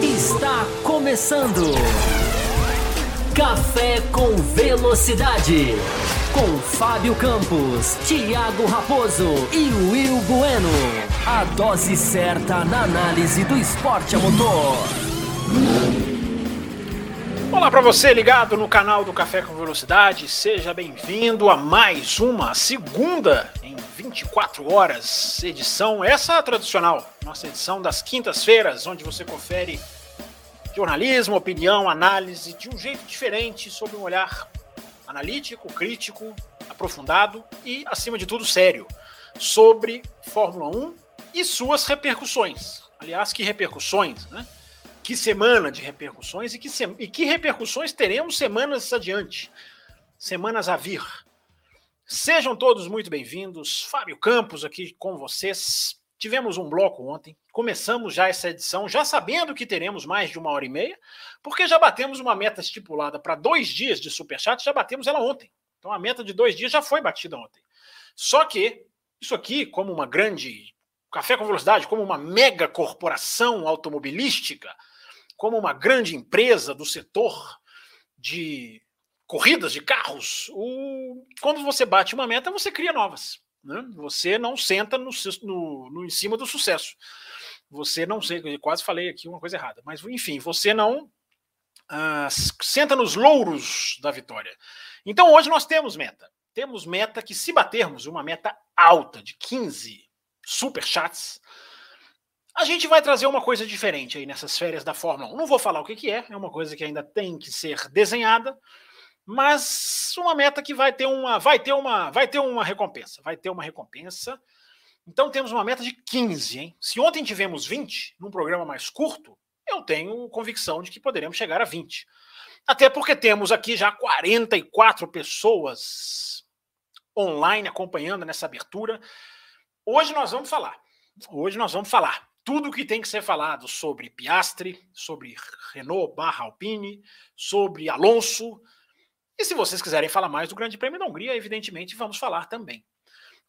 Está começando. Café com Velocidade. Com Fábio Campos, Thiago Raposo e Will Bueno. A dose certa na análise do esporte a motor. Olá para você ligado no canal do Café com Velocidade. Seja bem-vindo a mais uma segunda 24 horas edição, essa tradicional, nossa edição das quintas-feiras, onde você confere jornalismo, opinião, análise de um jeito diferente, sob um olhar analítico, crítico, aprofundado e, acima de tudo, sério, sobre Fórmula 1 e suas repercussões. Aliás, que repercussões, né? Que semana de repercussões e que, e que repercussões teremos semanas adiante, semanas a vir. Sejam todos muito bem-vindos. Fábio Campos aqui com vocês. Tivemos um bloco ontem, começamos já essa edição, já sabendo que teremos mais de uma hora e meia, porque já batemos uma meta estipulada para dois dias de superchat, já batemos ela ontem. Então a meta de dois dias já foi batida ontem. Só que isso aqui, como uma grande café com velocidade, como uma mega corporação automobilística, como uma grande empresa do setor de corridas de carros, o... quando você bate uma meta, você cria novas. Né? Você não senta no, no, no, em cima do sucesso. Você não sei, quase falei aqui uma coisa errada, mas enfim, você não uh, senta nos louros da vitória. Então hoje nós temos meta. Temos meta que, se batermos uma meta alta de 15 super chats, a gente vai trazer uma coisa diferente aí nessas férias da Fórmula 1. Não vou falar o que, que é, é uma coisa que ainda tem que ser desenhada, mas uma meta que vai ter uma, vai ter uma, vai ter uma recompensa, vai ter uma recompensa. Então temos uma meta de 15, hein? Se ontem tivemos 20 num programa mais curto, eu tenho convicção de que poderemos chegar a 20. Até porque temos aqui já 44 pessoas online acompanhando nessa abertura. Hoje nós vamos falar. Hoje nós vamos falar tudo o que tem que ser falado sobre Piastre, sobre Renault barra Alpine, sobre Alonso, e se vocês quiserem falar mais do Grande Prêmio da Hungria, evidentemente vamos falar também.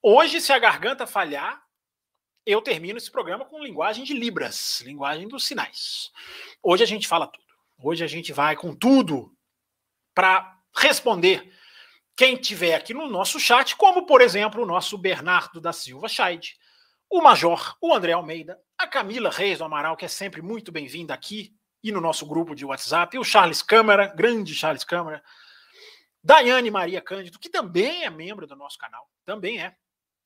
Hoje, se a garganta falhar, eu termino esse programa com linguagem de Libras, linguagem dos sinais. Hoje a gente fala tudo. Hoje a gente vai com tudo para responder quem tiver aqui no nosso chat, como por exemplo o nosso Bernardo da Silva Scheid, o Major, o André Almeida, a Camila Reis do Amaral, que é sempre muito bem-vinda aqui e no nosso grupo de WhatsApp, o Charles Câmara, grande Charles Câmara, Daiane Maria Cândido, que também é membro do nosso canal, também é,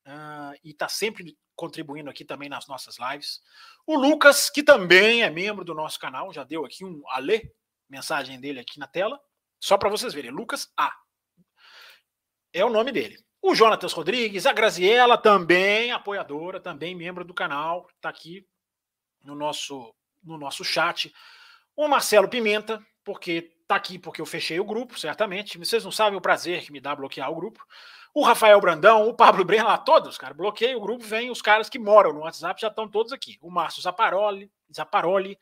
uh, e está sempre contribuindo aqui também nas nossas lives. O Lucas, que também é membro do nosso canal, já deu aqui um alê, mensagem dele aqui na tela, só para vocês verem, Lucas A. É o nome dele. O Jonatas Rodrigues, a Graziela, também apoiadora, também membro do canal, está aqui no nosso, no nosso chat. O Marcelo Pimenta, porque Tá aqui porque eu fechei o grupo, certamente. Vocês não sabem o prazer que me dá bloquear o grupo. O Rafael Brandão, o Pablo Breno, lá todos, cara, bloqueei o grupo, vem os caras que moram no WhatsApp, já estão todos aqui. O Márcio Zaparoli, Zaparoli.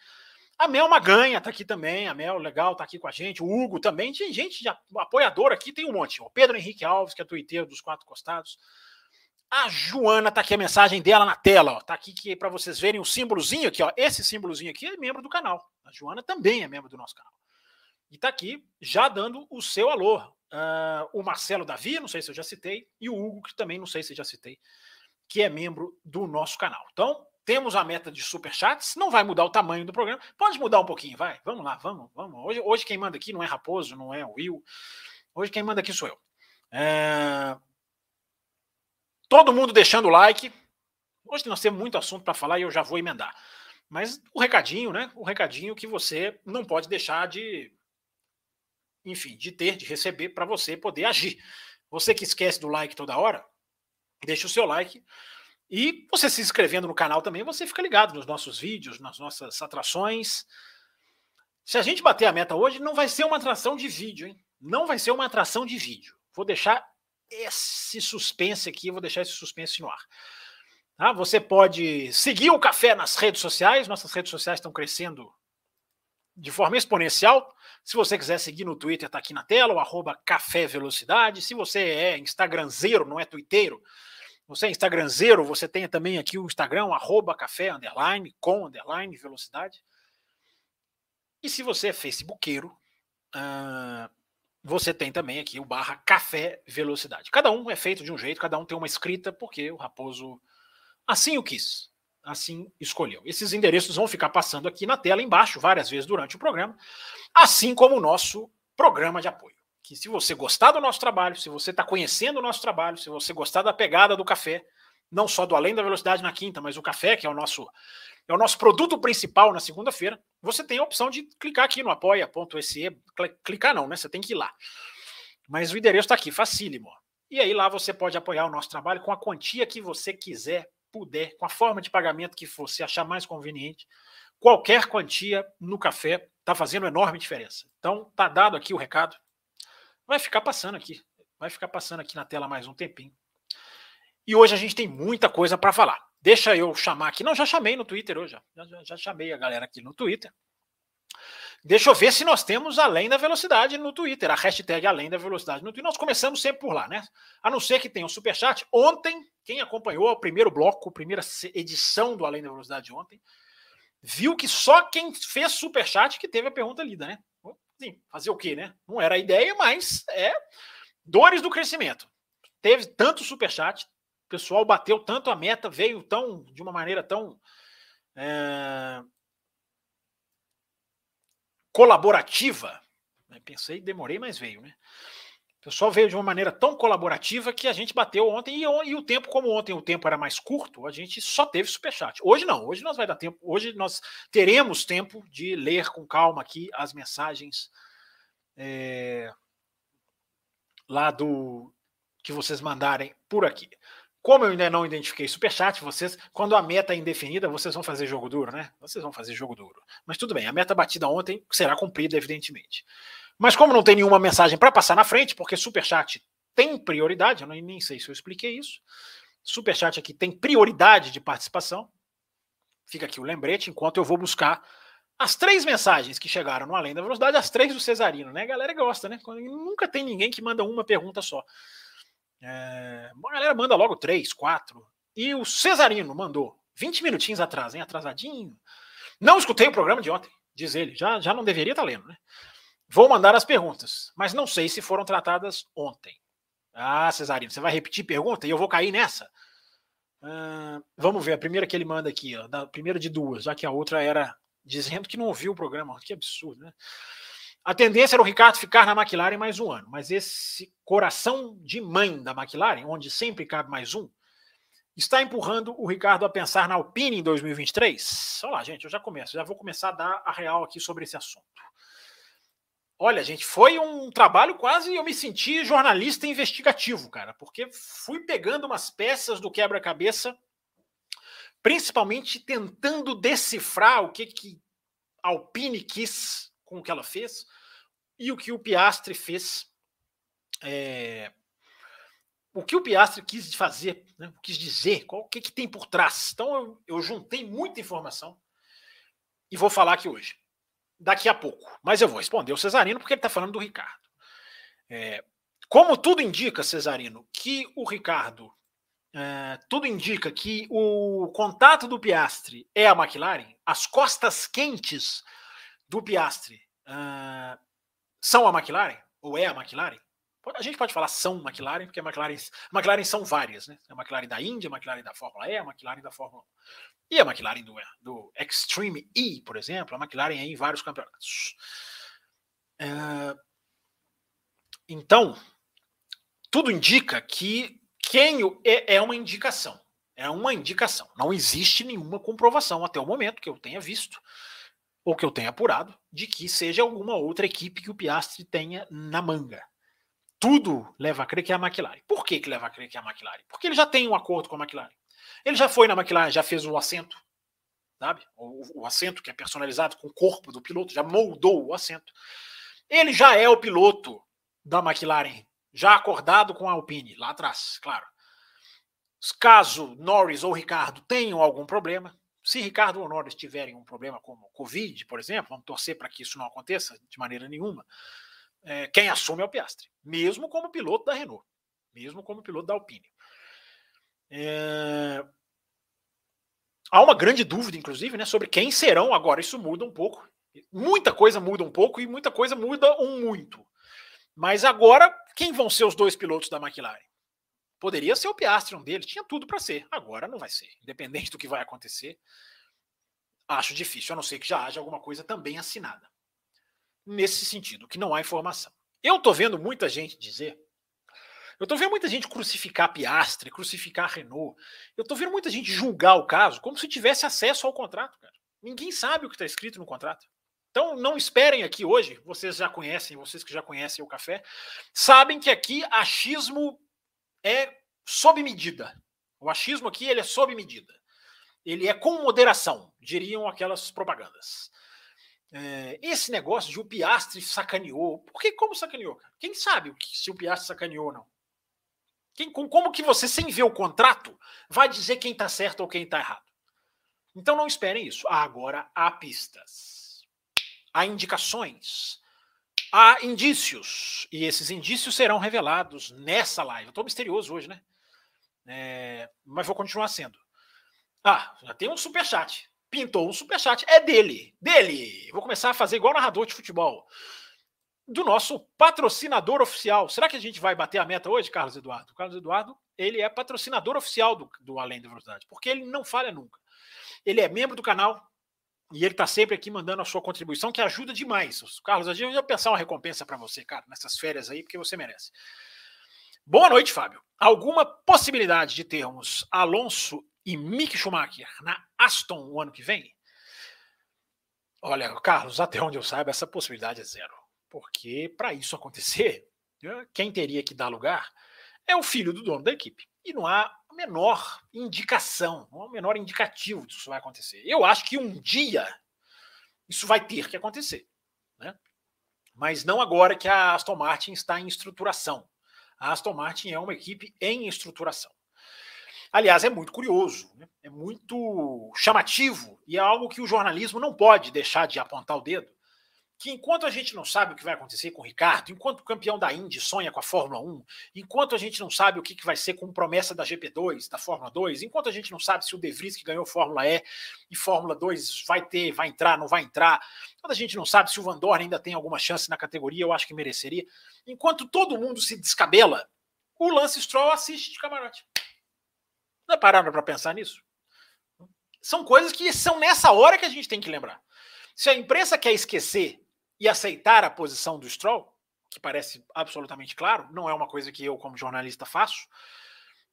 A Mel Maganha tá aqui também, a Mel, legal, tá aqui com a gente. O Hugo também, tem gente de apoiador aqui, tem um monte. O Pedro Henrique Alves, que é tuiteiro dos Quatro Costados. A Joana tá aqui a mensagem dela na tela, ó. Tá aqui que para vocês verem o símbolozinho aqui, ó. Esse símbolozinho aqui é membro do canal. A Joana também é membro do nosso canal. E está aqui já dando o seu alô. Uh, o Marcelo Davi, não sei se eu já citei, e o Hugo, que também não sei se já citei, que é membro do nosso canal. Então, temos a meta de superchats, não vai mudar o tamanho do programa, pode mudar um pouquinho, vai, vamos lá, vamos, vamos. Hoje, hoje quem manda aqui não é Raposo, não é o Will, hoje quem manda aqui sou eu. É... Todo mundo deixando o like. Hoje nós temos muito assunto para falar e eu já vou emendar. Mas o recadinho, né? O recadinho que você não pode deixar de enfim, de ter, de receber, para você poder agir. Você que esquece do like toda hora, deixa o seu like. E você se inscrevendo no canal também, você fica ligado nos nossos vídeos, nas nossas atrações. Se a gente bater a meta hoje, não vai ser uma atração de vídeo, hein? Não vai ser uma atração de vídeo. Vou deixar esse suspense aqui, vou deixar esse suspense no ar. Tá? Você pode seguir o Café nas redes sociais, nossas redes sociais estão crescendo de forma exponencial. Se você quiser seguir no Twitter, está aqui na tela, o arroba Café Velocidade. Se você é Instagramzeiro, não é twitteiro, você é Instagramzeiro, você tem também aqui o Instagram, arroba café, underline, com underline, velocidade. E se você é facebookeiro, uh, você tem também aqui o barra café velocidade. Cada um é feito de um jeito, cada um tem uma escrita, porque o Raposo assim o quis, assim escolheu. Esses endereços vão ficar passando aqui na tela embaixo várias vezes durante o programa, assim como o nosso programa de apoio. Que se você gostar do nosso trabalho, se você está conhecendo o nosso trabalho, se você gostar da pegada do café, não só do Além da Velocidade na quinta, mas o café, que é o nosso é o nosso produto principal na segunda-feira, você tem a opção de clicar aqui no apoia.se, clicar não, né? Você tem que ir lá. Mas o endereço está aqui, facílimo. E aí lá você pode apoiar o nosso trabalho com a quantia que você quiser, puder, com a forma de pagamento que você achar mais conveniente. Qualquer quantia no café está fazendo enorme diferença. Então, tá dado aqui o recado. Vai ficar passando aqui. Vai ficar passando aqui na tela mais um tempinho. E hoje a gente tem muita coisa para falar. Deixa eu chamar aqui. Não, já chamei no Twitter hoje. Já, já, já, chamei a galera aqui no Twitter. Deixa eu ver se nós temos além da velocidade no Twitter. A hashtag além da velocidade no Twitter. Nós começamos sempre por lá, né? A não ser que tenha um superchat. Ontem, quem acompanhou o primeiro bloco, a primeira edição do Além da Velocidade ontem, viu que só quem fez superchat que teve a pergunta lida, né? Sim, fazer o quê, né? Não era a ideia, mas é dores do crescimento. Teve tanto superchat, pessoal bateu tanto a meta, veio tão de uma maneira tão é, colaborativa. Né, pensei, demorei, mas veio, né? O pessoal veio de uma maneira tão colaborativa que a gente bateu ontem e, e, o tempo, como ontem o tempo era mais curto, a gente só teve superchat. Hoje não, hoje nós vai dar tempo, hoje nós teremos tempo de ler com calma aqui as mensagens é, lá do que vocês mandarem por aqui. Como eu ainda não identifiquei superchat, vocês, quando a meta é indefinida, vocês vão fazer jogo duro, né? Vocês vão fazer jogo duro. Mas tudo bem, a meta batida ontem será cumprida, evidentemente. Mas como não tem nenhuma mensagem para passar na frente, porque superchat tem prioridade, eu nem sei se eu expliquei isso. Superchat aqui tem prioridade de participação. Fica aqui o lembrete, enquanto eu vou buscar as três mensagens que chegaram no Além da Velocidade, as três do Cesarino, né? A galera gosta, né? Nunca tem ninguém que manda uma pergunta só. É, a galera manda logo três, quatro. E o Cesarino mandou 20 minutinhos atrás, hein? Atrasadinho. Não escutei o programa de ontem, diz ele. Já, já não deveria estar tá lendo, né? Vou mandar as perguntas, mas não sei se foram tratadas ontem. Ah, Cesarino, você vai repetir pergunta e eu vou cair nessa? Uh, vamos ver, a primeira que ele manda aqui, ó, da primeira de duas, já que a outra era dizendo que não ouviu o programa. Que absurdo, né? A tendência era o Ricardo ficar na McLaren mais um ano, mas esse coração de mãe da McLaren, onde sempre cabe mais um, está empurrando o Ricardo a pensar na Alpine em 2023? Olha lá, gente, eu já começo, já vou começar a dar a real aqui sobre esse assunto. Olha, gente, foi um trabalho quase eu me senti jornalista investigativo, cara, porque fui pegando umas peças do quebra-cabeça, principalmente tentando decifrar o que que Alpine quis com o que ela fez e o que o Piastre fez. É, o que o Piastre quis fazer, né, quis dizer, qual, o que, que tem por trás. Então eu, eu juntei muita informação e vou falar aqui hoje, daqui a pouco. Mas eu vou responder o Cesarino porque ele está falando do Ricardo. É, como tudo indica, Cesarino, que o Ricardo, é, tudo indica que o contato do Piastre é a McLaren, as costas quentes do Piastre uh, são a McLaren? Ou é a McLaren? A gente pode falar são McLaren, porque a McLaren, a McLaren são várias, né? A McLaren da Índia, a McLaren da Fórmula E, a McLaren da Fórmula 1. E a McLaren do, do Extreme E, por exemplo, a McLaren é em vários campeonatos. Uh, então, tudo indica que quem é, é uma indicação. É uma indicação. Não existe nenhuma comprovação até o momento que eu tenha visto ou que eu tenha apurado, de que seja alguma outra equipe que o Piastri tenha na manga. Tudo leva a crer que é a McLaren. Por que, que leva a crer que é a McLaren? Porque ele já tem um acordo com a McLaren. Ele já foi na McLaren, já fez o assento, sabe? O, o assento que é personalizado com o corpo do piloto, já moldou o assento. Ele já é o piloto da McLaren, já acordado com a Alpine, lá atrás, claro. Caso Norris ou Ricardo tenham algum problema, se Ricardo ou Norris tiverem um problema como Covid, por exemplo, vamos torcer para que isso não aconteça de maneira nenhuma, é, quem assume é o Piastre, mesmo como piloto da Renault, mesmo como piloto da Alpine. É... Há uma grande dúvida, inclusive, né, sobre quem serão agora. Isso muda um pouco. Muita coisa muda um pouco e muita coisa muda um muito. Mas agora, quem vão ser os dois pilotos da McLaren? Poderia ser o Piastri, um deles, tinha tudo para ser. Agora não vai ser. Independente do que vai acontecer, acho difícil, a não ser que já haja alguma coisa também assinada. Nesse sentido, que não há informação. Eu tô vendo muita gente dizer. Eu tô vendo muita gente crucificar Piastre, crucificar Renault. Eu tô vendo muita gente julgar o caso como se tivesse acesso ao contrato, cara. Ninguém sabe o que está escrito no contrato. Então não esperem aqui hoje, vocês já conhecem, vocês que já conhecem o café, sabem que aqui achismo é sob medida. O achismo aqui ele é sob medida. Ele é com moderação, diriam aquelas propagandas. É, esse negócio de o Piastre sacaneou. Por que como sacaneou? Quem sabe se o Piastre sacaneou ou não? Quem, como que você, sem ver o contrato, vai dizer quem está certo ou quem está errado? Então não esperem isso. agora há pistas. Há indicações. Há indícios. E esses indícios serão revelados nessa live. Eu estou misterioso hoje, né? É, mas vou continuar sendo. Ah, já tem um superchat pintou um superchat. É dele, dele. Vou começar a fazer igual narrador de futebol. Do nosso patrocinador oficial. Será que a gente vai bater a meta hoje, Carlos Eduardo? O Carlos Eduardo, ele é patrocinador oficial do, do Além da Velocidade, porque ele não falha nunca. Ele é membro do canal e ele está sempre aqui mandando a sua contribuição, que ajuda demais. Carlos, a gente vai pensar uma recompensa para você, cara, nessas férias aí, porque você merece. Boa noite, Fábio. Alguma possibilidade de termos Alonso e Mick Schumacher na Aston o ano que vem? Olha, Carlos, até onde eu saiba, essa possibilidade é zero. Porque para isso acontecer, quem teria que dar lugar é o filho do dono da equipe. E não há menor indicação, há o menor indicativo disso vai acontecer. Eu acho que um dia isso vai ter que acontecer. Né? Mas não agora que a Aston Martin está em estruturação. A Aston Martin é uma equipe em estruturação. Aliás, é muito curioso, né? é muito chamativo e é algo que o jornalismo não pode deixar de apontar o dedo. Que enquanto a gente não sabe o que vai acontecer com o Ricardo, enquanto o campeão da Indy sonha com a Fórmula 1, enquanto a gente não sabe o que vai ser com promessa da GP2, da Fórmula 2, enquanto a gente não sabe se o De Vries que ganhou Fórmula E e Fórmula 2 vai ter, vai entrar, não vai entrar, enquanto a gente não sabe se o Van Dorn ainda tem alguma chance na categoria, eu acho que mereceria. Enquanto todo mundo se descabela, o Lance Stroll assiste de camarote. Já pararam para pensar nisso? São coisas que são nessa hora que a gente tem que lembrar. Se a imprensa quer esquecer e aceitar a posição do Stroll, que parece absolutamente claro, não é uma coisa que eu, como jornalista, faço,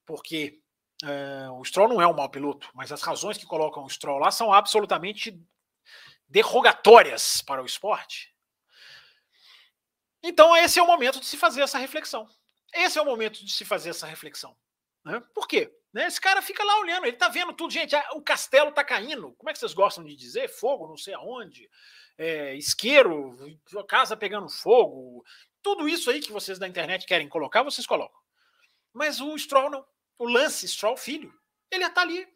porque uh, o Stroll não é um mau piloto, mas as razões que colocam o Stroll lá são absolutamente derrogatórias para o esporte. Então, esse é o momento de se fazer essa reflexão. Esse é o momento de se fazer essa reflexão. Né? Por quê? Né? Esse cara fica lá olhando, ele tá vendo tudo, gente. o castelo tá caindo. Como é que vocês gostam de dizer? Fogo, não sei aonde, é, isqueiro, casa pegando fogo. Tudo isso aí que vocês da internet querem colocar, vocês colocam. Mas o Stroll não. O Lance Stroll, filho, ele tá ali.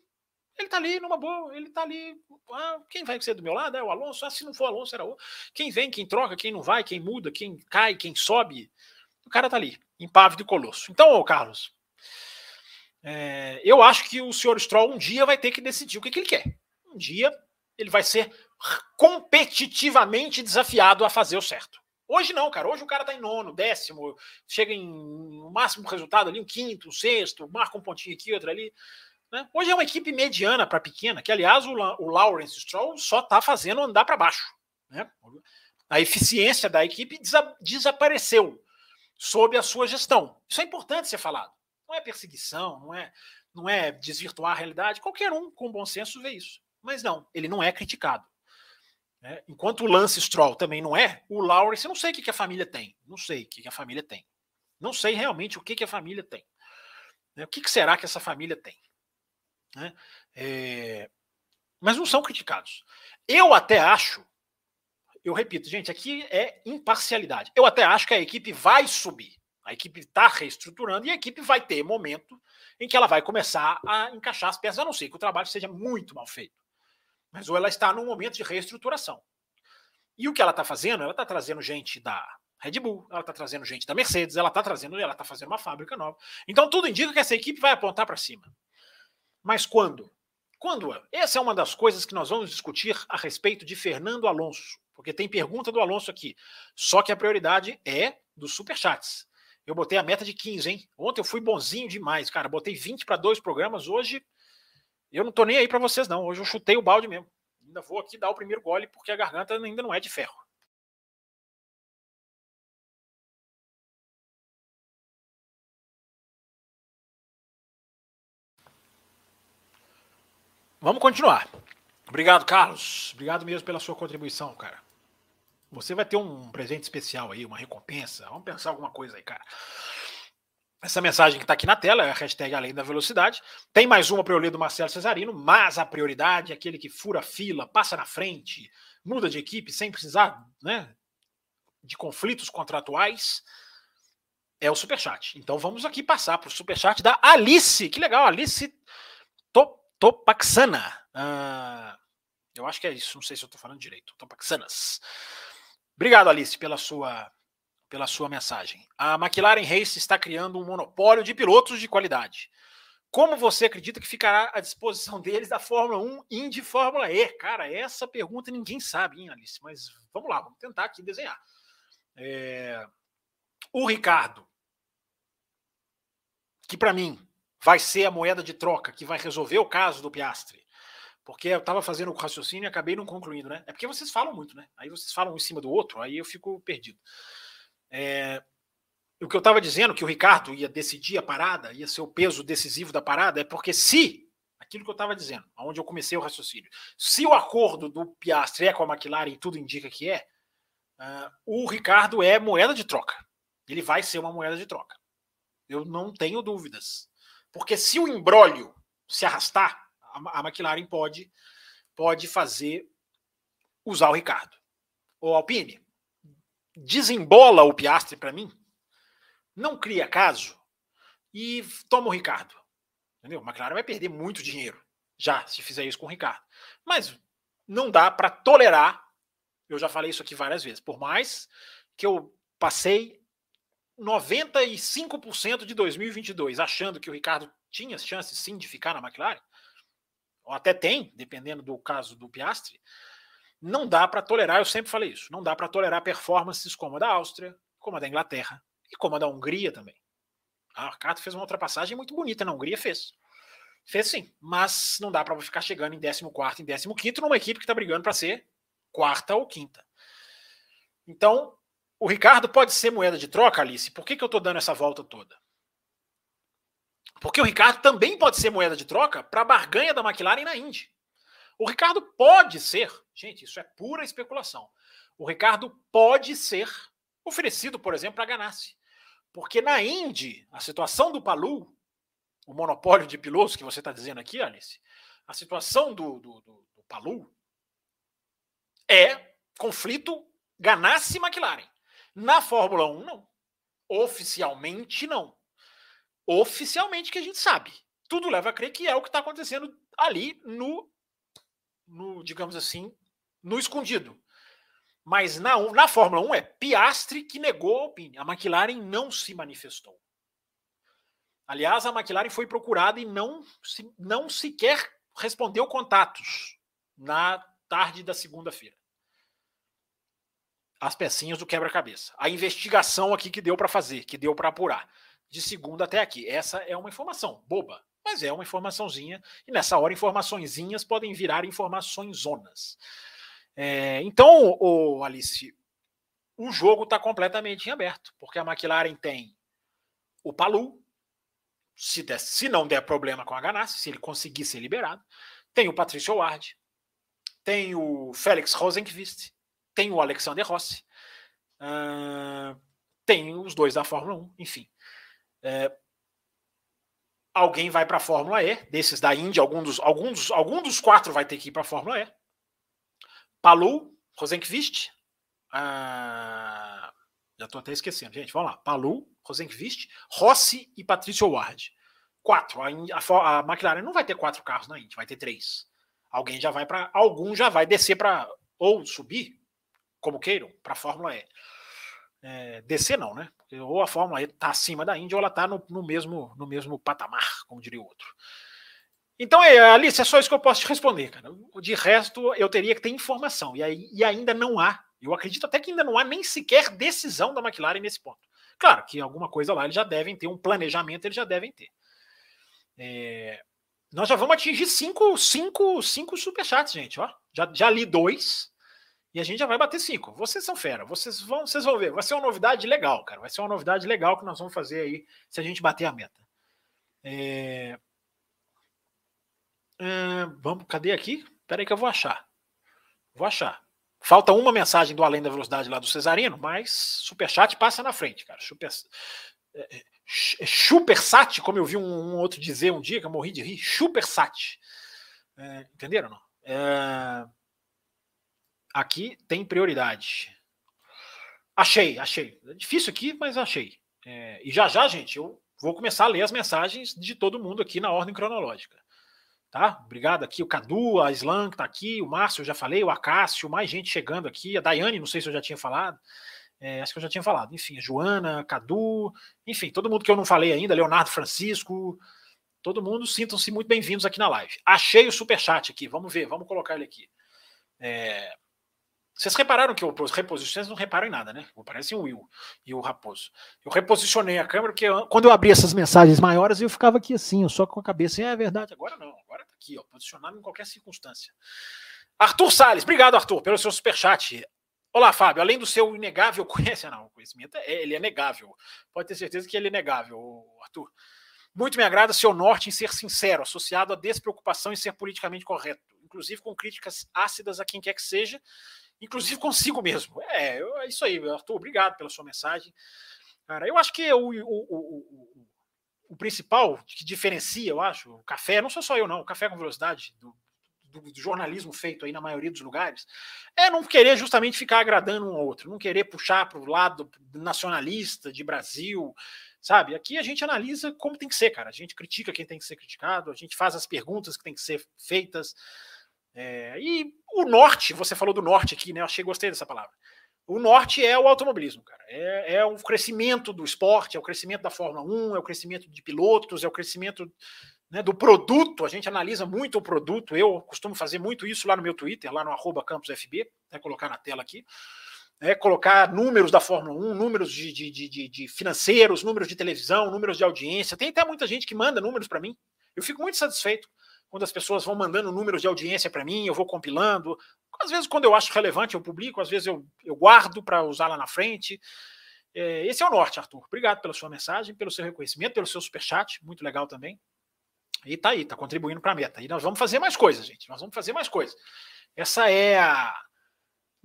Ele tá ali numa boa, ele tá ali. Ah, quem vai ser do meu lado? É o Alonso. Ah, se não for Alonso, era o. Quem vem, quem troca, quem não vai, quem muda, quem cai, quem sobe. O cara tá ali, impávido e colosso. Então, ô Carlos, é, eu acho que o senhor Stroll um dia vai ter que decidir o que, que ele quer. Um dia ele vai ser competitivamente desafiado a fazer o certo. Hoje não, cara. Hoje o cara tá em nono, décimo, chega em o máximo resultado ali, um quinto, um sexto, marca um pontinho aqui, outro ali. Né? Hoje é uma equipe mediana para pequena, que aliás o, o Lawrence Stroll só tá fazendo andar para baixo. Né? A eficiência da equipe desa desapareceu sob a sua gestão. Isso é importante ser falado. Não é perseguição, não é, não é desvirtuar a realidade. Qualquer um com bom senso vê isso. Mas não, ele não é criticado. Né? Enquanto o Lance Stroll também não é, o Lawrence, eu não sei o que, que a família tem. Não sei o que, que a família tem. Não sei realmente o que, que a família tem. Né? O que, que será que essa família tem? Né? É... Mas não são criticados. Eu até acho, eu repito, gente, aqui é imparcialidade. Eu até acho que a equipe vai subir. A equipe está reestruturando e a equipe vai ter momento em que ela vai começar a encaixar as peças, a não ser que o trabalho seja muito mal feito. Mas ou ela está num momento de reestruturação. E o que ela está fazendo? Ela está trazendo gente da Red Bull, ela está trazendo gente da Mercedes, ela está trazendo, ela está fazendo uma fábrica nova. Então tudo indica que essa equipe vai apontar para cima. Mas quando? Quando? Essa é uma das coisas que nós vamos discutir a respeito de Fernando Alonso, porque tem pergunta do Alonso aqui. Só que a prioridade é dos superchats. Eu botei a meta de 15, hein? Ontem eu fui bonzinho demais, cara. Botei 20 para dois programas. Hoje eu não tô nem aí para vocês, não. Hoje eu chutei o balde mesmo. Ainda vou aqui dar o primeiro gole porque a garganta ainda não é de ferro. Vamos continuar. Obrigado, Carlos. Obrigado mesmo pela sua contribuição, cara. Você vai ter um presente especial aí, uma recompensa. Vamos pensar alguma coisa aí, cara. Essa mensagem que está aqui na tela é a hashtag Além da Velocidade. Tem mais uma para eu ler do Marcelo Cesarino, mas a prioridade é aquele que fura fila, passa na frente, muda de equipe sem precisar né, de conflitos contratuais. É o Superchat. Então vamos aqui passar para o Superchat da Alice. Que legal, Alice Top Topaxana. Uh, eu acho que é isso, não sei se eu estou falando direito. Topaxanas. Obrigado, Alice, pela sua, pela sua mensagem. A McLaren Race está criando um monopólio de pilotos de qualidade. Como você acredita que ficará à disposição deles da Fórmula 1 e de Fórmula E? Cara, essa pergunta ninguém sabe, hein, Alice? Mas vamos lá, vamos tentar aqui desenhar. É... O Ricardo, que para mim vai ser a moeda de troca que vai resolver o caso do Piastre. Porque eu estava fazendo o raciocínio e acabei não concluindo, né? É porque vocês falam muito, né? Aí vocês falam um em cima do outro, aí eu fico perdido. É, o que eu estava dizendo, que o Ricardo ia decidir a parada, ia ser o peso decisivo da parada, é porque se, aquilo que eu estava dizendo, onde eu comecei o raciocínio, se o acordo do Piastre é com a McLaren e tudo indica que é, uh, o Ricardo é moeda de troca. Ele vai ser uma moeda de troca. Eu não tenho dúvidas. Porque se o embrólio se arrastar, a, McLaren pode, pode fazer usar o Ricardo. O Alpine, desembola o Piastre para mim, não cria caso e toma o Ricardo. Entendeu? A McLaren vai perder muito dinheiro já se fizer isso com o Ricardo. Mas não dá para tolerar. Eu já falei isso aqui várias vezes. Por mais que eu passei 95% de 2022 achando que o Ricardo tinha chance sim de ficar na McLaren, ou até tem, dependendo do caso do Piastri, não dá para tolerar, eu sempre falei isso, não dá para tolerar performances como a da Áustria, como a da Inglaterra e como a da Hungria também. A Ricardo fez uma ultrapassagem muito bonita na Hungria, fez. Fez sim, mas não dá para ficar chegando em 14 em 15 numa equipe que está brigando para ser quarta ou quinta. Então, o Ricardo pode ser moeda de troca, Alice. Por que, que eu estou dando essa volta toda? Porque o Ricardo também pode ser moeda de troca para a barganha da McLaren na Indy. O Ricardo pode ser, gente, isso é pura especulação. O Ricardo pode ser oferecido, por exemplo, para Ganassi. Porque na Indy, a situação do Palu, o monopólio de pilotos que você está dizendo aqui, Alice, a situação do, do, do, do Palu é conflito Ganassi-McLaren. Na Fórmula 1, não. Oficialmente, não. Oficialmente, que a gente sabe. Tudo leva a crer que é o que está acontecendo ali no, no, digamos assim, no escondido. Mas na, na Fórmula 1 é Piastri que negou a opinião. A McLaren não se manifestou. Aliás, a McLaren foi procurada e não, se, não sequer respondeu contatos na tarde da segunda-feira as pecinhas do quebra-cabeça. A investigação aqui que deu para fazer, que deu para apurar, de segunda até aqui. Essa é uma informação boba, mas é uma informaçãozinha, e nessa hora informaçõezinhas podem virar informações zonas. É, então, o Alice, o jogo está completamente em aberto, porque a McLaren tem o Palu, se, der, se não der problema com a Ganassi, se ele conseguir ser liberado, tem o Patrício Ward, tem o Félix Rosenqvist, tem o Alexander Rossi, uh, tem os dois da Fórmula 1, enfim. É, alguém vai para a Fórmula E, desses da Indy, algum dos, algum, dos, algum dos quatro vai ter que ir para a Fórmula E. Palu, Rosenqvist, uh, já estou até esquecendo, gente, vamos lá. Palu, Rosenqvist, Rossi e Patrício Ward. Quatro. A, a, a, McLaren não vai ter quatro carros na Indy, vai ter três. Alguém já vai para. Algum já vai descer para. Ou subir como queiram, para a Fórmula E. É, descer não, né? Ou a Fórmula E está acima da Indy ou ela está no, no, mesmo, no mesmo patamar, como diria o outro. Então, é, Alice, é só isso que eu posso te responder, cara. De resto, eu teria que ter informação. E, aí, e ainda não há. Eu acredito até que ainda não há nem sequer decisão da McLaren nesse ponto. Claro que alguma coisa lá eles já devem ter, um planejamento eles já devem ter. É, nós já vamos atingir cinco, cinco, cinco superchats, gente. Ó. Já, já li dois e a gente já vai bater cinco. Vocês são fera, vocês vão, vocês vão ver. Vai ser uma novidade legal, cara. Vai ser uma novidade legal que nós vamos fazer aí se a gente bater a meta. É... É, vamos, cadê aqui? Espera aí que eu vou achar. Vou achar. Falta uma mensagem do Além da Velocidade lá do Cesarino, mas Superchat passa na frente, cara. Super, é, é, Supersat, como eu vi um, um, outro dizer um dia, que eu morri de rir. Supersat. É, entenderam não? É, aqui tem prioridade. Achei, achei. É difícil aqui, mas achei. É, e já já, gente, eu vou começar a ler as mensagens de todo mundo aqui na ordem cronológica. Tá? Obrigado aqui, o Cadu, a Slan que tá aqui, o Márcio, eu já falei, o Acácio, mais gente chegando aqui, a Daiane, não sei se eu já tinha falado. É, acho que eu já tinha falado. Enfim, a Joana, Cadu, enfim, todo mundo que eu não falei ainda, Leonardo Francisco, todo mundo, sintam-se muito bem-vindos aqui na live. Achei o super chat aqui, vamos ver, vamos colocar ele aqui. É, vocês repararam que eu reposicionei, não reparam em nada, né? Parece o Will e o Raposo. Eu reposicionei a câmera, porque quando eu abri essas mensagens maiores, eu ficava aqui assim, só com a cabeça. é verdade, agora não, agora tá aqui, ó, posicionado em qualquer circunstância. Arthur Salles, obrigado, Arthur, pelo seu superchat. Olá, Fábio. Além do seu inegável conhecimento, não, conhecimento é, ele é negável. Pode ter certeza que ele é negável, Arthur. Muito me agrada seu norte em ser sincero, associado à despreocupação em ser politicamente correto, inclusive com críticas ácidas a quem quer que seja, inclusive consigo mesmo. É, é isso aí, Arthur, obrigado pela sua mensagem. Cara, eu acho que o, o, o, o, principal que diferencia, eu acho, o café, não sou só eu, não, o café com velocidade do, do, do, jornalismo feito aí na maioria dos lugares, é não querer justamente ficar agradando um ao outro, não querer puxar para o lado nacionalista de Brasil, sabe? Aqui a gente analisa como tem que ser, cara. A gente critica quem tem que ser criticado, a gente faz as perguntas que tem que ser feitas. É, e o norte, você falou do norte aqui, né? Eu achei, gostei dessa palavra. O norte é o automobilismo, cara. É, é o crescimento do esporte, é o crescimento da Fórmula 1, é o crescimento de pilotos, é o crescimento né, do produto. A gente analisa muito o produto. Eu costumo fazer muito isso lá no meu Twitter, lá no arroba campusfb, né, colocar na tela aqui. É, colocar números da Fórmula 1, números de, de, de, de financeiros, números de televisão, números de audiência. Tem até muita gente que manda números para mim. Eu fico muito satisfeito quando as pessoas vão mandando números de audiência para mim, eu vou compilando. Às vezes, quando eu acho relevante, eu publico, às vezes eu, eu guardo para usar lá na frente. É, esse é o norte, Arthur. Obrigado pela sua mensagem, pelo seu reconhecimento, pelo seu superchat, muito legal também. E tá aí, tá contribuindo para a meta. E nós vamos fazer mais coisas, gente. Nós vamos fazer mais coisas. Essa é a.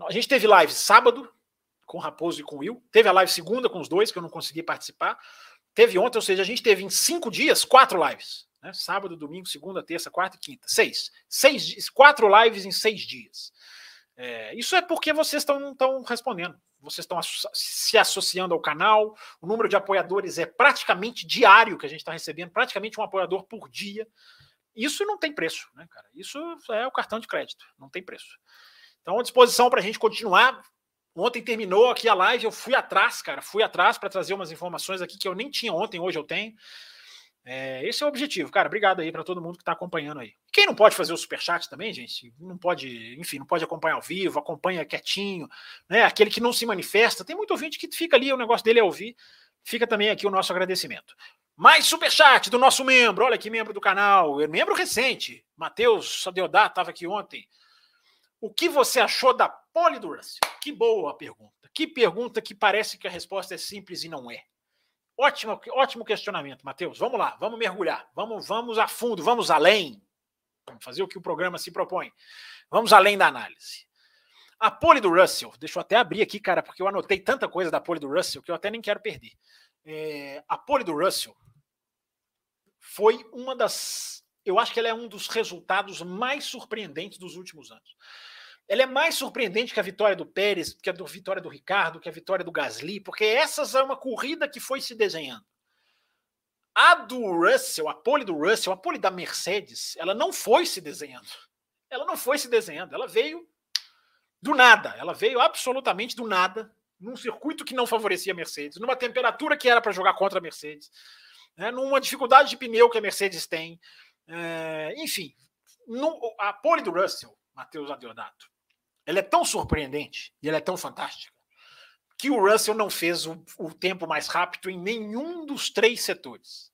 A gente teve live sábado com o Raposo e com o Will. Teve a live segunda com os dois, que eu não consegui participar. Teve ontem, ou seja, a gente teve em cinco dias quatro lives. Né? Sábado, domingo, segunda, terça, quarta e quinta. Seis. seis quatro lives em seis dias. É, isso é porque vocês estão respondendo. Vocês estão se associando ao canal. O número de apoiadores é praticamente diário que a gente está recebendo, praticamente um apoiador por dia. Isso não tem preço, né, cara? Isso é o cartão de crédito, não tem preço. Então, à disposição para a gente continuar. Ontem terminou aqui a live, eu fui atrás, cara, fui atrás para trazer umas informações aqui que eu nem tinha ontem, hoje eu tenho. É, esse é o objetivo, cara. Obrigado aí para todo mundo que está acompanhando aí. Quem não pode fazer o superchat também, gente, não pode, enfim, não pode acompanhar ao vivo, acompanha quietinho, né? Aquele que não se manifesta. Tem muito ouvinte que fica ali, o negócio dele é ouvir. Fica também aqui o nosso agradecimento. Mais superchat do nosso membro, olha que membro do canal, é membro recente, Matheus Sadeodá, estava aqui ontem. O que você achou da Polidurance? Que boa pergunta. Que pergunta que parece que a resposta é simples e não é. Ótimo, ótimo questionamento, Matheus. Vamos lá, vamos mergulhar, vamos, vamos a fundo, vamos além. Vamos fazer o que o programa se propõe. Vamos além da análise. A pole do Russell, deixa eu até abrir aqui, cara, porque eu anotei tanta coisa da pole do Russell que eu até nem quero perder. É, a pole do Russell foi uma das. Eu acho que ela é um dos resultados mais surpreendentes dos últimos anos ela é mais surpreendente que a vitória do Pérez, que a do, vitória do Ricardo, que a vitória do Gasly, porque essas é uma corrida que foi se desenhando. A do Russell, a pole do Russell, a pole da Mercedes, ela não foi se desenhando. Ela não foi se desenhando, ela veio do nada, ela veio absolutamente do nada, num circuito que não favorecia a Mercedes, numa temperatura que era para jogar contra a Mercedes, né, numa dificuldade de pneu que a Mercedes tem, É, enfim, no, a pole do Russell, Matheus Adeodato, ela é tão surpreendente e ela é tão fantástica que o Russell não fez o, o tempo mais rápido em nenhum dos três setores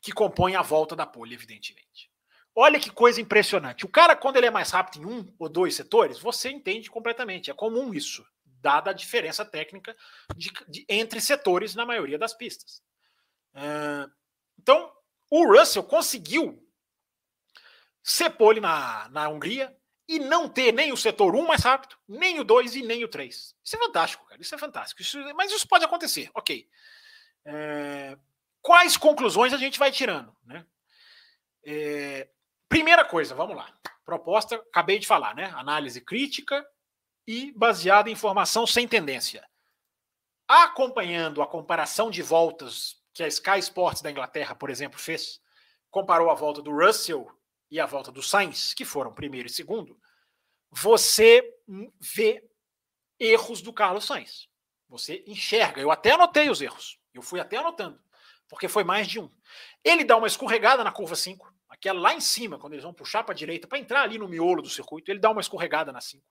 que compõem a volta da pole, evidentemente. Olha que coisa impressionante. O cara, quando ele é mais rápido em um ou dois setores, você entende completamente. É comum isso, dada a diferença técnica de, de, entre setores na maioria das pistas. Uh, então, o Russell conseguiu ser pole na, na Hungria e não ter nem o setor 1 mais rápido, nem o 2 e nem o 3. Isso é fantástico, cara. Isso é fantástico. Isso, mas isso pode acontecer, ok. É, quais conclusões a gente vai tirando? Né? É, primeira coisa, vamos lá. Proposta, acabei de falar, né? Análise crítica e baseada em informação sem tendência. Acompanhando a comparação de voltas que a Sky Sports da Inglaterra, por exemplo, fez, comparou a volta do Russell e a volta do Sainz, que foram primeiro e segundo, você vê erros do Carlos Sainz. Você enxerga. Eu até anotei os erros. Eu fui até anotando, porque foi mais de um. Ele dá uma escorregada na curva 5, aquela lá em cima, quando eles vão puxar para a direita, para entrar ali no miolo do circuito, ele dá uma escorregada na 5.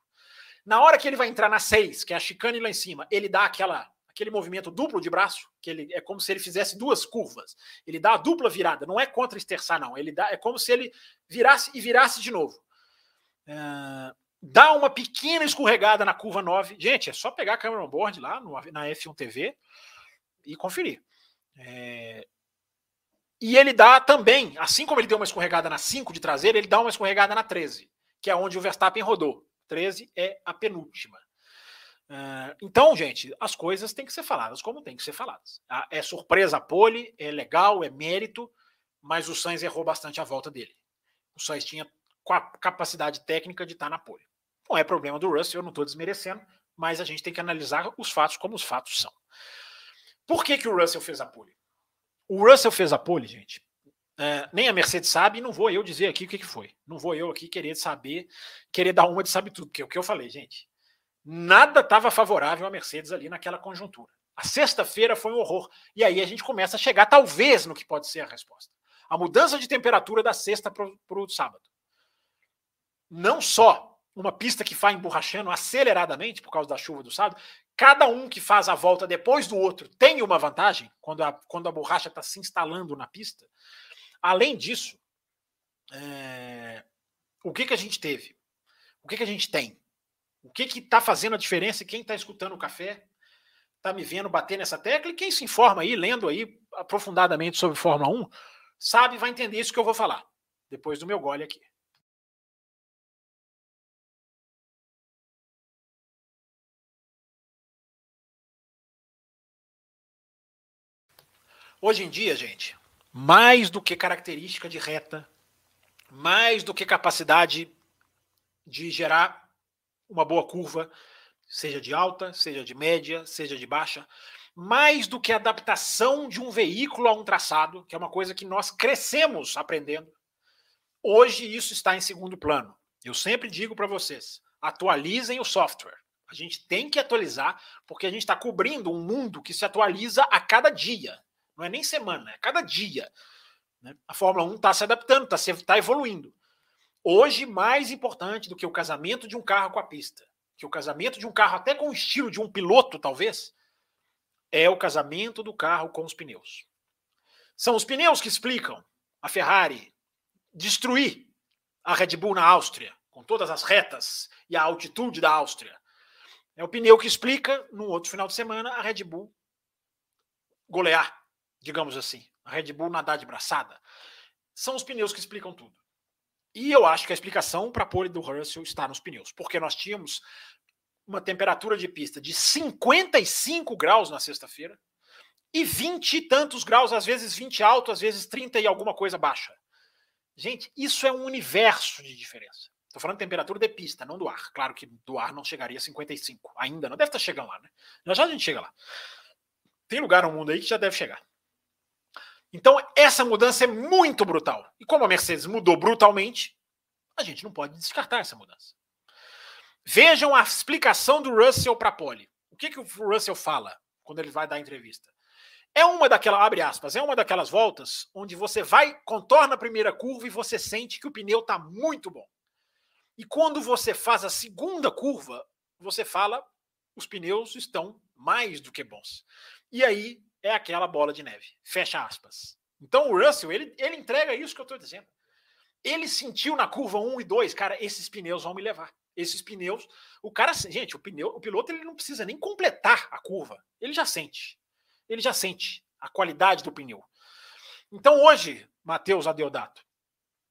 Na hora que ele vai entrar na 6, que é a chicane lá em cima, ele dá aquela aquele movimento duplo de braço, que ele é como se ele fizesse duas curvas. Ele dá a dupla virada, não é contra esterçar, não. Ele dá, é como se ele virasse e virasse de novo. É, dá uma pequena escorregada na curva 9. Gente, é só pegar a câmera on board lá no, na F1 TV e conferir. É, e ele dá também, assim como ele deu uma escorregada na 5 de traseira, ele dá uma escorregada na 13, que é onde o Verstappen rodou. 13 é a penúltima. Uh, então, gente, as coisas têm que ser faladas como têm que ser faladas. Tá? É surpresa a pole, é legal, é mérito, mas o Sainz errou bastante a volta dele. O Sainz tinha capacidade técnica de estar na pole. Não é problema do Russell, eu não estou desmerecendo, mas a gente tem que analisar os fatos como os fatos são. Por que, que o Russell fez a pole? O Russell fez a pole, gente. É, nem a Mercedes sabe, e não vou eu dizer aqui o que, que foi. Não vou eu aqui querer saber, querer dar uma de sabe tudo, porque é o que eu falei, gente nada estava favorável à Mercedes ali naquela conjuntura. A sexta-feira foi um horror. E aí a gente começa a chegar, talvez, no que pode ser a resposta. A mudança de temperatura da sexta para o sábado. Não só uma pista que vai emborrachando aceleradamente por causa da chuva do sábado, cada um que faz a volta depois do outro tem uma vantagem quando a, quando a borracha está se instalando na pista. Além disso, é, o que, que a gente teve? O que, que a gente tem? O que está fazendo a diferença? Quem está escutando o café está me vendo bater nessa tecla e quem se informa aí, lendo aí aprofundadamente sobre Fórmula 1, sabe, vai entender isso que eu vou falar depois do meu gole aqui. Hoje em dia, gente, mais do que característica de reta, mais do que capacidade de gerar uma boa curva, seja de alta, seja de média, seja de baixa, mais do que a adaptação de um veículo a um traçado, que é uma coisa que nós crescemos aprendendo. Hoje isso está em segundo plano. Eu sempre digo para vocês: atualizem o software. A gente tem que atualizar, porque a gente está cobrindo um mundo que se atualiza a cada dia. Não é nem semana, é cada dia. Né? A Fórmula 1 está se adaptando, está tá evoluindo. Hoje, mais importante do que o casamento de um carro com a pista, que o casamento de um carro até com o estilo de um piloto, talvez, é o casamento do carro com os pneus. São os pneus que explicam a Ferrari destruir a Red Bull na Áustria, com todas as retas e a altitude da Áustria. É o pneu que explica, no outro final de semana, a Red Bull golear, digamos assim. A Red Bull nadar de braçada. São os pneus que explicam tudo. E eu acho que a explicação para a pole do Russell está nos pneus, porque nós tínhamos uma temperatura de pista de 55 graus na sexta-feira e 20 e tantos graus, às vezes 20 alto, às vezes 30 e alguma coisa baixa. Gente, isso é um universo de diferença. Estou falando de temperatura de pista, não do ar. Claro que do ar não chegaria a 55. Ainda não. Deve estar chegando lá, né? Já já a gente chega lá. Tem lugar no mundo aí que já deve chegar. Então, essa mudança é muito brutal. E como a Mercedes mudou brutalmente, a gente não pode descartar essa mudança. Vejam a explicação do Russell para a Pole. O que, que o Russell fala quando ele vai dar a entrevista? É uma daquelas, abre aspas, é uma daquelas voltas onde você vai, contorna a primeira curva e você sente que o pneu está muito bom. E quando você faz a segunda curva, você fala, os pneus estão mais do que bons. E aí é aquela bola de neve. Fecha aspas. Então o Russell, ele, ele entrega isso que eu estou dizendo. Ele sentiu na curva 1 e 2, cara, esses pneus vão me levar. Esses pneus, o cara, gente, o pneu, o piloto ele não precisa nem completar a curva, ele já sente. Ele já sente a qualidade do pneu. Então hoje, Matheus Adeodato,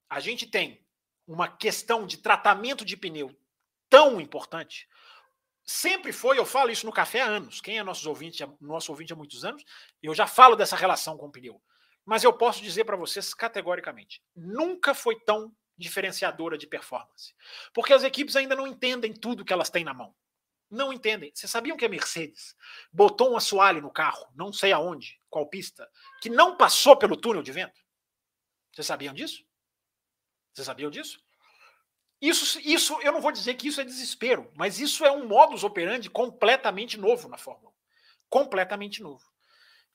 a gente tem uma questão de tratamento de pneu tão importante. Sempre foi, eu falo isso no café há anos. Quem é nosso ouvinte, nosso ouvinte há muitos anos, eu já falo dessa relação com o pneu. Mas eu posso dizer para vocês categoricamente: nunca foi tão diferenciadora de performance. Porque as equipes ainda não entendem tudo que elas têm na mão. Não entendem. Vocês sabiam que a Mercedes botou um assoalho no carro, não sei aonde, qual pista, que não passou pelo túnel de vento? Vocês sabiam disso? Vocês sabiam disso? Isso, isso, eu não vou dizer que isso é desespero, mas isso é um modus operandi completamente novo na Fórmula 1. Completamente novo.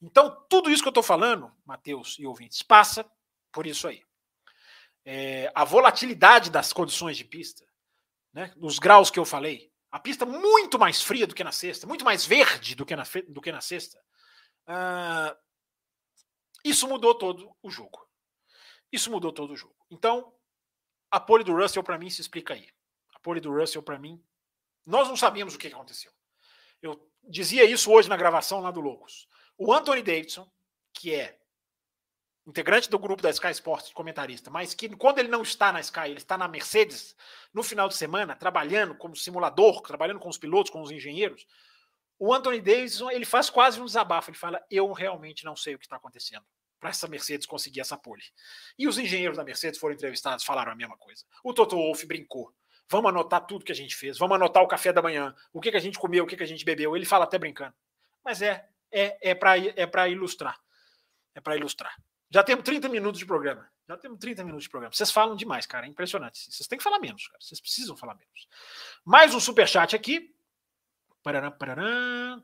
Então, tudo isso que eu estou falando, Matheus e ouvintes, passa por isso aí. É, a volatilidade das condições de pista, né, dos graus que eu falei, a pista muito mais fria do que na sexta, muito mais verde do que na, do que na sexta, uh, isso mudou todo o jogo. Isso mudou todo o jogo. Então, a pole do Russell, para mim, se explica aí. A pole do Russell, para mim, nós não sabíamos o que aconteceu. Eu dizia isso hoje na gravação lá do Loucos. O Anthony Davidson, que é integrante do grupo da Sky Sports, comentarista, mas que quando ele não está na Sky, ele está na Mercedes, no final de semana, trabalhando como simulador, trabalhando com os pilotos, com os engenheiros, o Anthony Davidson, ele faz quase um desabafo, ele fala, eu realmente não sei o que está acontecendo para essa Mercedes conseguir essa pole. E os engenheiros da Mercedes foram entrevistados, falaram a mesma coisa. O Toto Wolff brincou. Vamos anotar tudo que a gente fez, vamos anotar o café da manhã, o que, que a gente comeu, o que, que a gente bebeu. Ele fala até brincando. Mas é, é, é para é para ilustrar. É para ilustrar. Já temos 30 minutos de programa. Já temos 30 minutos de programa. Vocês falam demais, cara. É impressionante. Vocês têm que falar menos, cara. Vocês precisam falar menos. Mais um superchat aqui. Paraná, paraná.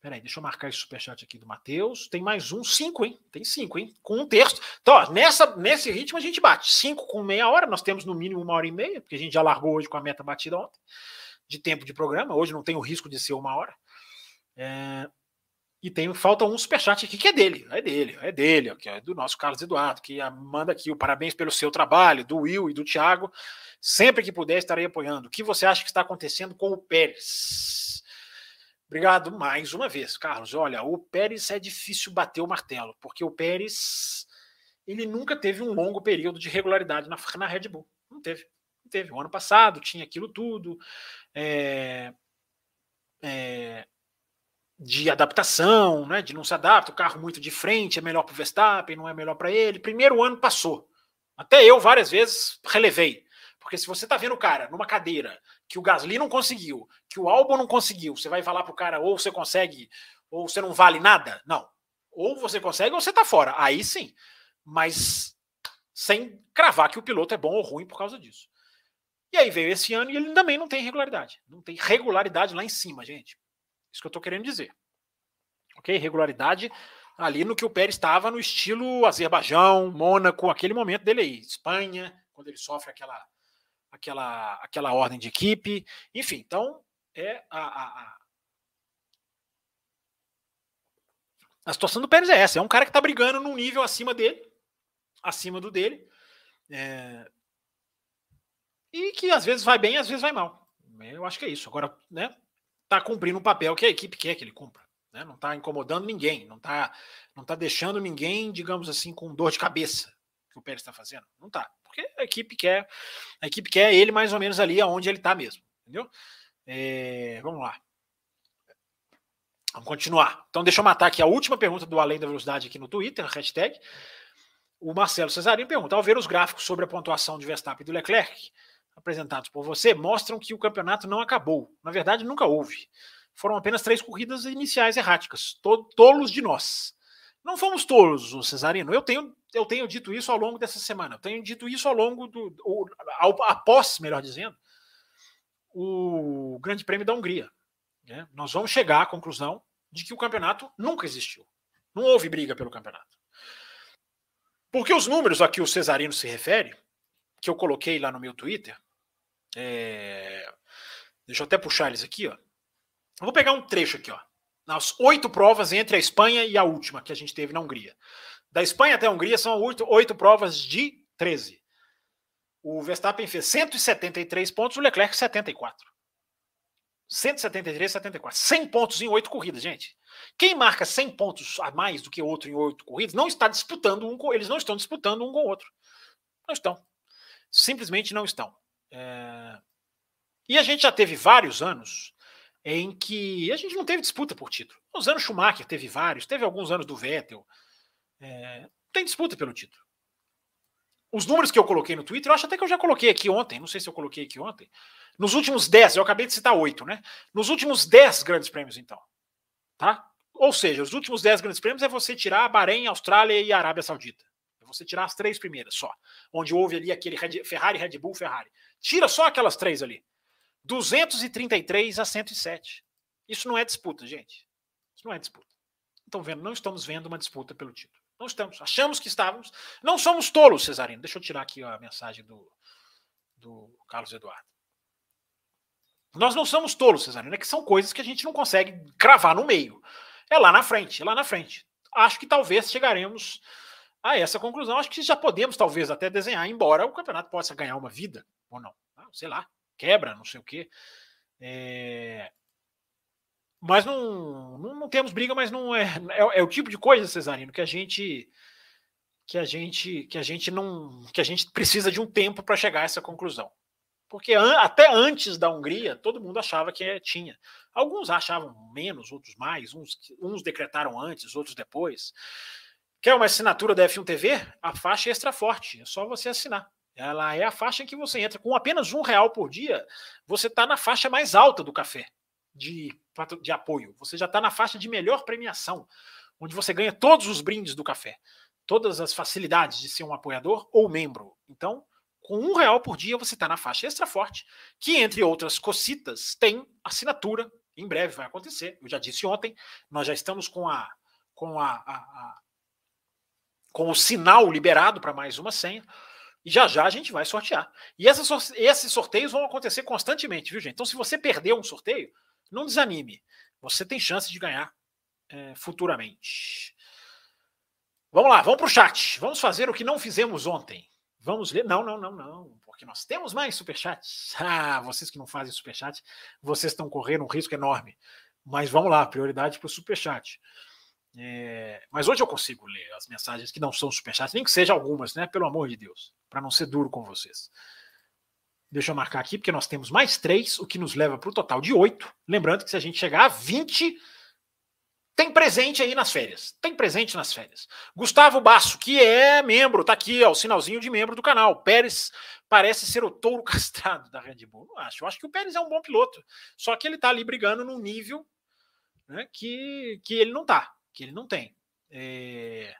Peraí, deixa eu marcar esse superchat aqui do Matheus. Tem mais um, cinco, hein? Tem cinco, hein? Com um terço. Então, ó, nessa, nesse ritmo a gente bate. Cinco com meia hora, nós temos no mínimo uma hora e meia, porque a gente já largou hoje com a meta batida ontem, de tempo de programa. Hoje não tem o risco de ser uma hora. É, e tem, falta um superchat aqui que é dele, é dele, é dele, que é do nosso Carlos Eduardo, que manda aqui o parabéns pelo seu trabalho, do Will e do Thiago. Sempre que puder, estarei apoiando. O que você acha que está acontecendo com o Pérez? Obrigado mais uma vez, Carlos. Olha, o Pérez é difícil bater o martelo, porque o Pérez ele nunca teve um longo período de regularidade na, na Red Bull. Não teve. Não teve. O ano passado tinha aquilo tudo. É, é, de adaptação, né, de não se adapta, o carro muito de frente é melhor para o Verstappen, não é melhor para ele. Primeiro ano passou. Até eu várias vezes relevei. Porque se você está vendo o cara numa cadeira que o Gasly não conseguiu, que o Albon não conseguiu, você vai falar para o cara ou você consegue ou você não vale nada? Não. Ou você consegue ou você está fora. Aí sim. Mas sem cravar que o piloto é bom ou ruim por causa disso. E aí veio esse ano e ele também não tem regularidade. Não tem regularidade lá em cima, gente. Isso que eu estou querendo dizer. Ok? Regularidade ali no que o Pérez estava no estilo Azerbaijão, Mônaco, aquele momento dele aí, Espanha, quando ele sofre aquela, aquela, aquela ordem de equipe. Enfim, então é a, a, a, situação do Pérez é essa. É um cara que está brigando num nível acima dele, acima do dele. É, e que às vezes vai bem, às vezes vai mal. Eu acho que é isso. Agora, né? está cumprindo um papel que a equipe quer que ele cumpra. Né? Não está incomodando ninguém, não está não tá deixando ninguém, digamos assim, com dor de cabeça que o Pérez está fazendo. Não está. Porque a equipe quer a equipe quer ele mais ou menos ali aonde ele está mesmo. Entendeu? É, vamos lá. Vamos continuar. Então, deixa eu matar aqui a última pergunta do Além da Velocidade aqui no Twitter, hashtag. O Marcelo Cesarinho pergunta: ao ver os gráficos sobre a pontuação de Verstappen e do Leclerc, apresentados por você mostram que o campeonato não acabou. Na verdade, nunca houve. Foram apenas três corridas iniciais erráticas. Tolos de nós. Não fomos tolos, o Cesarino. Eu tenho, eu tenho dito isso ao longo dessa semana. Eu tenho dito isso ao longo do. Ao, após, melhor dizendo, o Grande Prêmio da Hungria. Né? Nós vamos chegar à conclusão de que o campeonato nunca existiu. Não houve briga pelo campeonato. Porque os números a que o Cesarino se refere, que eu coloquei lá no meu Twitter, é... deixa eu até puxar eles aqui, ó. Eu vou pegar um trecho aqui, ó. Nas oito provas entre a Espanha e a última que a gente teve na Hungria. Da Espanha até a Hungria são oito, oito provas de 13. O Verstappen fez 173 pontos, o Leclerc 74. 173, 74. 100 pontos em oito corridas, gente. Quem marca 100 pontos a mais do que outro em oito corridas não está disputando um com eles não estão disputando um com o outro. Não estão. Simplesmente não estão. É... E a gente já teve vários anos em que a gente não teve disputa por título. Os anos Schumacher teve vários, teve alguns anos do Vettel. É... Tem disputa pelo título. Os números que eu coloquei no Twitter, eu acho até que eu já coloquei aqui ontem, não sei se eu coloquei aqui ontem. Nos últimos 10, eu acabei de citar 8, né? Nos últimos 10 grandes prêmios, então. Tá? Ou seja, os últimos 10 grandes prêmios é você tirar Bahrein, Austrália e Arábia Saudita. É você tirar as três primeiras só. Onde houve ali aquele Ferrari, Red Bull, Ferrari. Tira só aquelas três ali. 233 a 107. Isso não é disputa, gente. Isso não é disputa. Estão vendo? Não estamos vendo uma disputa pelo título. Não estamos. Achamos que estávamos. Não somos tolos, Cesarino. Deixa eu tirar aqui a mensagem do, do Carlos Eduardo. Nós não somos tolos, Cesarino. É que são coisas que a gente não consegue cravar no meio. É lá na frente, é lá na frente. Acho que talvez chegaremos a essa conclusão. Acho que já podemos, talvez, até desenhar, embora o campeonato possa ganhar uma vida, ou não. Ah, sei lá, quebra, não sei o quê. É... Mas não, não, não, temos briga, mas não é, é, é, o tipo de coisa, Cesarino, que a gente que a gente que a gente não que a gente precisa de um tempo para chegar a essa conclusão. Porque an, até antes da Hungria, todo mundo achava que tinha. Alguns achavam menos, outros mais, uns, uns decretaram antes, outros depois. Quer uma assinatura da F1 TV? A faixa é extra forte, é só você assinar. Ela é a faixa em que você entra com apenas um real por dia, você está na faixa mais alta do café de, de apoio. Você já está na faixa de melhor premiação, onde você ganha todos os brindes do café, todas as facilidades de ser um apoiador ou membro. Então, com um real por dia, você está na faixa extra forte, que, entre outras cocitas, tem assinatura. Em breve vai acontecer. Eu já disse ontem, nós já estamos com a com a, a, a com o sinal liberado para mais uma senha. E já já a gente vai sortear. E essas, esses sorteios vão acontecer constantemente, viu, gente? Então, se você perdeu um sorteio, não desanime. Você tem chance de ganhar é, futuramente. Vamos lá, vamos para o chat. Vamos fazer o que não fizemos ontem. Vamos ler. Não, não, não, não. Porque nós temos mais superchats. Ah, vocês que não fazem superchat, vocês estão correndo um risco enorme. Mas vamos lá, prioridade para o superchat. É, mas hoje eu consigo ler as mensagens que não são superchats, nem que sejam algumas, né? Pelo amor de Deus, para não ser duro com vocês. Deixa eu marcar aqui, porque nós temos mais três, o que nos leva para o total de oito. Lembrando que se a gente chegar a 20, tem presente aí nas férias. Tem presente nas férias. Gustavo Basso, que é membro, tá aqui, ó, o sinalzinho de membro do canal. Pérez parece ser o touro castrado da Red Bull. Não acho. Eu acho que o Pérez é um bom piloto. Só que ele tá ali brigando num nível né, que, que ele não tá, que ele não tem. É...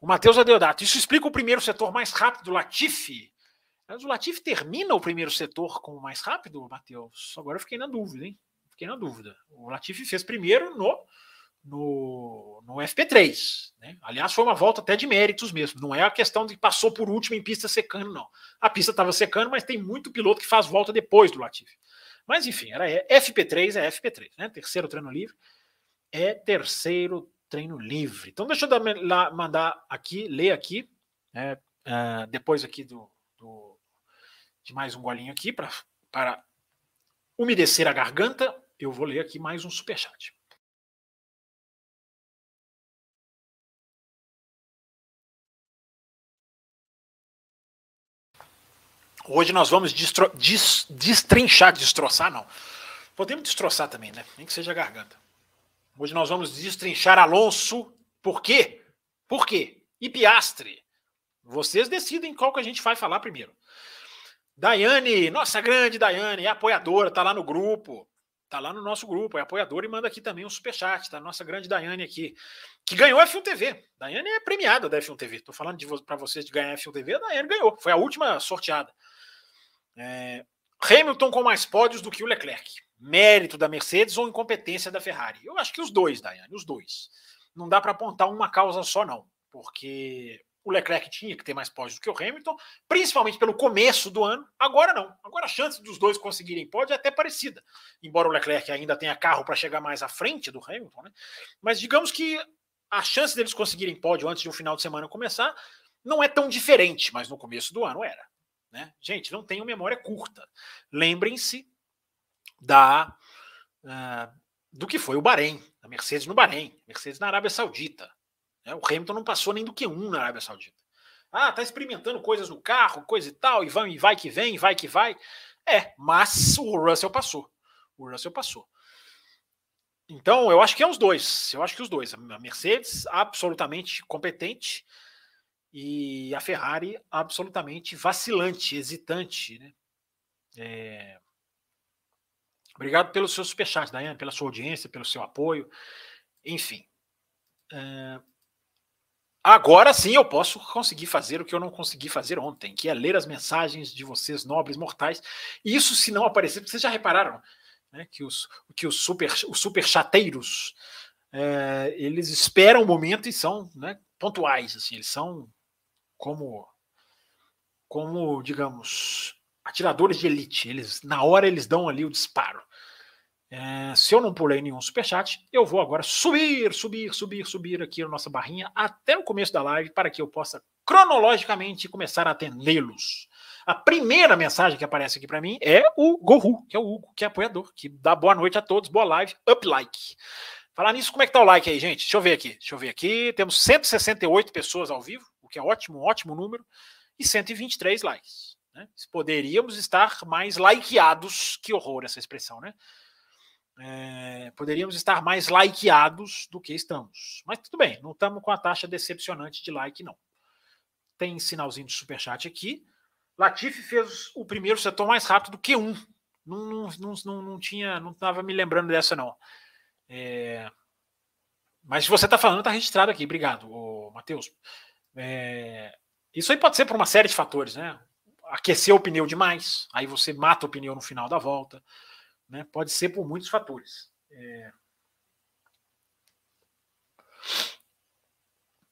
O Matheus Adeodato. Isso explica o primeiro setor mais rápido do Latifi mas o Latifi termina o primeiro setor com o mais rápido, Matheus? Agora eu fiquei na dúvida, hein? Fiquei na dúvida. O Latifi fez primeiro no, no, no FP3. Né? Aliás, foi uma volta até de méritos mesmo. Não é a questão de que passou por último em pista secando, não. A pista estava secando, mas tem muito piloto que faz volta depois do Latifi. Mas enfim, era FP3 é FP3, né? Terceiro treino livre é terceiro treino livre. Então deixa eu dar, lá, mandar aqui, ler aqui, né? uh, depois aqui do, do de mais um golinho aqui para umedecer a garganta. Eu vou ler aqui mais um superchat. Hoje nós vamos destro, des, destrinchar, destroçar não. Podemos destroçar também, né? Nem que seja a garganta. Hoje nós vamos destrinchar Alonso. Por quê? Por quê? E Piastre. Vocês decidem qual que a gente vai falar primeiro. Daiane, nossa grande Daiane, é apoiadora, tá lá no grupo, tá lá no nosso grupo, é apoiadora e manda aqui também um superchat, tá? Nossa grande Daiane aqui, que ganhou a F1 TV. Daiane é premiada da F1 TV. Tô falando para vocês de ganhar a F1 TV, a Daiane ganhou, foi a última sorteada. É, Hamilton com mais pódios do que o Leclerc. Mérito da Mercedes ou incompetência da Ferrari? Eu acho que os dois, Daiane, os dois. não dá para apontar uma causa só, não, porque o Leclerc tinha que ter mais pódios do que o Hamilton, principalmente pelo começo do ano. Agora não. Agora a chance dos dois conseguirem pódio é até parecida. Embora o Leclerc ainda tenha carro para chegar mais à frente do Hamilton, né? Mas digamos que a chance deles conseguirem pódio antes de um final de semana começar não é tão diferente, mas no começo do ano era. Né? Gente, não tenham memória curta. Lembrem-se da uh, do que foi o Bahrein, a Mercedes no Bahrein, Mercedes na Arábia Saudita. Né? O Hamilton não passou nem do Q1 na Arábia Saudita. Ah, tá experimentando coisas no carro, coisa e tal, e vai, e vai que vem, vai que vai. É, mas o Russell passou. O Russell passou. Então, eu acho que é os dois. Eu acho que os dois. A Mercedes, absolutamente competente, e a Ferrari, absolutamente vacilante, hesitante. Né? É... Obrigado pelo seu superchat, Daiane, pela sua audiência, pelo seu apoio. Enfim. É... Agora sim eu posso conseguir fazer o que eu não consegui fazer ontem, que é ler as mensagens de vocês, nobres mortais. Isso, se não aparecer, vocês já repararam né, que os, que os, super, os super chateiros é, eles esperam o momento e são né, pontuais, assim, eles são como, como digamos, atiradores de elite. Eles, na hora, eles dão ali o disparo. É, se eu não pulei nenhum superchat, eu vou agora subir, subir, subir, subir aqui a nossa barrinha até o começo da live para que eu possa cronologicamente começar a atendê-los. A primeira mensagem que aparece aqui para mim é o Gohu, que é o Hugo, que é apoiador, que dá boa noite a todos, boa live, up like. Falar nisso, como é que tá o like aí, gente? Deixa eu ver aqui, deixa eu ver aqui. Temos 168 pessoas ao vivo, o que é ótimo, um ótimo número, e 123 likes. Né? Poderíamos estar mais likeados, que horror essa expressão, né? É, poderíamos estar mais likeados do que estamos. Mas tudo bem, não estamos com a taxa decepcionante de like, não. Tem sinalzinho de superchat aqui. Latifi fez o primeiro setor mais rápido do que um. Não, não, não, não, tinha, não estava me lembrando dessa, não. É, mas se você está falando, está registrado aqui. Obrigado, Matheus. É, isso aí pode ser por uma série de fatores, né? Aquecer o pneu demais, aí você mata o pneu no final da volta. Né? Pode ser por muitos fatores. É...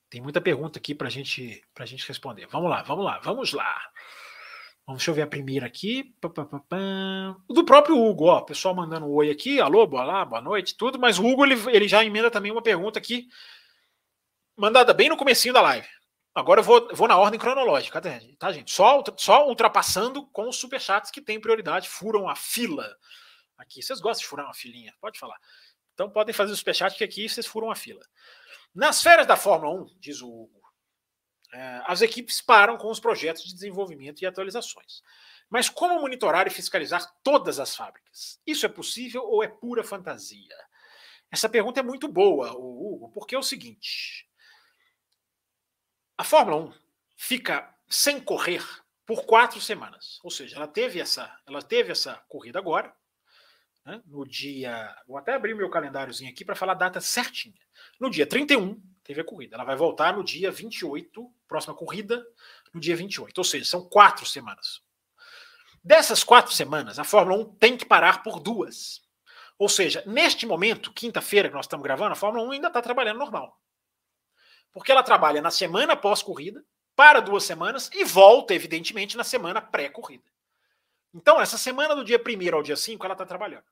Tem muita pergunta aqui para gente, a gente responder. Vamos lá, vamos lá, vamos lá. Vamos, deixa eu ver a primeira aqui. Do próprio Hugo, ó. Pessoal mandando um oi aqui. Alô, boa lá, boa noite, tudo. Mas o Hugo ele, ele já emenda também uma pergunta aqui, mandada bem no comecinho da live. Agora eu vou, vou na ordem cronológica, tá, gente? Só, só ultrapassando com os superchats que têm prioridade, furam a fila aqui. Vocês gostam de furar uma filinha? Pode falar. Então podem fazer o superchat que aqui vocês furam a fila. Nas férias da Fórmula 1, diz o Hugo, é, as equipes param com os projetos de desenvolvimento e atualizações. Mas como monitorar e fiscalizar todas as fábricas? Isso é possível ou é pura fantasia? Essa pergunta é muito boa, Hugo, porque é o seguinte: a Fórmula 1 fica sem correr por quatro semanas. Ou seja, ela teve essa, ela teve essa corrida agora, né, no dia. Vou até abrir meu calendáriozinho aqui para falar a data certinha. No dia 31, teve a corrida. Ela vai voltar no dia 28, próxima corrida, no dia 28. Ou seja, são quatro semanas. Dessas quatro semanas, a Fórmula 1 tem que parar por duas. Ou seja, neste momento, quinta-feira que nós estamos gravando, a Fórmula 1 ainda está trabalhando normal. Porque ela trabalha na semana pós-corrida, para duas semanas e volta, evidentemente, na semana pré-corrida. Então, essa semana do dia 1 ao dia 5, ela está trabalhando.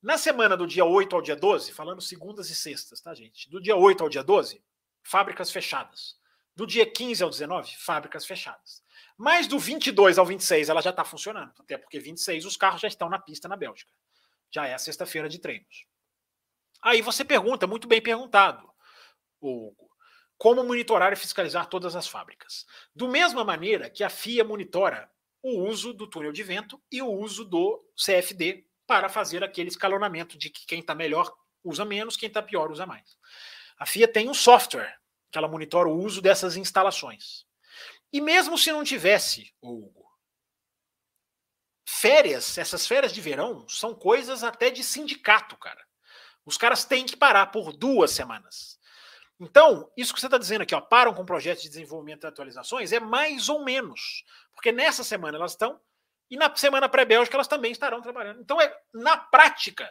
Na semana do dia 8 ao dia 12, falando segundas e sextas, tá, gente? Do dia 8 ao dia 12, fábricas fechadas. Do dia 15 ao 19, fábricas fechadas. Mas do 22 ao 26 ela já está funcionando, até porque 26 os carros já estão na pista na Bélgica. Já é a sexta-feira de treinos. Aí você pergunta, muito bem perguntado, Hugo, como monitorar e fiscalizar todas as fábricas? Do mesma maneira que a FIA monitora o uso do túnel de vento e o uso do CFD para fazer aquele escalonamento de que quem está melhor usa menos, quem está pior usa mais. A FIA tem um software que ela monitora o uso dessas instalações. E mesmo se não tivesse, Hugo, férias, essas férias de verão são coisas até de sindicato, cara. Os caras têm que parar por duas semanas. Então, isso que você está dizendo aqui, ó, param com projetos de desenvolvimento e atualizações, é mais ou menos. Porque nessa semana elas estão e na semana pré-bélgica elas também estarão trabalhando. Então, é, na prática,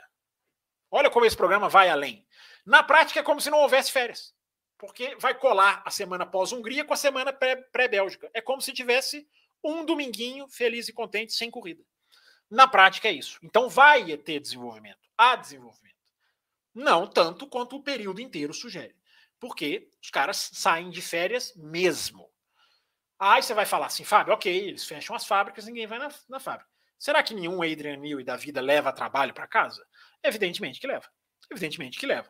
Olha como esse programa vai além. Na prática, é como se não houvesse férias. Porque vai colar a semana pós-Hungria com a semana pré-Bélgica. É como se tivesse um dominguinho feliz e contente sem corrida. Na prática é isso. Então vai ter desenvolvimento. Há desenvolvimento. Não tanto quanto o período inteiro sugere. Porque os caras saem de férias mesmo. Aí você vai falar assim, Fábio, ok, eles fecham as fábricas, ninguém vai na, na fábrica. Será que nenhum Adrian Newey da vida leva trabalho para casa? Evidentemente que leva. Evidentemente que leva.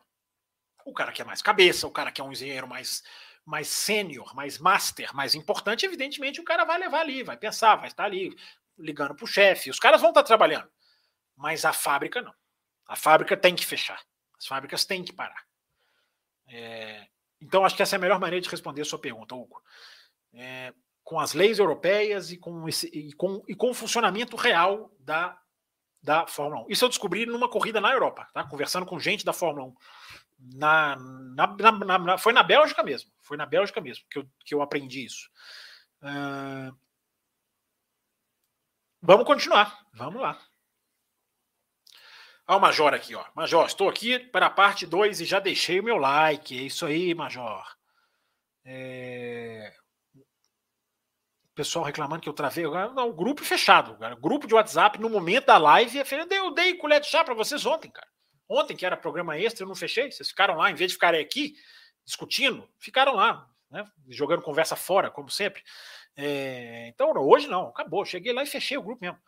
O cara que é mais cabeça, o cara que é um engenheiro mais mais sênior, mais master, mais importante, evidentemente o cara vai levar ali, vai pensar, vai estar ali ligando para o chefe. Os caras vão estar trabalhando. Mas a fábrica não. A fábrica tem que fechar. As fábricas têm que parar. É, então, acho que essa é a melhor maneira de responder a sua pergunta, Hugo. É, com as leis europeias e com, esse, e, com, e com o funcionamento real da, da Fórmula 1. Isso eu descobri numa corrida na Europa, tá? conversando com gente da Fórmula 1. Na, na, na, na, foi na Bélgica mesmo. Foi na Bélgica mesmo que eu, que eu aprendi isso. Uh, vamos continuar. Vamos lá. Olha o Major aqui, ó. Major, estou aqui para a parte 2 e já deixei o meu like. É isso aí, Major. É... Pessoal reclamando que eu travei. Não, o grupo fechado. Cara. Grupo de WhatsApp, no momento da live, eu dei colher de chá para vocês ontem, cara. Ontem, que era programa extra, eu não fechei. Vocês ficaram lá, em vez de ficarem aqui discutindo, ficaram lá, né? jogando conversa fora, como sempre. É... Então, hoje não, acabou. Cheguei lá e fechei o grupo mesmo.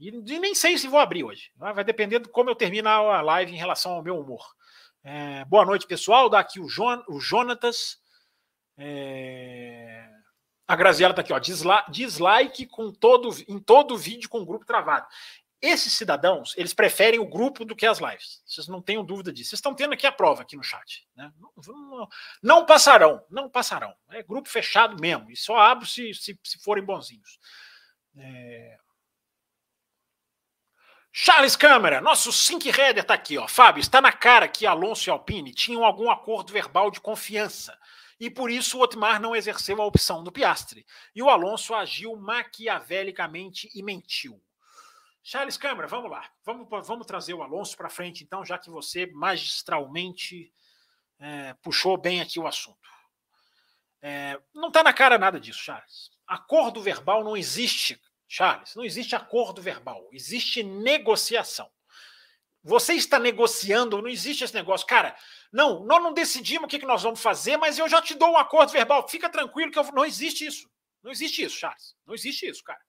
E, e, nem sei se vou abrir hoje. Vai depender de como eu terminar a live em relação ao meu humor. É, boa noite, pessoal. Dá aqui o, Jon, o Jonatas. É, a Graziela está aqui, ó. Dislike, com todo, em todo vídeo com o grupo travado. Esses cidadãos, eles preferem o grupo do que as lives. Vocês não tenham dúvida disso. Vocês estão tendo aqui a prova aqui no chat. Né? Não, não, não, passarão, não passarão. É grupo fechado mesmo. E só abro se, se, se forem bonzinhos. É, Charles Câmara, nosso Sync Header está aqui, ó. Fábio, está na cara que Alonso e Alpine tinham algum acordo verbal de confiança e por isso o Otmar não exerceu a opção do Piastre. E o Alonso agiu maquiavelicamente e mentiu. Charles Câmara, vamos lá. Vamos, vamos trazer o Alonso para frente, então, já que você magistralmente é, puxou bem aqui o assunto. É, não está na cara nada disso, Charles. Acordo verbal não existe Charles, não existe acordo verbal, existe negociação. Você está negociando, não existe esse negócio. Cara, não, nós não decidimos o que, nós vamos fazer, mas eu já te dou um acordo verbal. Fica tranquilo que eu... não existe isso. Não existe isso, Charles. Não existe isso, cara.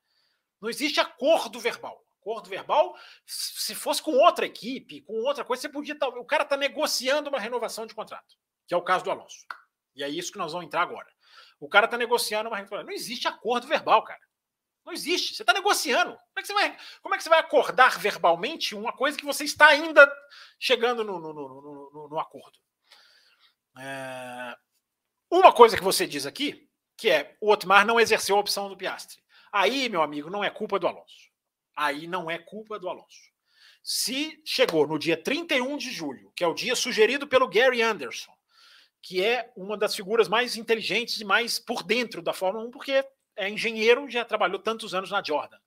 Não existe acordo verbal. Acordo verbal, se fosse com outra equipe, com outra coisa, você podia. O cara está negociando uma renovação de contrato, que é o caso do Alonso. E é isso que nós vamos entrar agora. O cara está negociando uma renovação. Não existe acordo verbal, cara. Não existe. Você está negociando. Como é, que você vai, como é que você vai acordar verbalmente uma coisa que você está ainda chegando no, no, no, no, no acordo? É... Uma coisa que você diz aqui, que é o Otmar não exerceu a opção do Piastre. Aí, meu amigo, não é culpa do Alonso. Aí não é culpa do Alonso. Se chegou no dia 31 de julho, que é o dia sugerido pelo Gary Anderson, que é uma das figuras mais inteligentes e mais por dentro da Fórmula 1, porque é engenheiro, já trabalhou tantos anos na Jordan.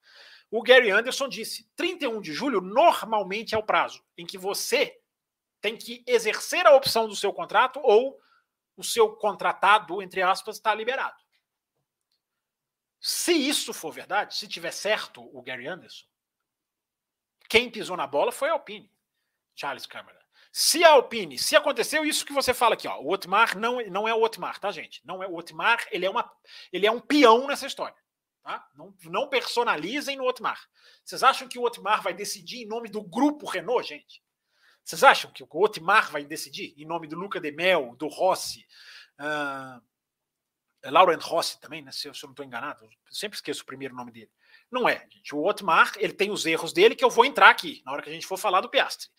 O Gary Anderson disse: 31 de julho normalmente é o prazo em que você tem que exercer a opção do seu contrato ou o seu contratado, entre aspas, está liberado. Se isso for verdade, se tiver certo o Gary Anderson, quem pisou na bola foi a Alpine, Charles Cameron. Se a Alpine, se aconteceu isso que você fala aqui, ó, o Otmar não, não é o Otmar, tá, gente? Não é o Otmar, ele é, uma, ele é um peão nessa história. Tá? Não, não personalizem no Otmar. Vocês acham que o Otmar vai decidir em nome do grupo Renault, gente? Vocês acham que o Otmar vai decidir em nome do Luca de Mel, do Rossi, uh, Laurent Rossi também, né? Se eu, se eu não estou enganado, eu sempre esqueço o primeiro nome dele. Não é, gente. O Otmar, ele tem os erros dele que eu vou entrar aqui na hora que a gente for falar do Piastre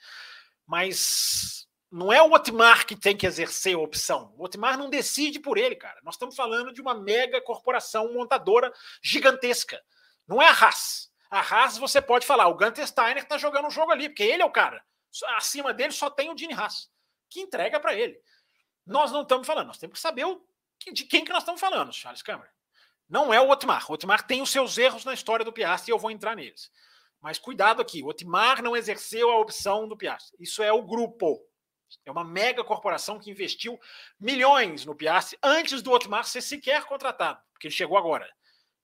mas não é o Otmar que tem que exercer a opção. O Otmar não decide por ele, cara. Nós estamos falando de uma mega corporação montadora gigantesca. Não é a Haas. A Haas você pode falar, o Gunter Steiner está jogando um jogo ali, porque ele é o cara. Acima dele só tem o Dini Haas, que entrega para ele. Nós não estamos falando, nós temos que saber o, de quem que nós estamos falando, Charles Câmara. Não é o Otmar. O Otmar tem os seus erros na história do Piastri e eu vou entrar neles. Mas cuidado aqui, o Otmar não exerceu a opção do Piastri. Isso é o grupo. É uma mega corporação que investiu milhões no Piastri antes do Otmar ser sequer contratado, porque ele chegou agora.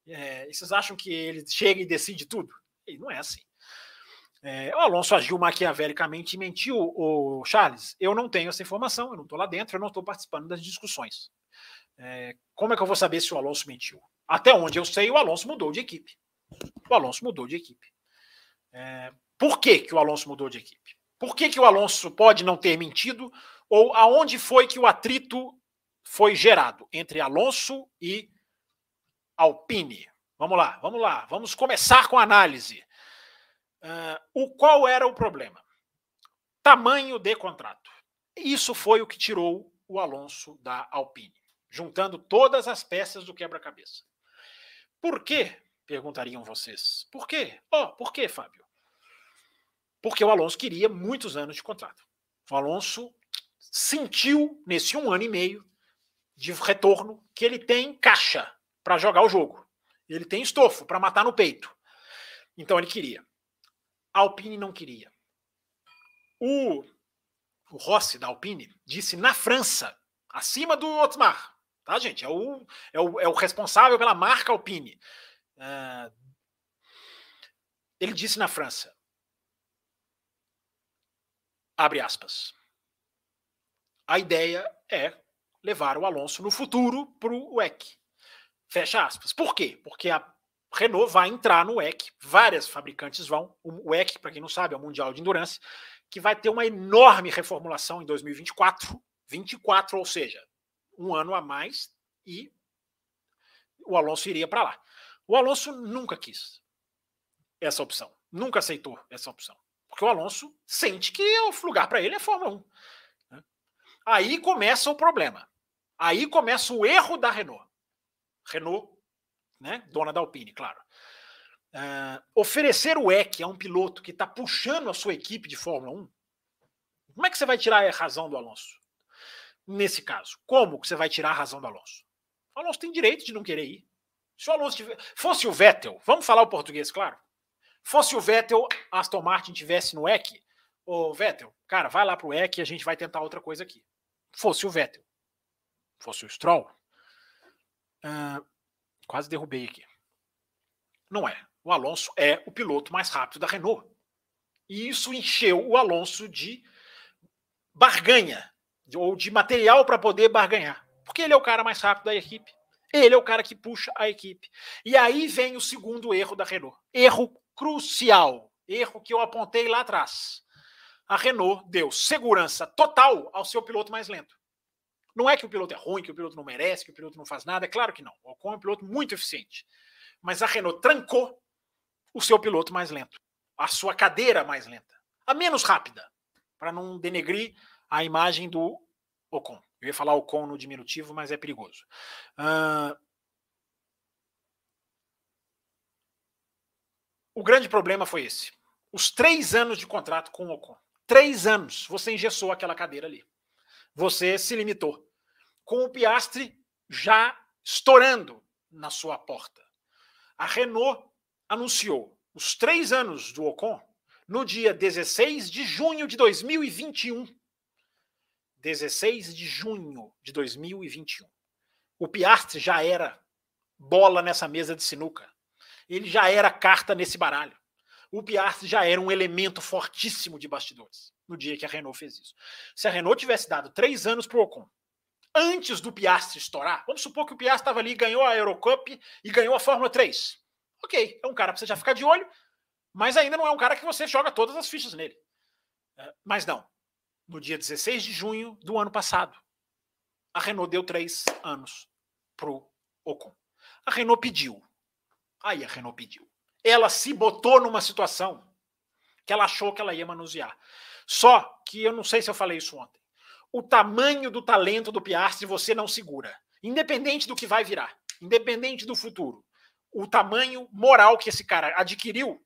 É, vocês acham que ele chega e decide tudo? E não é assim. É, o Alonso agiu maquiavelicamente e mentiu, o Charles. Eu não tenho essa informação, eu não estou lá dentro, eu não estou participando das discussões. É, como é que eu vou saber se o Alonso mentiu? Até onde eu sei, o Alonso mudou de equipe. O Alonso mudou de equipe. É, por que, que o Alonso mudou de equipe? Por que, que o Alonso pode não ter mentido? Ou aonde foi que o atrito foi gerado entre Alonso e Alpine? Vamos lá, vamos lá, vamos começar com a análise. Uh, o qual era o problema? Tamanho de contrato. Isso foi o que tirou o Alonso da Alpine, juntando todas as peças do quebra-cabeça. Por quê? Perguntariam vocês. Por quê? Oh, por quê, Fábio? Porque o Alonso queria muitos anos de contrato. O Alonso sentiu nesse um ano e meio de retorno que ele tem caixa para jogar o jogo. Ele tem estofo para matar no peito. Então ele queria. A Alpine não queria. O, o Rossi da Alpine disse na França, acima do Otmar, tá, gente? É o, é o, é o responsável pela marca Alpine. Uh, ele disse na França, abre aspas, a ideia é levar o Alonso no futuro para o WEC. Fecha aspas. Por quê? Porque a Renault vai entrar no WEC, várias fabricantes vão. O WEC, para quem não sabe, é o Mundial de Endurance, que vai ter uma enorme reformulação em 2024, 24, ou seja, um ano a mais, e o Alonso iria para lá. O Alonso nunca quis essa opção, nunca aceitou essa opção, porque o Alonso sente que o lugar para ele é Fórmula 1. Né? Aí começa o problema. Aí começa o erro da Renault. Renault né? dona da Alpine, claro. Uh, oferecer o EC a um piloto que está puxando a sua equipe de Fórmula 1, como é que você vai tirar a razão do Alonso? Nesse caso, como que você vai tirar a razão do Alonso? O Alonso tem direito de não querer ir. Se o Alonso tiver, fosse o Vettel, vamos falar o português, claro. Fosse o Vettel, Aston Martin tivesse no EC, ô Vettel, cara, vai lá pro EC e a gente vai tentar outra coisa aqui. Fosse o Vettel, fosse o Stroll, uh, Quase derrubei aqui. Não é. O Alonso é o piloto mais rápido da Renault. E isso encheu o Alonso de barganha, ou de material para poder barganhar. Porque ele é o cara mais rápido da equipe. Ele é o cara que puxa a equipe. E aí vem o segundo erro da Renault. Erro crucial. Erro que eu apontei lá atrás. A Renault deu segurança total ao seu piloto mais lento. Não é que o piloto é ruim, que o piloto não merece, que o piloto não faz nada, é claro que não. O Ocon é um piloto muito eficiente. Mas a Renault trancou o seu piloto mais lento, a sua cadeira mais lenta, a menos rápida, para não denegrir a imagem do Ocon. Eu ia falar Ocon no diminutivo, mas é perigoso. Uh... O grande problema foi esse. Os três anos de contrato com o Ocon. Três anos você engessou aquela cadeira ali. Você se limitou com o Piastre já estourando na sua porta. A Renault anunciou os três anos do Ocon no dia 16 de junho de 2021. 16 de junho de 2021. O Piastre já era bola nessa mesa de sinuca. Ele já era carta nesse baralho. O Piastri já era um elemento fortíssimo de bastidores no dia que a Renault fez isso. Se a Renault tivesse dado três anos para o Ocon antes do Piastri estourar, vamos supor que o Piastri estava ali, ganhou a Eurocup e ganhou a Fórmula 3. Ok, é um cara para você já ficar de olho, mas ainda não é um cara que você joga todas as fichas nele. É, mas não. No dia 16 de junho do ano passado, a Renault deu três anos pro Ocon. A Renault pediu. Aí a Renault pediu. Ela se botou numa situação que ela achou que ela ia manusear. Só que eu não sei se eu falei isso ontem o tamanho do talento do Piastri você não segura. Independente do que vai virar, independente do futuro. O tamanho moral que esse cara adquiriu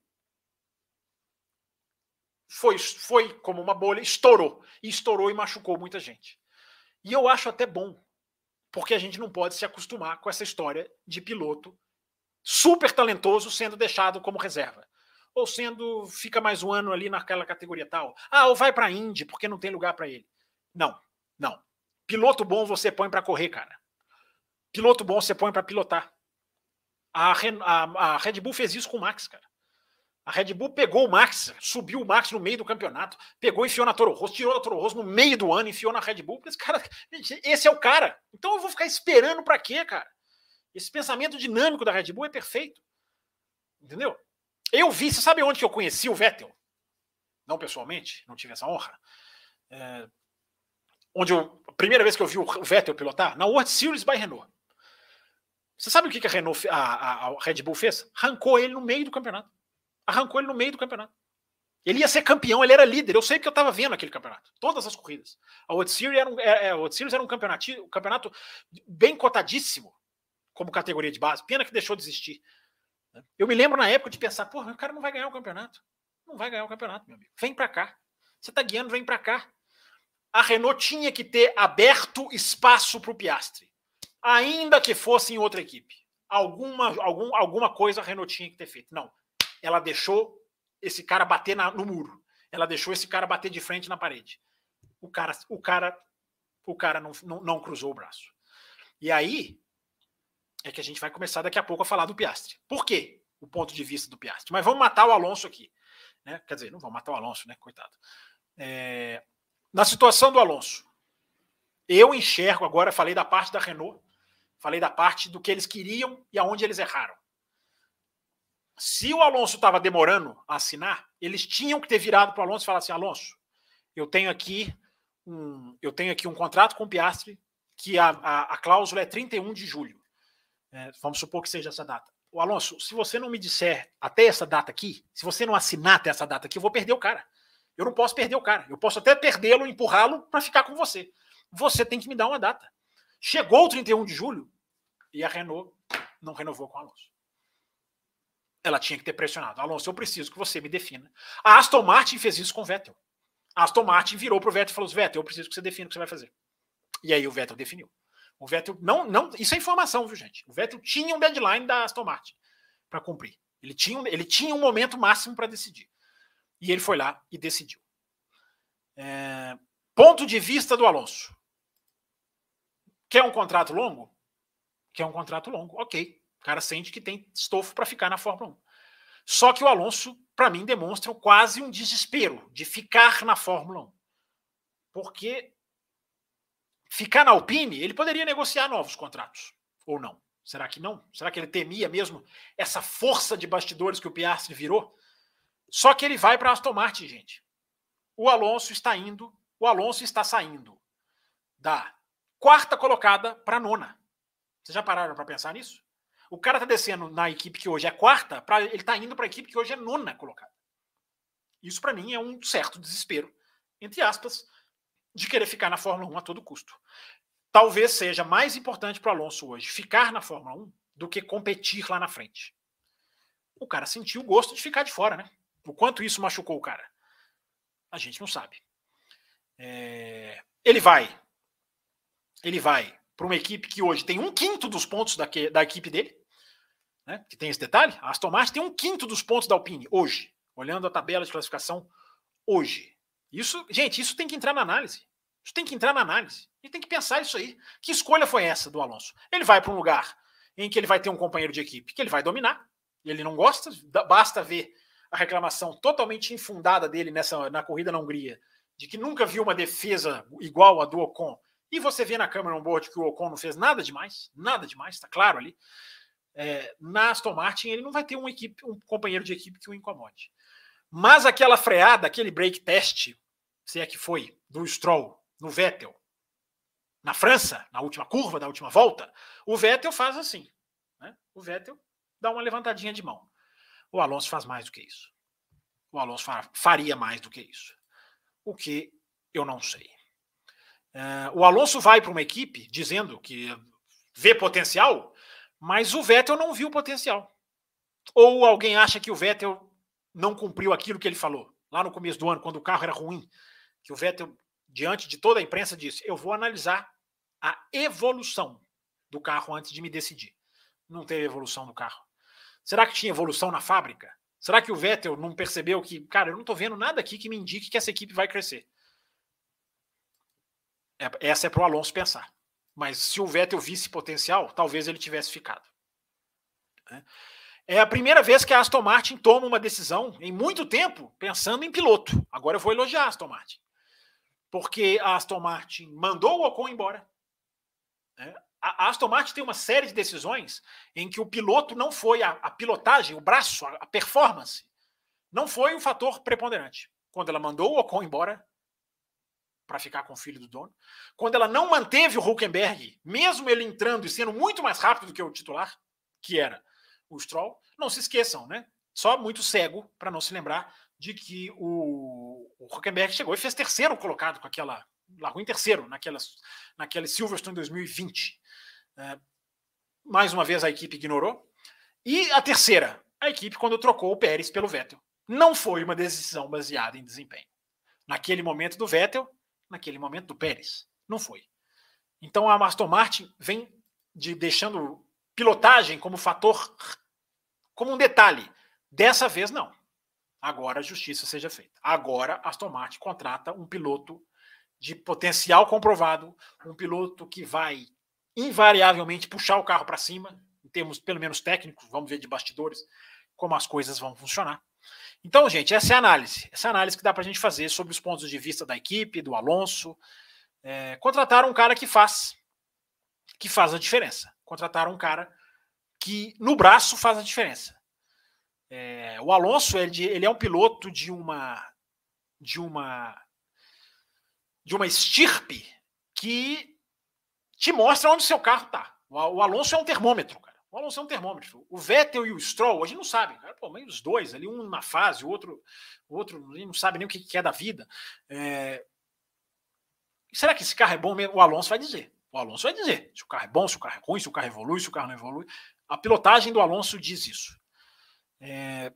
foi, foi como uma bolha, estourou. E estourou e machucou muita gente. E eu acho até bom, porque a gente não pode se acostumar com essa história de piloto super talentoso sendo deixado como reserva. ou sendo fica mais um ano ali naquela categoria tal. Ah, ou vai para a Indy porque não tem lugar para ele. Não, não. Piloto bom você põe para correr, cara. Piloto bom você põe para pilotar. A, a, a, Red Bull fez isso com o Max, cara. A Red Bull pegou o Max, subiu o Max no meio do campeonato, pegou e enfiou na Toro Rosso, tirou a Toro Rosso no meio do ano, enfiou na Red Bull. Esse cara, esse é o cara. Então eu vou ficar esperando para quê, cara? Esse pensamento dinâmico da Red Bull é perfeito. Entendeu? Eu vi, você sabe onde que eu conheci o Vettel? Não pessoalmente, não tive essa honra. É, onde eu, a primeira vez que eu vi o Vettel pilotar? Na World Series by Renault. Você sabe o que a, Renault, a, a, a Red Bull fez? Arrancou ele no meio do campeonato. Arrancou ele no meio do campeonato. Ele ia ser campeão, ele era líder. Eu sei que eu estava vendo aquele campeonato, todas as corridas. A World Series era um, é, é era um campeonato, um campeonato bem cotadíssimo como categoria de base. Pena que deixou de existir. Né? Eu me lembro na época de pensar, porra, o cara não vai ganhar o campeonato. Não vai ganhar o campeonato, meu amigo. Vem para cá. Você está guiando, vem para cá. A Renault tinha que ter aberto espaço para o Piastre. Ainda que fosse em outra equipe. Alguma, algum, alguma coisa a Renault tinha que ter feito. Não. Ela deixou esse cara bater na, no muro. Ela deixou esse cara bater de frente na parede. O cara, o cara, o cara não, não, não cruzou o braço. E aí, é que a gente vai começar daqui a pouco a falar do Piastre. Por quê? O ponto de vista do Piastre. Mas vamos matar o Alonso aqui. Né? Quer dizer, não vamos matar o Alonso, né? Coitado. É... Na situação do Alonso, eu enxergo agora, falei da parte da Renault, falei da parte do que eles queriam e aonde eles erraram. Se o Alonso estava demorando a assinar, eles tinham que ter virado para o Alonso e falar assim: Alonso, eu tenho aqui um, eu tenho aqui um contrato com o Piastre que a, a, a cláusula é 31 de julho. É, vamos supor que seja essa data. O Alonso, se você não me disser até essa data aqui, se você não assinar até essa data aqui, eu vou perder o cara. Eu não posso perder o cara. Eu posso até perdê-lo, empurrá-lo para ficar com você. Você tem que me dar uma data. Chegou o 31 de julho e a Renault não renovou com o Alonso. Ela tinha que ter pressionado. Alonso, eu preciso que você me defina. A Aston Martin fez isso com o Vettel. A Aston Martin virou para o Vettel e falou: Vettel, eu preciso que você defina o que você vai fazer. E aí o Vettel definiu. O Vettel não, não, isso é informação, viu, gente? O Vettel tinha um deadline da Aston Martin para cumprir. Ele tinha, ele tinha um momento máximo para decidir. E ele foi lá e decidiu. É, ponto de vista do Alonso. Quer um contrato longo? Quer um contrato longo, ok. O cara sente que tem estofo para ficar na Fórmula 1. Só que o Alonso, para mim, demonstra quase um desespero de ficar na Fórmula 1. Porque ficar na Alpine, ele poderia negociar novos contratos. Ou não? Será que não? Será que ele temia mesmo essa força de bastidores que o Piastri virou? Só que ele vai para Aston Martin, gente. O Alonso está indo, o Alonso está saindo da quarta colocada para a nona. Vocês já pararam para pensar nisso? O cara está descendo na equipe que hoje é quarta, pra, ele está indo para a equipe que hoje é nona colocada. Isso para mim é um certo desespero, entre aspas, de querer ficar na Fórmula 1 a todo custo. Talvez seja mais importante para Alonso hoje ficar na Fórmula 1 do que competir lá na frente. O cara sentiu o gosto de ficar de fora, né? O quanto isso machucou o cara, a gente não sabe. É... Ele vai, ele vai para uma equipe que hoje tem um quinto dos pontos da, que, da equipe dele, né? Que tem esse detalhe. A Aston Martin tem um quinto dos pontos da Alpine hoje, olhando a tabela de classificação hoje. Isso, gente, isso tem que entrar na análise. Isso tem que entrar na análise. E tem que pensar isso aí. Que escolha foi essa do Alonso? Ele vai para um lugar em que ele vai ter um companheiro de equipe que ele vai dominar. E ele não gosta. Basta ver a reclamação totalmente infundada dele nessa na corrida na Hungria, de que nunca viu uma defesa igual a do Ocon. E você vê na câmera on board que o Ocon não fez nada demais, nada demais, está claro ali. É, na Aston Martin ele não vai ter um, equipe, um companheiro de equipe que o incomode. Mas aquela freada, aquele break test, se é que foi, do Stroll no Vettel, na França, na última curva, na última volta, o Vettel faz assim. Né? O Vettel dá uma levantadinha de mão. O Alonso faz mais do que isso. O Alonso faria mais do que isso. O que eu não sei. Uh, o Alonso vai para uma equipe dizendo que vê potencial, mas o Vettel não viu potencial. Ou alguém acha que o Vettel não cumpriu aquilo que ele falou lá no começo do ano, quando o carro era ruim, que o Vettel, diante de toda a imprensa, disse: Eu vou analisar a evolução do carro antes de me decidir. Não teve evolução no carro. Será que tinha evolução na fábrica? Será que o Vettel não percebeu que, cara, eu não estou vendo nada aqui que me indique que essa equipe vai crescer? É, essa é para o Alonso pensar. Mas se o Vettel visse potencial, talvez ele tivesse ficado. Né? É a primeira vez que a Aston Martin toma uma decisão em muito tempo pensando em piloto. Agora eu vou elogiar a Aston Martin. Porque a Aston Martin mandou o Ocon embora. Né? A Aston Martin tem uma série de decisões em que o piloto não foi, a, a pilotagem, o braço, a, a performance, não foi um fator preponderante. Quando ela mandou o Ocon embora, para ficar com o filho do dono. Quando ela não manteve o Huckenberg, mesmo ele entrando e sendo muito mais rápido do que o titular, que era o Stroll, não se esqueçam, né? Só muito cego para não se lembrar de que o, o Huckenberg chegou e fez terceiro colocado com aquela. Largou em terceiro naquela, naquela Silverstone 2020. É, mais uma vez a equipe ignorou. E a terceira, a equipe quando trocou o Pérez pelo Vettel. Não foi uma decisão baseada em desempenho. Naquele momento do Vettel, naquele momento do Pérez. Não foi. Então a Aston Martin vem de deixando pilotagem como fator, como um detalhe. Dessa vez, não. Agora a justiça seja feita. Agora a Aston Martin contrata um piloto de potencial comprovado, um piloto que vai invariavelmente puxar o carro para cima, em termos pelo menos técnicos, vamos ver de bastidores como as coisas vão funcionar. Então, gente, essa é a análise. Essa é a análise que dá para a gente fazer sobre os pontos de vista da equipe, do Alonso. É, contrataram um cara que faz, que faz a diferença. Contrataram um cara que no braço faz a diferença. É, o Alonso ele, ele é um piloto de uma de uma de uma estirpe que te mostra onde seu carro está. O, o Alonso é um termômetro, cara. O Alonso é um termômetro. O Vettel e o Stroll, a gente não sabe. Cara. Pô, mas os dois ali, um na fase, o outro, o outro não sabe nem o que é da vida. É... Será que esse carro é bom mesmo? O Alonso vai dizer. O Alonso vai dizer se o carro é bom, se o carro é ruim, se o carro evolui, se o carro não evolui. A pilotagem do Alonso diz isso. É...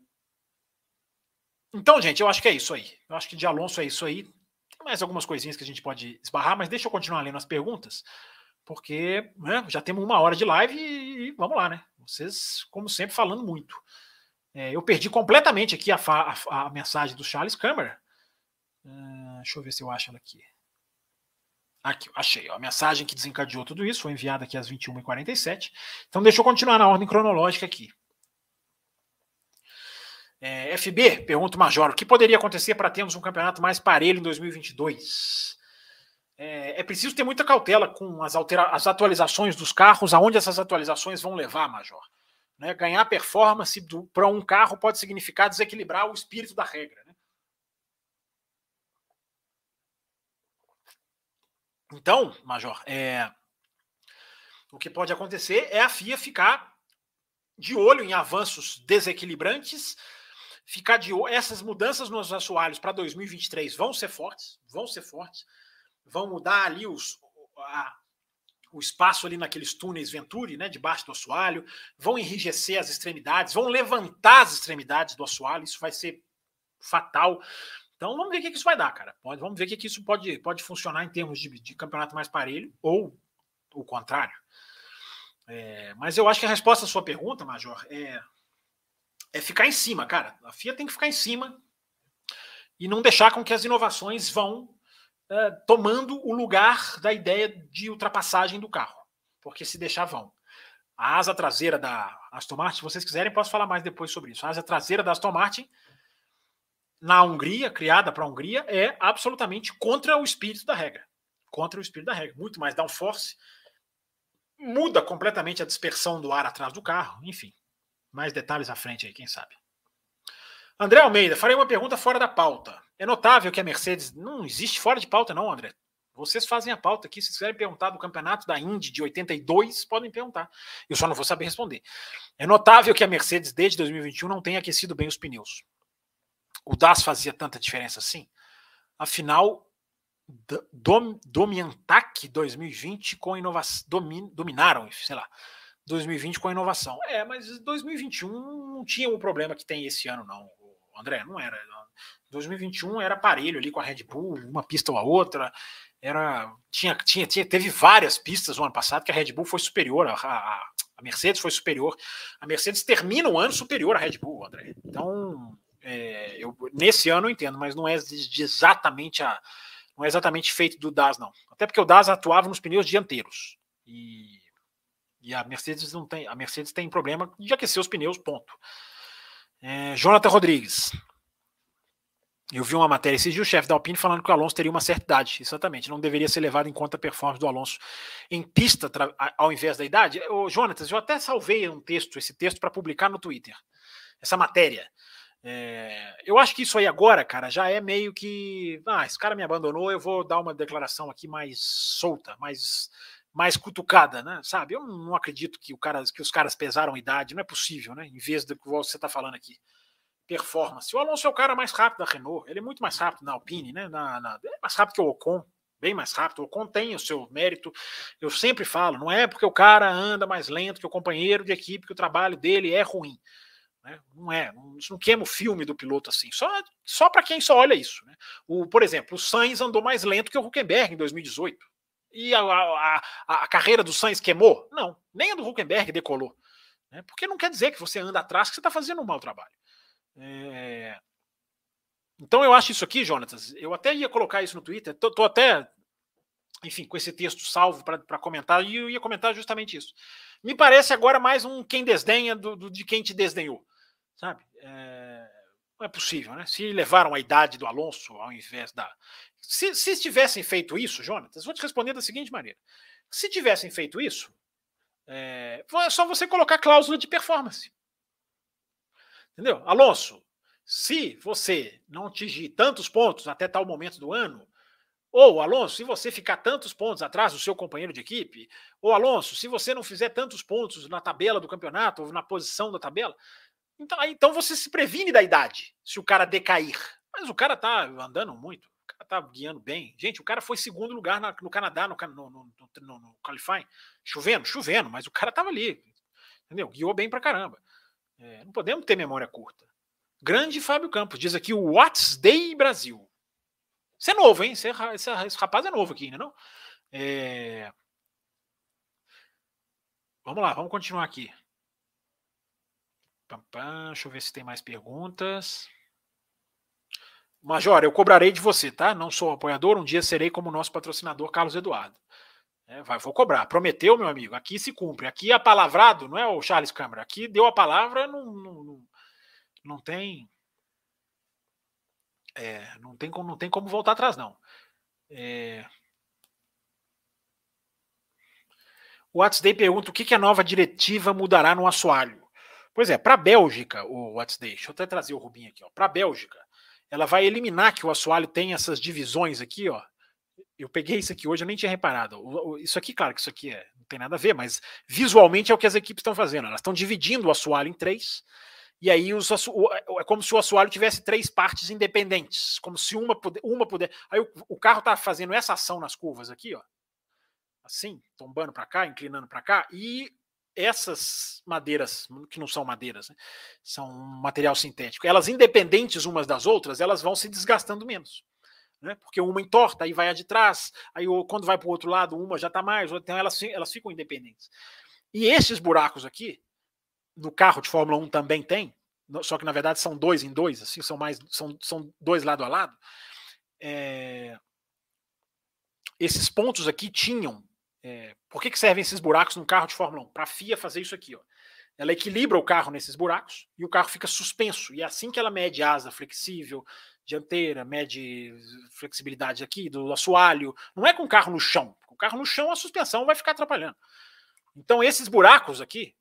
Então, gente, eu acho que é isso aí. Eu acho que de Alonso é isso aí. Tem mais algumas coisinhas que a gente pode esbarrar, mas deixa eu continuar lendo as perguntas porque né, já temos uma hora de live e, e, vamos lá, né? Vocês, como sempre, falando muito. É, eu perdi completamente aqui a, a, a mensagem do Charles Câmara. Uh, deixa eu ver se eu acho ela aqui. Aqui, achei. Ó, a mensagem que desencadeou tudo isso foi enviada aqui às 21h47. Então, deixa eu continuar na ordem cronológica aqui. É, FB, pergunta o Major, o que poderia acontecer para termos um campeonato mais parelho em 2022? É, é, preciso ter muita cautela com as, altera as atualizações dos carros, aonde essas atualizações vão levar, Major. Né? Ganhar performance para um carro pode significar desequilibrar o espírito da regra. Né? Então, Major, é, o que pode acontecer é a FIA ficar de olho em avanços desequilibrantes, ficar de olho. Essas mudanças nos assoalhos para 2023 vão ser fortes, vão ser fortes vão mudar ali os, a, o espaço ali naqueles túneis Venturi, né, debaixo do assoalho, vão enrijecer as extremidades, vão levantar as extremidades do assoalho, isso vai ser fatal. Então vamos ver o que, isso vai dar, cara. Pode, vamos ver o que, que isso pode, pode funcionar em termos de, de campeonato mais parelho ou o contrário. É, mas eu acho que a resposta à sua pergunta, Major, é, é ficar em cima, cara. A FIA tem que ficar em cima e não deixar com que as inovações vão uh, tomando o lugar da ideia de ultrapassagem do carro, porque se deixar vão. A asa traseira da Aston Martin, se vocês quiserem, posso falar mais depois sobre isso. A asa traseira da Aston Martin, na Hungria, criada para a Hungria, é absolutamente contra o espírito da regra. Contra o espírito da regra. Muito mais downforce, muda completamente a dispersão do ar atrás do carro, enfim. Mais detalhes à frente aí, quem sabe. André Almeida, farei uma pergunta fora da pauta. É notável que a Mercedes não existe fora de pauta, não, André. Vocês fazem a pauta aqui. Se quiserem perguntar do campeonato da Indy de 82, podem perguntar. Eu só não vou saber responder. É notável que a Mercedes, desde 2021, não tenha aquecido bem os pneus. O DAS fazia tanta diferença assim? Afinal, dom, Domiantac 2020 com inovação. Domin, dominaram, sei lá. 2020 com inovação. É, mas 2021 não tinha o problema que tem esse ano, não, André. Não era. 2021 era parelho ali com a Red Bull, uma pista ou a outra. Era tinha, tinha, tinha teve várias pistas no ano passado que a Red Bull foi superior a, a, A Mercedes foi superior. A Mercedes termina o ano superior à Red Bull, André. Então, é, eu, nesse ano eu entendo, mas não é de exatamente a, não é exatamente feito do DAS, não. Até porque o DAS atuava nos pneus dianteiros. E, e a Mercedes não tem. A Mercedes tem problema de aquecer os pneus, ponto. É, Jonathan Rodrigues. Eu vi uma matéria esses dias, o chefe da Alpine falando que o Alonso teria uma certa idade. Exatamente. Não deveria ser levado em conta a performance do Alonso em pista ao invés da idade. Ô, Jonatas, eu até salvei um texto, esse texto, para publicar no Twitter. Essa matéria. É, eu acho que isso aí agora, cara, já é meio que. Ah, esse cara me abandonou, eu vou dar uma declaração aqui mais solta, mais, mais cutucada, né? Sabe? Eu não acredito que, o cara, que os caras pesaram a idade, não é possível, né? Em vez do que você está falando aqui performance. O Alonso é o cara mais rápido da Renault, ele é muito mais rápido na Alpine, né? Na, na, é mais rápido que o Ocon, bem mais rápido. O Ocon tem o seu mérito. Eu sempre falo, não é porque o cara anda mais lento que o companheiro de equipe que o trabalho dele é ruim. Né? Não é, não, isso não queima o filme do piloto assim, só, só para quem só olha isso. Né? O, por exemplo, o Sainz andou mais lento que o Huckenberg em 2018. E a, a, a, a carreira do Sainz queimou? Não, nem a do Huckenberg decolou. Né? Porque não quer dizer que você anda atrás que você está fazendo um mau trabalho. É... Então eu acho isso aqui, Jonatas. Eu até ia colocar isso no Twitter. Tô, tô até, enfim, com esse texto salvo para comentar, e eu ia comentar justamente isso. Me parece agora mais um quem desdenha do, do de quem te desdenhou. Sabe? É... Não é possível, né? Se levaram a idade do Alonso ao invés da. Se, se tivessem feito isso, Jonatas, vou te responder da seguinte maneira. Se tivessem feito isso, é, é só você colocar cláusula de performance. Entendeu? Alonso, se você não atingir tantos pontos até tal momento do ano, ou Alonso, se você ficar tantos pontos atrás do seu companheiro de equipe, ou Alonso, se você não fizer tantos pontos na tabela do campeonato ou na posição da tabela, então, então você se previne da idade se o cara decair. Mas o cara tá andando muito, o cara tá guiando bem. Gente, o cara foi segundo lugar na, no Canadá, no, no, no, no, no qualifying, chovendo, chovendo, mas o cara tava ali, entendeu? Guiou bem pra caramba. É, não podemos ter memória curta. Grande Fábio Campos, diz aqui o What's Day Brasil. Isso é novo, hein? Esse, esse, esse rapaz é novo aqui, né? Não? É... Vamos lá, vamos continuar aqui. Pam, pam, deixa eu ver se tem mais perguntas. Major, eu cobrarei de você, tá? Não sou apoiador, um dia serei como nosso patrocinador Carlos Eduardo. É, vai, vou cobrar. Prometeu, meu amigo. Aqui se cumpre. Aqui é palavrado, não é o Charles Câmara. Aqui deu a palavra, não, não, não tem. É, não, tem como, não tem como voltar atrás, não. É... O WhatsApp pergunta o que, que a nova diretiva mudará no assoalho. Pois é, para a Bélgica, o WhatsApp, deixa eu até trazer o Rubinho aqui, para a Bélgica, ela vai eliminar que o assoalho tem essas divisões aqui, ó, eu peguei isso aqui hoje, eu nem tinha reparado. Isso aqui, claro que isso aqui é, não tem nada a ver, mas visualmente é o que as equipes estão fazendo. Elas estão dividindo o assoalho em três, e aí os, é como se o assoalho tivesse três partes independentes, como se uma, puder, uma puder. Aí o, o carro está fazendo essa ação nas curvas aqui, ó, assim, tombando para cá, inclinando para cá, e essas madeiras, que não são madeiras, né, são material sintético, elas independentes umas das outras, elas vão se desgastando menos né? Porque uma entorta, aí vai a de trás, aí quando vai para o outro lado, uma já está mais, então elas, elas ficam independentes. E esses buracos aqui, no carro de Fórmula 1 também tem, só que na verdade são dois em dois, assim, são mais, são, são dois lado a lado. É... Esses pontos aqui tinham. É... Por que, que servem esses buracos no carro de Fórmula 1? Para a FIA fazer isso aqui, ó. Ela equilibra o carro nesses buracos e o carro fica suspenso. E é assim que ela mede asa flexível, dianteira, mede flexibilidade aqui do assoalho. Não é com o carro no chão. Com o carro no chão, a suspensão vai ficar atrapalhando. Então, esses buracos aqui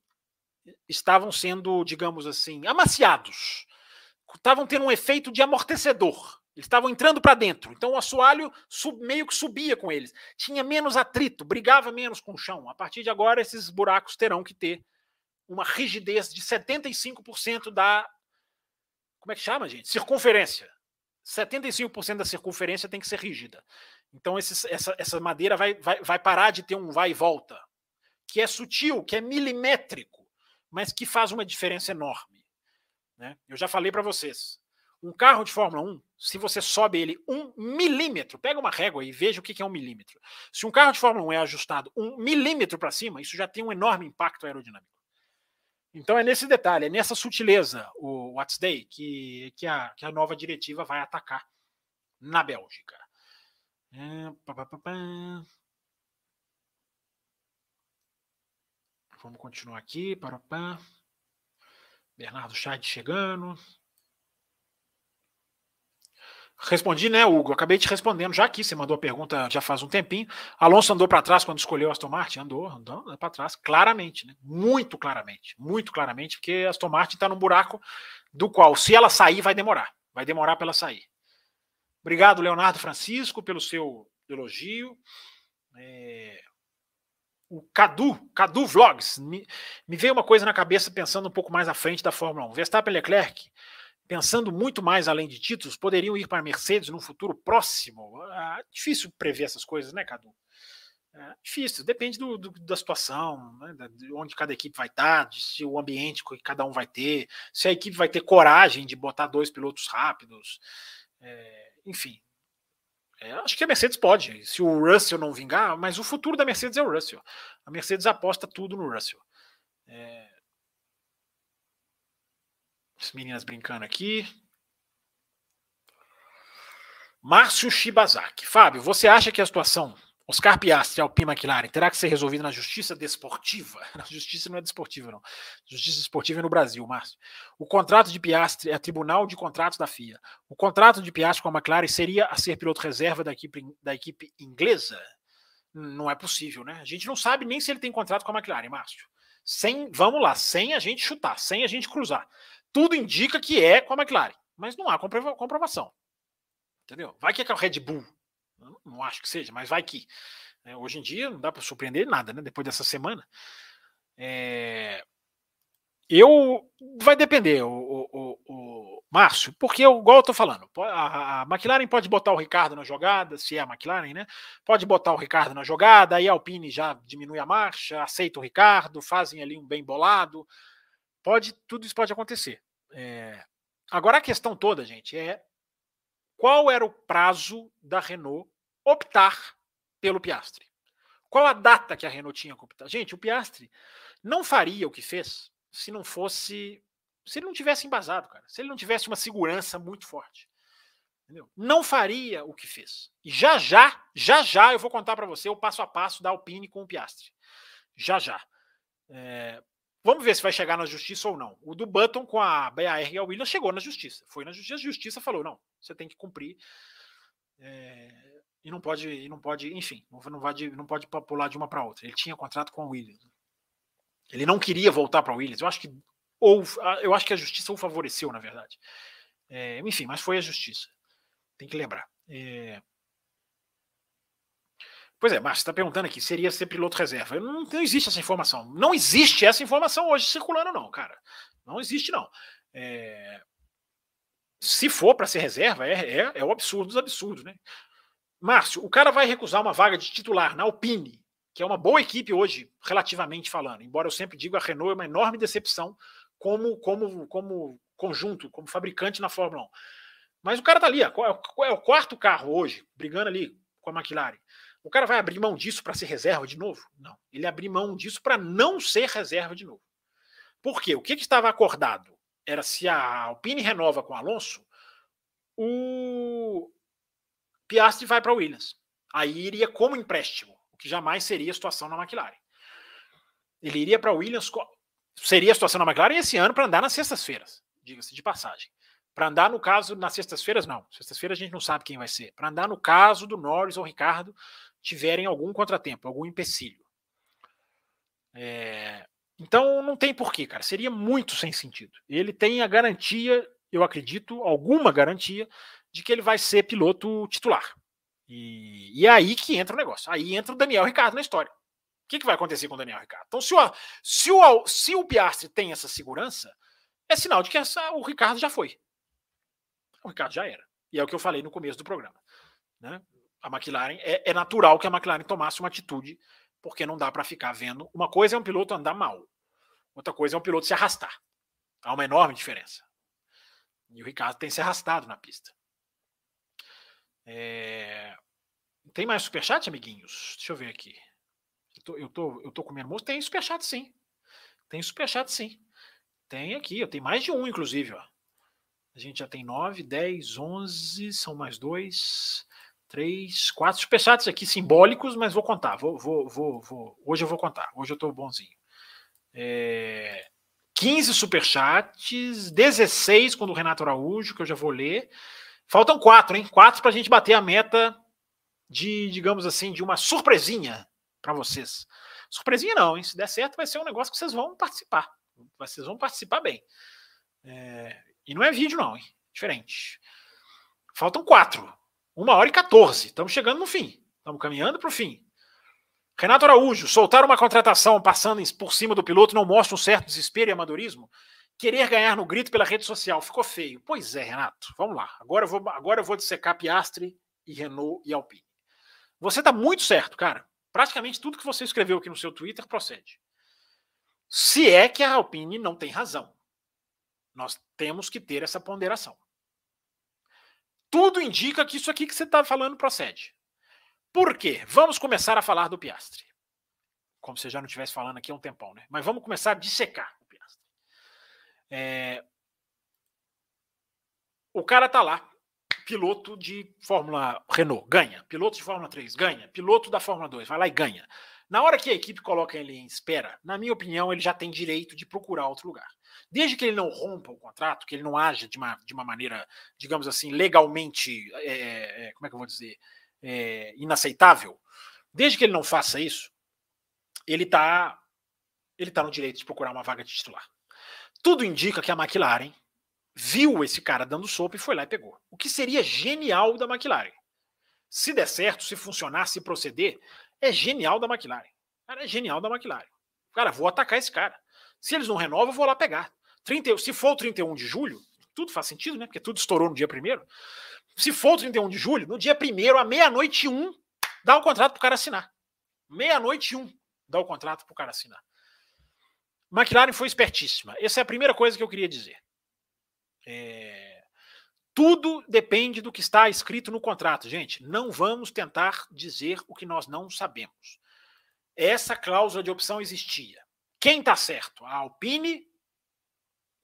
estavam sendo, digamos assim, amaciados. Estavam tendo um efeito de amortecedor. Eles estavam entrando para dentro. Então, o assoalho sub, meio que subia com eles. Tinha menos atrito, brigava menos com o chão. A partir de agora, esses buracos terão que ter uma rigidez de 75% da. Como é que chama, gente? Circunferência. 75% da circunferência tem que ser rígida. Então, essa, essa madeira vai, vai, vai parar de ter um vai e volta, que é sutil, que é milimétrico, mas que faz uma diferença enorme. Né? Eu já falei para vocês. Um carro de Fórmula 1, se você sobe ele um milímetro, pega uma régua e veja o que é um milímetro. Se um carro de Fórmula 1 é ajustado um milímetro para cima, isso já tem um enorme impacto aerodinâmico. Então é nesse detalhe, é nessa sutileza, o What's Day, que, que, a, que a nova diretiva vai atacar na Bélgica. É, pá, pá, pá, Vamos continuar aqui. Parapá. Bernardo Chad chegando. Respondi, né, Hugo? Acabei te respondendo já aqui. Você mandou a pergunta já faz um tempinho. Alonso andou para trás quando escolheu Aston Martin? Andou, andou para trás, claramente, né? Muito claramente, muito claramente, porque Aston Martin está num buraco do qual, se ela sair, vai demorar. Vai demorar para ela sair. Obrigado, Leonardo Francisco, pelo seu elogio. É... O Cadu, Cadu Vlogs, me, me veio uma coisa na cabeça pensando um pouco mais à frente da Fórmula 1. Verstappen Leclerc pensando muito mais além de títulos, poderiam ir para a Mercedes no futuro próximo? Ah, difícil prever essas coisas, né, Cadu? É difícil, depende do, do, da situação, né, de onde cada equipe vai estar, de se o ambiente que cada um vai ter, se a equipe vai ter coragem de botar dois pilotos rápidos, é, enfim. É, acho que a Mercedes pode, se o Russell não vingar, mas o futuro da Mercedes é o Russell. A Mercedes aposta tudo no Russell. É, as meninas brincando aqui. Márcio Shibazaki. Fábio, você acha que a situação Oscar Piastri, Alpine McLaren, terá que ser resolvida na justiça desportiva? Na justiça não é desportiva, não. Justiça esportiva é no Brasil, Márcio. O contrato de Piastri é Tribunal de Contratos da FIA. O contrato de Piastri com a McLaren seria a ser piloto reserva da equipe, da equipe inglesa? Não é possível, né? A gente não sabe nem se ele tem contrato com a McLaren, Márcio. Sem, vamos lá, sem a gente chutar, sem a gente cruzar tudo indica que é com a McLaren, mas não há comprovação. Entendeu? Vai que é com a Red Bull. Não, acho que seja, mas vai que. É, hoje em dia não dá para surpreender nada, né? Depois dessa semana. É... Eu. Vai depender, o, o, o, o Márcio, porque, eu, igual eu tô falando, a, a, McLaren pode botar o Ricardo na jogada, se é a McLaren, né? Pode botar o Ricardo na jogada, aí a Alpine já diminui a marcha, aceita o Ricardo, fazem ali um bem bolado. Pode, tudo isso pode acontecer. É... Agora a questão toda, gente, é qual era o prazo da Renault optar pelo Piastre? Qual a data que a Renault tinha que optar? Gente, o Piastre não faria o que fez se não fosse. Se ele não tivesse embasado, cara. Se ele não tivesse uma segurança muito forte. Entendeu? Não faria o que fez. E já já, já já eu vou contar para você o passo a passo da Alpine com o Piastre. Já já. É, Vamos ver se vai chegar na justiça ou não. O do Button com a BAR e a Williams chegou na justiça. Foi na justiça, a justiça falou: não, você tem que cumprir. É, e não pode, e não pode, enfim, não, vai de, não pode pular de uma para outra. Ele tinha contrato com a Williams. Ele não queria voltar para a Williams. Eu acho que ou eu acho que a justiça o favoreceu, na verdade. É, enfim, mas foi a justiça. Tem que lembrar. É, Pois é, Márcio está perguntando aqui, seria ser piloto reserva. Não, não, existe essa informação. Não existe essa informação hoje circulando, não, cara. Não existe, não. É... Se for para ser reserva, é, é, é o absurdo dos absurdos, né? Márcio, o cara vai recusar uma vaga de titular na Alpine, que é uma boa equipe hoje, relativamente falando. Embora eu sempre diga a Renault é uma enorme decepção como, como, como conjunto, como fabricante na Fórmula 1. Mas o cara tá ali, é o quarto carro hoje, brigando ali com a McLaren. O cara vai abrir mão disso para ser reserva de novo? Não. Ele abriu mão disso para não ser reserva de novo. Por quê? O que, que estava acordado? Era se a Alpine renova com o Alonso, o Piastri vai para a Williams. Aí iria como empréstimo, o que jamais seria a situação na McLaren. Ele iria para a Williams, seria a situação na McLaren esse ano para andar nas sextas-feiras, diga-se de passagem. Para andar, no caso, nas sextas-feiras, não. Sextas-feiras a gente não sabe quem vai ser. Para andar, no caso do Norris ou Ricardo, tiverem algum contratempo, algum empecilho. É, então não tem porquê, cara. Seria muito sem sentido. Ele tem a garantia, eu acredito, alguma garantia, de que ele vai ser piloto titular. E, e é aí que entra o negócio. Aí entra o Daniel Ricardo na história. O que, que vai acontecer com o Daniel Ricardo? Então, se o, se o, se o Piastri tem essa segurança, é sinal de que essa, o Ricardo já foi. O Ricardo já era. E é o que eu falei no começo do programa. Né? A McLaren, é, é natural que a McLaren tomasse uma atitude, porque não dá para ficar vendo. Uma coisa é um piloto andar mal, outra coisa é um piloto se arrastar. Há uma enorme diferença. E o Ricardo tem se arrastado na pista. É... Tem mais superchat, amiguinhos? Deixa eu ver aqui. Eu tô, eu tô, eu tô comendo moço. Tem superchat, sim. Tem superchat, sim. Tem aqui, eu tenho mais de um, inclusive. Ó. A gente já tem 9, 10, 11, são mais dois, três, quatro superchats aqui simbólicos, mas vou contar. Vou, vou, vou, vou. Hoje eu vou contar. Hoje eu tô bonzinho. É, 15 superchats, 16 com o Renato Araújo, que eu já vou ler. Faltam quatro, hein? Quatro para a gente bater a meta de, digamos assim, de uma surpresinha para vocês. Surpresinha não, hein? Se der certo, vai ser um negócio que vocês vão participar. Vocês vão participar bem. É, e não é vídeo, não, hein? Diferente. Faltam quatro. Uma hora e 14. Estamos chegando no fim. Estamos caminhando para o fim. Renato Araújo, soltar uma contratação passando por cima do piloto não mostra um certo desespero e amadorismo? Querer ganhar no grito pela rede social ficou feio. Pois é, Renato. Vamos lá. Agora eu vou, agora eu vou dissecar Piastre e Renault e Alpine. Você está muito certo, cara. Praticamente tudo que você escreveu aqui no seu Twitter procede. Se é que a Alpine não tem razão. Nós temos que ter essa ponderação. Tudo indica que isso aqui que você está falando procede. Por quê? Vamos começar a falar do Piastre. Como se já não estivesse falando aqui há um tempão, né? Mas vamos começar a dissecar o Piastre. É... O cara tá lá, piloto de Fórmula Renault, ganha. Piloto de Fórmula 3, ganha. Piloto da Fórmula 2, vai lá e ganha. Na hora que a equipe coloca ele em espera, na minha opinião, ele já tem direito de procurar outro lugar. Desde que ele não rompa o contrato, que ele não haja de uma, de uma maneira, digamos assim, legalmente, é, como é que eu vou dizer, é, inaceitável, desde que ele não faça isso, ele está ele tá no direito de procurar uma vaga de titular. Tudo indica que a McLaren viu esse cara dando sopa e foi lá e pegou. O que seria genial da McLaren. Se der certo, se funcionar, se proceder, é genial da McLaren. Cara, é genial da McLaren. Cara, vou atacar esse cara. Se eles não renovam, eu vou lá pegar. 30, se for o 31 de julho, tudo faz sentido, né? Porque tudo estourou no dia primeiro. Se for o 31 de julho, no dia primeiro, à meia-noite um, dá o contrato para o cara assinar. Meia-noite um, dá o contrato para o cara assinar. McLaren foi espertíssima. Essa é a primeira coisa que eu queria dizer. É... Tudo depende do que está escrito no contrato, gente. Não vamos tentar dizer o que nós não sabemos. Essa cláusula de opção existia. Quem está certo? A Alpine,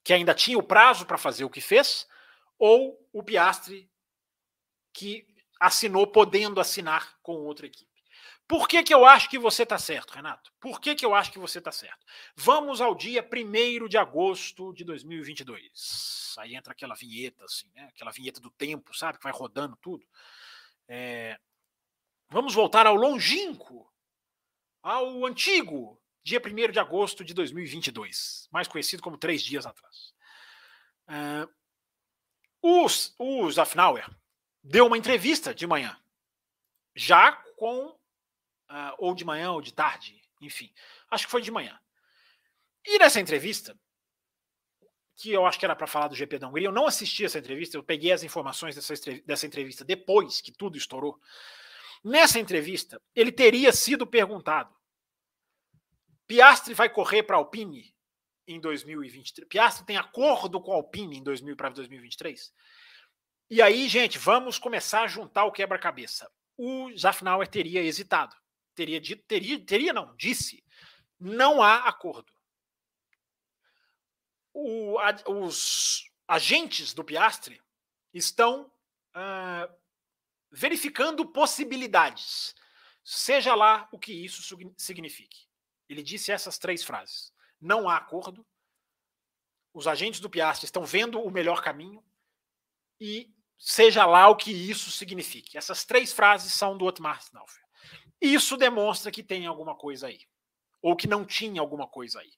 que ainda tinha o prazo para fazer o que fez, ou o Piastre, que assinou podendo assinar com outra equipe. Por que, que eu acho que você está certo, Renato? Por que, que eu acho que você está certo? Vamos ao dia 1 de agosto de 2022. Aí entra aquela vinheta, assim, né? aquela vinheta do tempo, sabe? Que vai rodando tudo. É... Vamos voltar ao longínquo, ao antigo dia 1 de agosto de 2022, mais conhecido como três dias atrás. Uh, os, o Zafnauer deu uma entrevista de manhã, já com uh, ou de manhã ou de tarde, enfim. Acho que foi de manhã. E nessa entrevista, que eu acho que era para falar do GP da Hungria, eu não assisti essa entrevista, eu peguei as informações dessa, dessa entrevista depois que tudo estourou. Nessa entrevista, ele teria sido perguntado: Piastri vai correr para a Alpine em 2023? Piastri tem acordo com a Alpine em 2000 para 2023? E aí, gente, vamos começar a juntar o quebra-cabeça. O Zafnauer teria hesitado teria dito, teria, teria não, disse, não há acordo. O, a, os agentes do Piastre estão uh, verificando possibilidades, seja lá o que isso signifique. Ele disse essas três frases: não há acordo, os agentes do Piastre estão vendo o melhor caminho e seja lá o que isso signifique. Essas três frases são do Otmar Snaufer. Isso demonstra que tem alguma coisa aí. Ou que não tinha alguma coisa aí.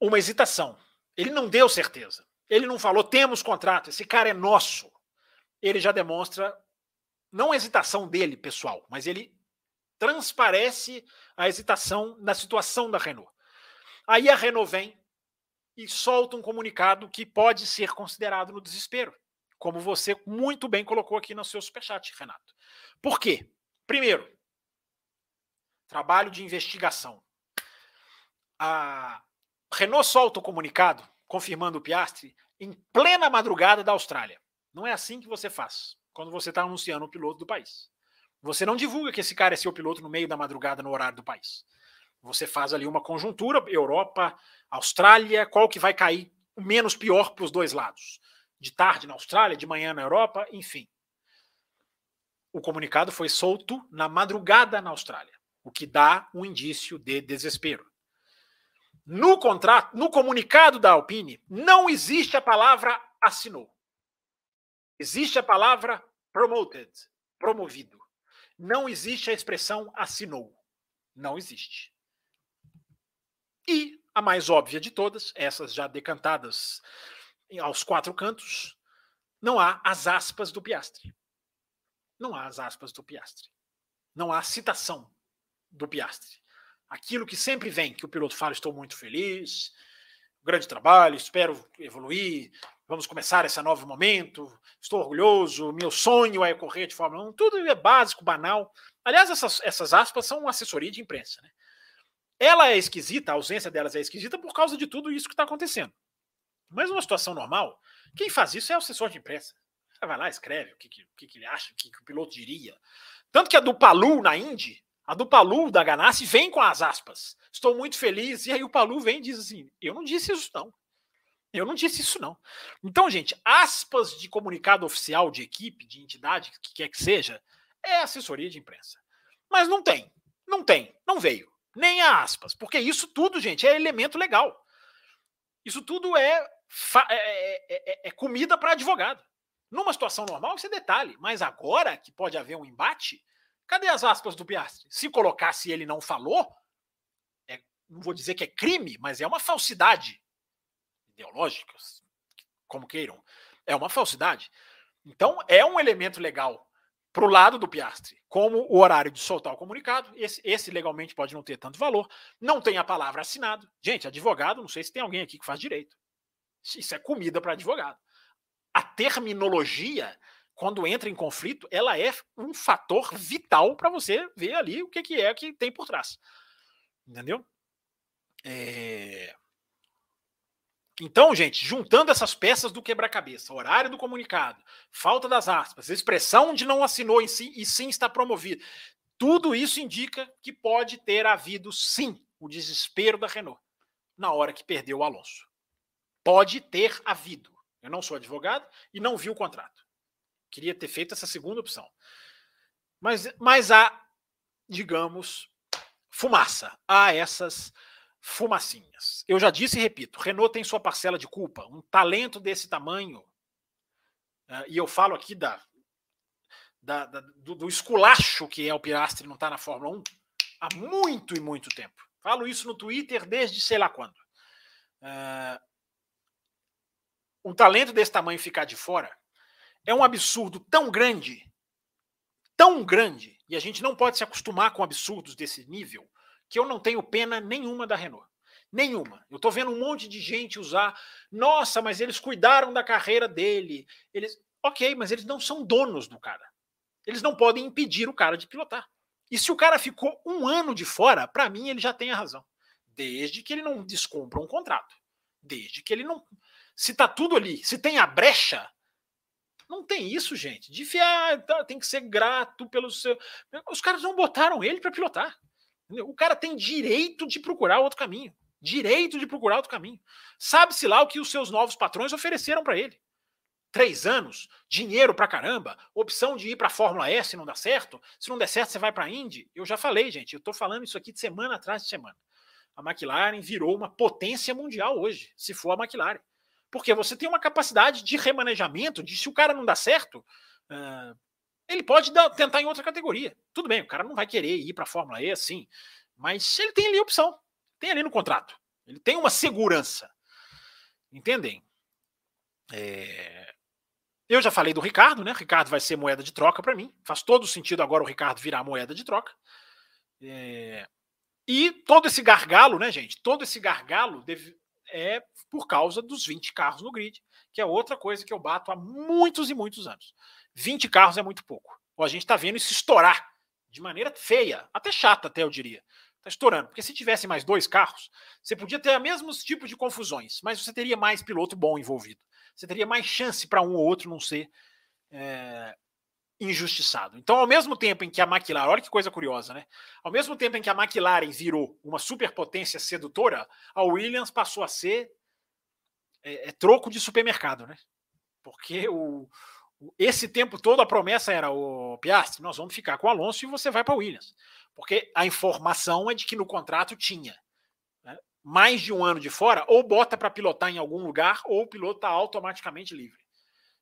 Uma hesitação. Ele não deu certeza. Ele não falou, temos contrato, esse cara é nosso. Ele já demonstra, não a hesitação dele, pessoal, mas ele transparece a hesitação na situação da Renault. Aí a Renault vem e solta um comunicado que pode ser considerado no desespero como você muito bem colocou aqui no seu superchat, Renato. Por quê? Primeiro, trabalho de investigação. A Renault solta o comunicado confirmando o Piastri em plena madrugada da Austrália. Não é assim que você faz quando você está anunciando o piloto do país. Você não divulga que esse cara é seu piloto no meio da madrugada no horário do país. Você faz ali uma conjuntura, Europa, Austrália, qual que vai cair menos pior para os dois lados. De tarde na Austrália, de manhã na Europa, enfim. O comunicado foi solto na madrugada na Austrália, o que dá um indício de desespero. No contrato, no comunicado da Alpine, não existe a palavra assinou. Existe a palavra promoted, promovido. Não existe a expressão assinou. Não existe. E a mais óbvia de todas, essas já decantadas aos quatro cantos, não há as aspas do Piastre. Não há as aspas do Piastre. Não há citação do Piastre aquilo que sempre vem, que o piloto fala, estou muito feliz, grande trabalho, espero evoluir, vamos começar esse novo momento, estou orgulhoso, meu sonho é correr de Fórmula 1, tudo é básico, banal. Aliás, essas, essas aspas são assessoria de imprensa. Né? Ela é esquisita, a ausência delas é esquisita por causa de tudo isso que está acontecendo. Mas numa situação normal, quem faz isso é o assessor de imprensa. Você vai lá, escreve o que, que, que ele acha, o que, que o piloto diria. Tanto que a do Palu na Indy, a do Palu, da Ganassi, vem com as aspas. Estou muito feliz. E aí o Palu vem e diz assim: Eu não disse isso, não. Eu não disse isso, não. Então, gente, aspas de comunicado oficial de equipe, de entidade, que quer que seja, é assessoria de imprensa. Mas não tem. Não tem. Não veio. Nem a aspas. Porque isso tudo, gente, é elemento legal. Isso tudo é, é, é, é, é comida para advogado. Numa situação normal, isso é detalhe. Mas agora que pode haver um embate, Cadê as aspas do Piastri? Se colocasse ele não falou, é, não vou dizer que é crime, mas é uma falsidade ideológica, como queiram. É uma falsidade. Então, é um elemento legal para o lado do Piastri, como o horário de soltar o comunicado. Esse, esse, legalmente pode não ter tanto valor. Não tem a palavra assinado. Gente, advogado, não sei se tem alguém aqui que faz direito. Isso é comida para advogado. A terminologia quando entra em conflito, ela é um fator vital para você ver ali o que, que é que tem por trás. Entendeu? É... Então, gente, juntando essas peças do quebra-cabeça, horário do comunicado, falta das aspas, expressão de não assinou em si e sim está promovido, tudo isso indica que pode ter havido sim o desespero da Renault na hora que perdeu o Alonso. Pode ter havido. Eu não sou advogado e não vi o contrato. Queria ter feito essa segunda opção. Mas, mas há, digamos, fumaça. Há essas fumacinhas. Eu já disse e repito: Renault tem sua parcela de culpa. Um talento desse tamanho, uh, e eu falo aqui da, da, da do, do, esculacho que é o Piastri não estar tá na Fórmula 1 há muito e muito tempo. Falo isso no Twitter desde sei lá quando. Uh, um talento desse tamanho ficar de fora é um absurdo tão grande, tão grande, e a gente não pode se acostumar com absurdos desse nível, que eu não tenho pena nenhuma da Renault. Nenhuma. Eu estou vendo um monte de gente usar. Nossa, mas eles cuidaram da carreira dele. Eles, ok, mas eles não são donos do cara. Eles não podem impedir o cara de pilotar. E se o cara ficou um ano de fora, para mim ele já tem a razão. Desde que ele não descumpra um contrato. Desde que ele não. Se tá tudo ali, se tem a brecha, não tem isso, gente. De fiar, tá, tem que ser grato pelo seu. Os caras não botaram ele para pilotar. O cara tem direito de procurar outro caminho. Direito de procurar outro caminho. Sabe-se lá o que os seus novos patrões ofereceram para ele. Três anos, dinheiro pra caramba, opção de ir para a Fórmula E se não dá certo. Se não der certo, você vai para a Indy. Eu já falei, gente, eu estou falando isso aqui de semana atrás de semana. A McLaren virou uma potência mundial hoje, se for a McLaren. Porque você tem uma capacidade de remanejamento, de se o cara não dá certo, uh, ele pode dar, tentar em outra categoria. Tudo bem, o cara não vai querer ir para a Fórmula E assim, mas ele tem ali a opção, tem ali no contrato. Ele tem uma segurança. Entendem? É... Eu já falei do Ricardo, né? Ricardo vai ser moeda de troca para mim. Faz todo sentido agora o Ricardo virar moeda de troca. É... E todo esse gargalo, né, gente? Todo esse gargalo deve é por causa dos 20 carros no grid, que é outra coisa que eu bato há muitos e muitos anos. 20 carros é muito pouco. a gente está vendo isso estourar de maneira feia, até chata, até eu diria. Está estourando. Porque se tivesse mais dois carros, você podia ter o mesmos tipos de confusões, mas você teria mais piloto bom envolvido. Você teria mais chance para um ou outro não ser é, injustiçado. Então, ao mesmo tempo em que a McLaren, olha que coisa curiosa, né? Ao mesmo tempo em que a McLaren virou uma superpotência sedutora, a Williams passou a ser é, é troco de supermercado, né? Porque o, esse tempo todo a promessa era o Piastri, nós vamos ficar com o Alonso e você vai para Williams. Porque a informação é de que no contrato tinha né, mais de um ano de fora, ou bota para pilotar em algum lugar, ou o piloto está automaticamente livre.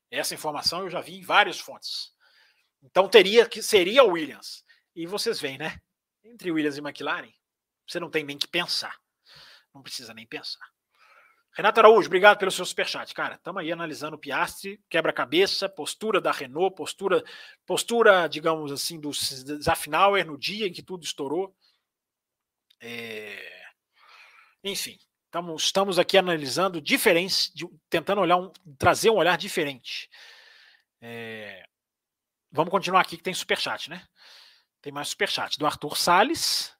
Essa informação eu já vi em várias fontes. Então teria que seria o Williams. E vocês veem, né? Entre Williams e McLaren, você não tem nem que pensar. Não precisa nem pensar. Renato Araújo, obrigado pelo seu superchat. Cara, estamos aí analisando o Piastri, quebra-cabeça, postura da Renault, postura, postura, digamos assim, do Zafnauer no dia em que tudo estourou. É... Enfim, estamos, estamos aqui analisando diferentes, tentando olhar um, trazer um olhar diferente. É... Vamos continuar aqui que tem superchat, né? Tem mais superchat do Arthur Salles.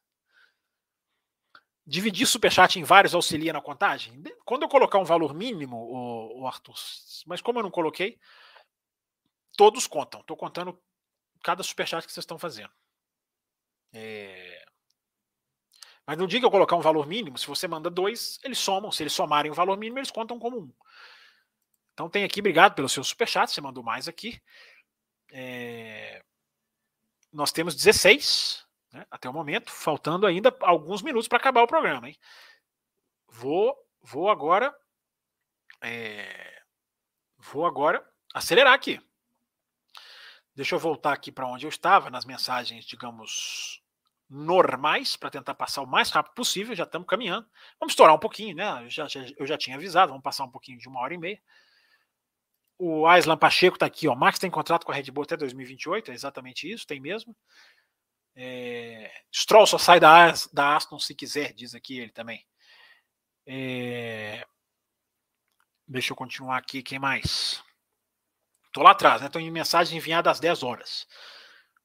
Dividir superchat em vários auxilia na contagem? Quando eu colocar um valor mínimo, o, o Arthur, mas como eu não coloquei, todos contam. Estou contando cada superchat que vocês estão fazendo. É... Mas no dia que eu colocar um valor mínimo, se você manda dois, eles somam. Se eles somarem o valor mínimo, eles contam como um. Então tem aqui, obrigado pelo seu superchat, você mandou mais aqui. É... Nós temos 16 né, até o momento, faltando ainda alguns minutos para acabar o programa. Hein? Vou, vou agora. É, vou agora acelerar aqui. Deixa eu voltar aqui para onde eu estava, nas mensagens, digamos, normais, para tentar passar o mais rápido possível. Já estamos caminhando. Vamos estourar um pouquinho, né? Eu já, já, eu já tinha avisado, vamos passar um pouquinho de uma hora e meia. O Aislan Pacheco está aqui, ó. Max tem contrato com a Red Bull até 2028, é exatamente isso, tem mesmo. É, Stroll só sai da, da Aston se quiser, diz aqui ele também. É, deixa eu continuar aqui, quem mais? Estou lá atrás, né? Estou em mensagem enviada às 10 horas.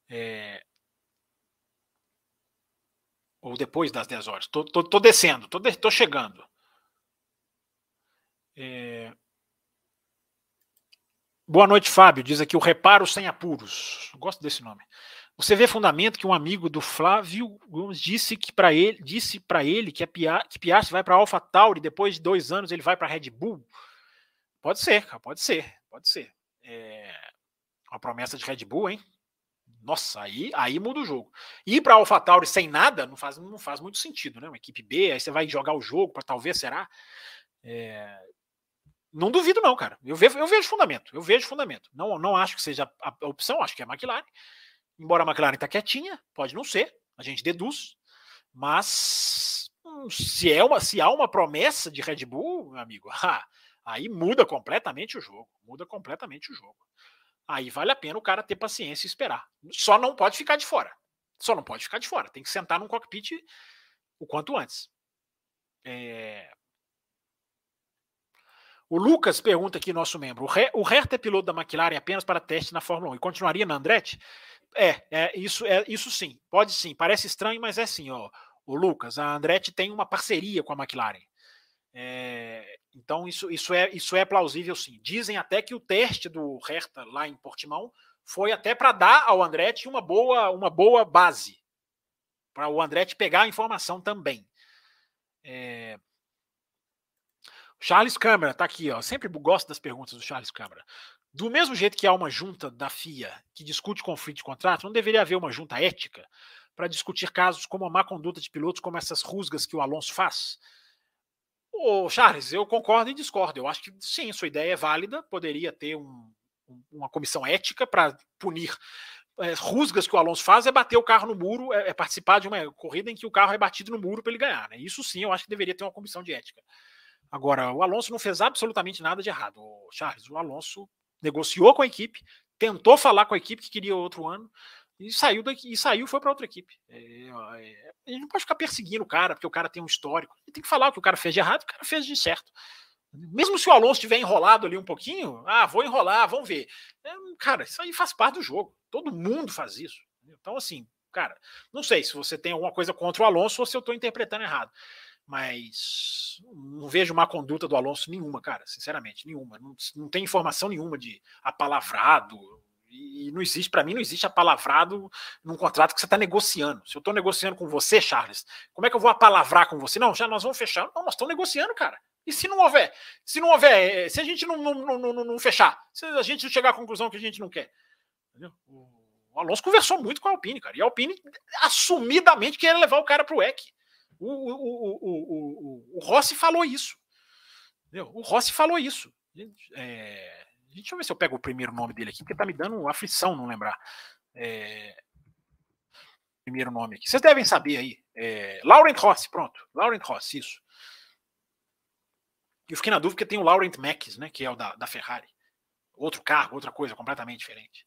É, ou depois das 10 horas. Estou descendo, estou de, chegando. É, boa noite, Fábio. Diz aqui o reparo sem apuros. Gosto desse nome. Você vê fundamento que um amigo do Flávio Gomes disse que para ele disse para ele que a Pia, que Piastri vai para a AlphaTauri depois de dois anos ele vai para Red Bull. Pode ser, cara, pode ser, pode ser. É uma promessa de Red Bull, hein? Nossa, aí, aí muda o jogo. Ir para a AlphaTauri sem nada não faz, não faz muito sentido, né? Uma equipe B, aí você vai jogar o jogo para talvez será. É... Não duvido não, cara. Eu vejo, eu vejo fundamento. Eu vejo fundamento. Não, não acho que seja a opção. Acho que é McLaren. Embora a McLaren está quietinha, pode não ser, a gente deduz, mas hum, se, é uma, se há uma promessa de Red Bull, meu amigo, aí muda completamente o jogo. Muda completamente o jogo. Aí vale a pena o cara ter paciência e esperar. Só não pode ficar de fora. Só não pode ficar de fora. Tem que sentar num cockpit o quanto antes. É... O Lucas pergunta aqui, nosso membro: o Hertha é piloto da McLaren apenas para teste na Fórmula 1 e continuaria na Andretti? É, é isso, é isso sim. Pode sim. Parece estranho, mas é assim, ó. O Lucas, a Andretti tem uma parceria com a McLaren. É, então isso, isso, é, isso é plausível sim. Dizem até que o teste do Hertha lá em Portimão foi até para dar ao Andretti uma boa, uma boa base para o Andretti pegar a informação também. É... Charles Câmara está aqui, ó. Sempre gosto das perguntas do Charles Câmara. Do mesmo jeito que há uma junta da FIA que discute conflito de contrato, não deveria haver uma junta ética para discutir casos como a má conduta de pilotos, como essas rusgas que o Alonso faz? Ô, Charles, eu concordo e discordo. Eu acho que sim, sua ideia é válida, poderia ter um, uma comissão ética para punir é, rusgas que o Alonso faz é bater o carro no muro, é, é, participar de uma corrida em que o carro é batido no muro para ele ganhar. Né? Isso sim, eu acho que deveria ter uma comissão de ética. Agora, o Alonso não fez absolutamente nada de errado. Charles, o Alonso negociou com a equipe, tentou falar com a equipe que queria outro ano e saiu daqui e saiu foi para outra equipe. É, é, a gente não pode ficar perseguindo o cara porque o cara tem um histórico. Ele tem que falar o que o cara fez de errado, o cara fez de certo. Mesmo se o Alonso estiver enrolado ali um pouquinho, ah, vou enrolar, vamos ver. É, cara, isso aí faz parte do jogo. Todo mundo faz isso. Então, assim, cara, não sei se você tem alguma coisa contra o Alonso ou se eu estou interpretando errado. Mas não vejo má conduta do Alonso nenhuma, cara, sinceramente, nenhuma. Não, não tem informação nenhuma de apalavrado, e não existe, para mim, não existe apalavrado num contrato que você está negociando. Se eu estou negociando com você, Charles, como é que eu vou apalavrar com você? Não, já nós vamos fechar. Não, nós estamos negociando, cara. E se não houver? Se não houver, eh, se a gente não, não, não, não, fechar, se a gente chegar à conclusão que a gente não quer. Entendeu? O Alonso conversou muito com a Alpine, cara. E a Alpine assumidamente queria levar o cara para o EC. O, o, o, o, Rossi falou isso. Entendeu? O Rossi falou isso. É, Deixa eu ver se eu pego o primeiro nome dele aqui, porque tá me dando aflição não lembrar. É... Primeiro nome aqui. Vocês devem saber aí. É... Laurent Rossi, pronto. Laurent Rossi, isso. Eu fiquei na dúvida porque tem o Laurent Max, né? Que é o da, da Ferrari. Outro carro, outra coisa completamente diferente.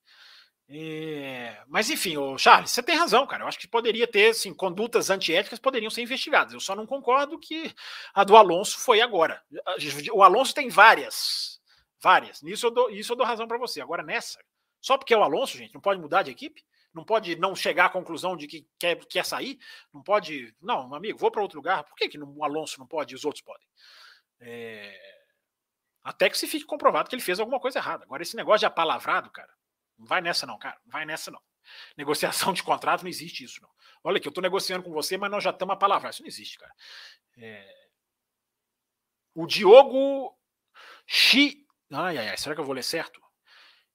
É... Mas enfim, o Charles, você tem razão, cara. Eu acho que poderia ter, assim, condutas antiéticas poderiam ser investigadas. Eu só não concordo que a do Alonso foi agora. O Alonso tem várias Várias. Nisso eu dou, isso eu dou razão para você. Agora, nessa, só porque é o Alonso, gente, não pode mudar de equipe? Não pode não chegar à conclusão de que quer, quer sair? Não pode. Não, amigo, vou para outro lugar. Por que, que o Alonso não pode e os outros podem? É... Até que se fique comprovado que ele fez alguma coisa errada. Agora, esse negócio de apalavrado, cara, não vai nessa, não, cara. Não vai nessa, não. Negociação de contrato não existe isso, não. Olha aqui, eu estou negociando com você, mas nós já estamos a palavra. Isso não existe, cara. É... O Diogo Chi Ai, ai, ai, será que eu vou ler certo?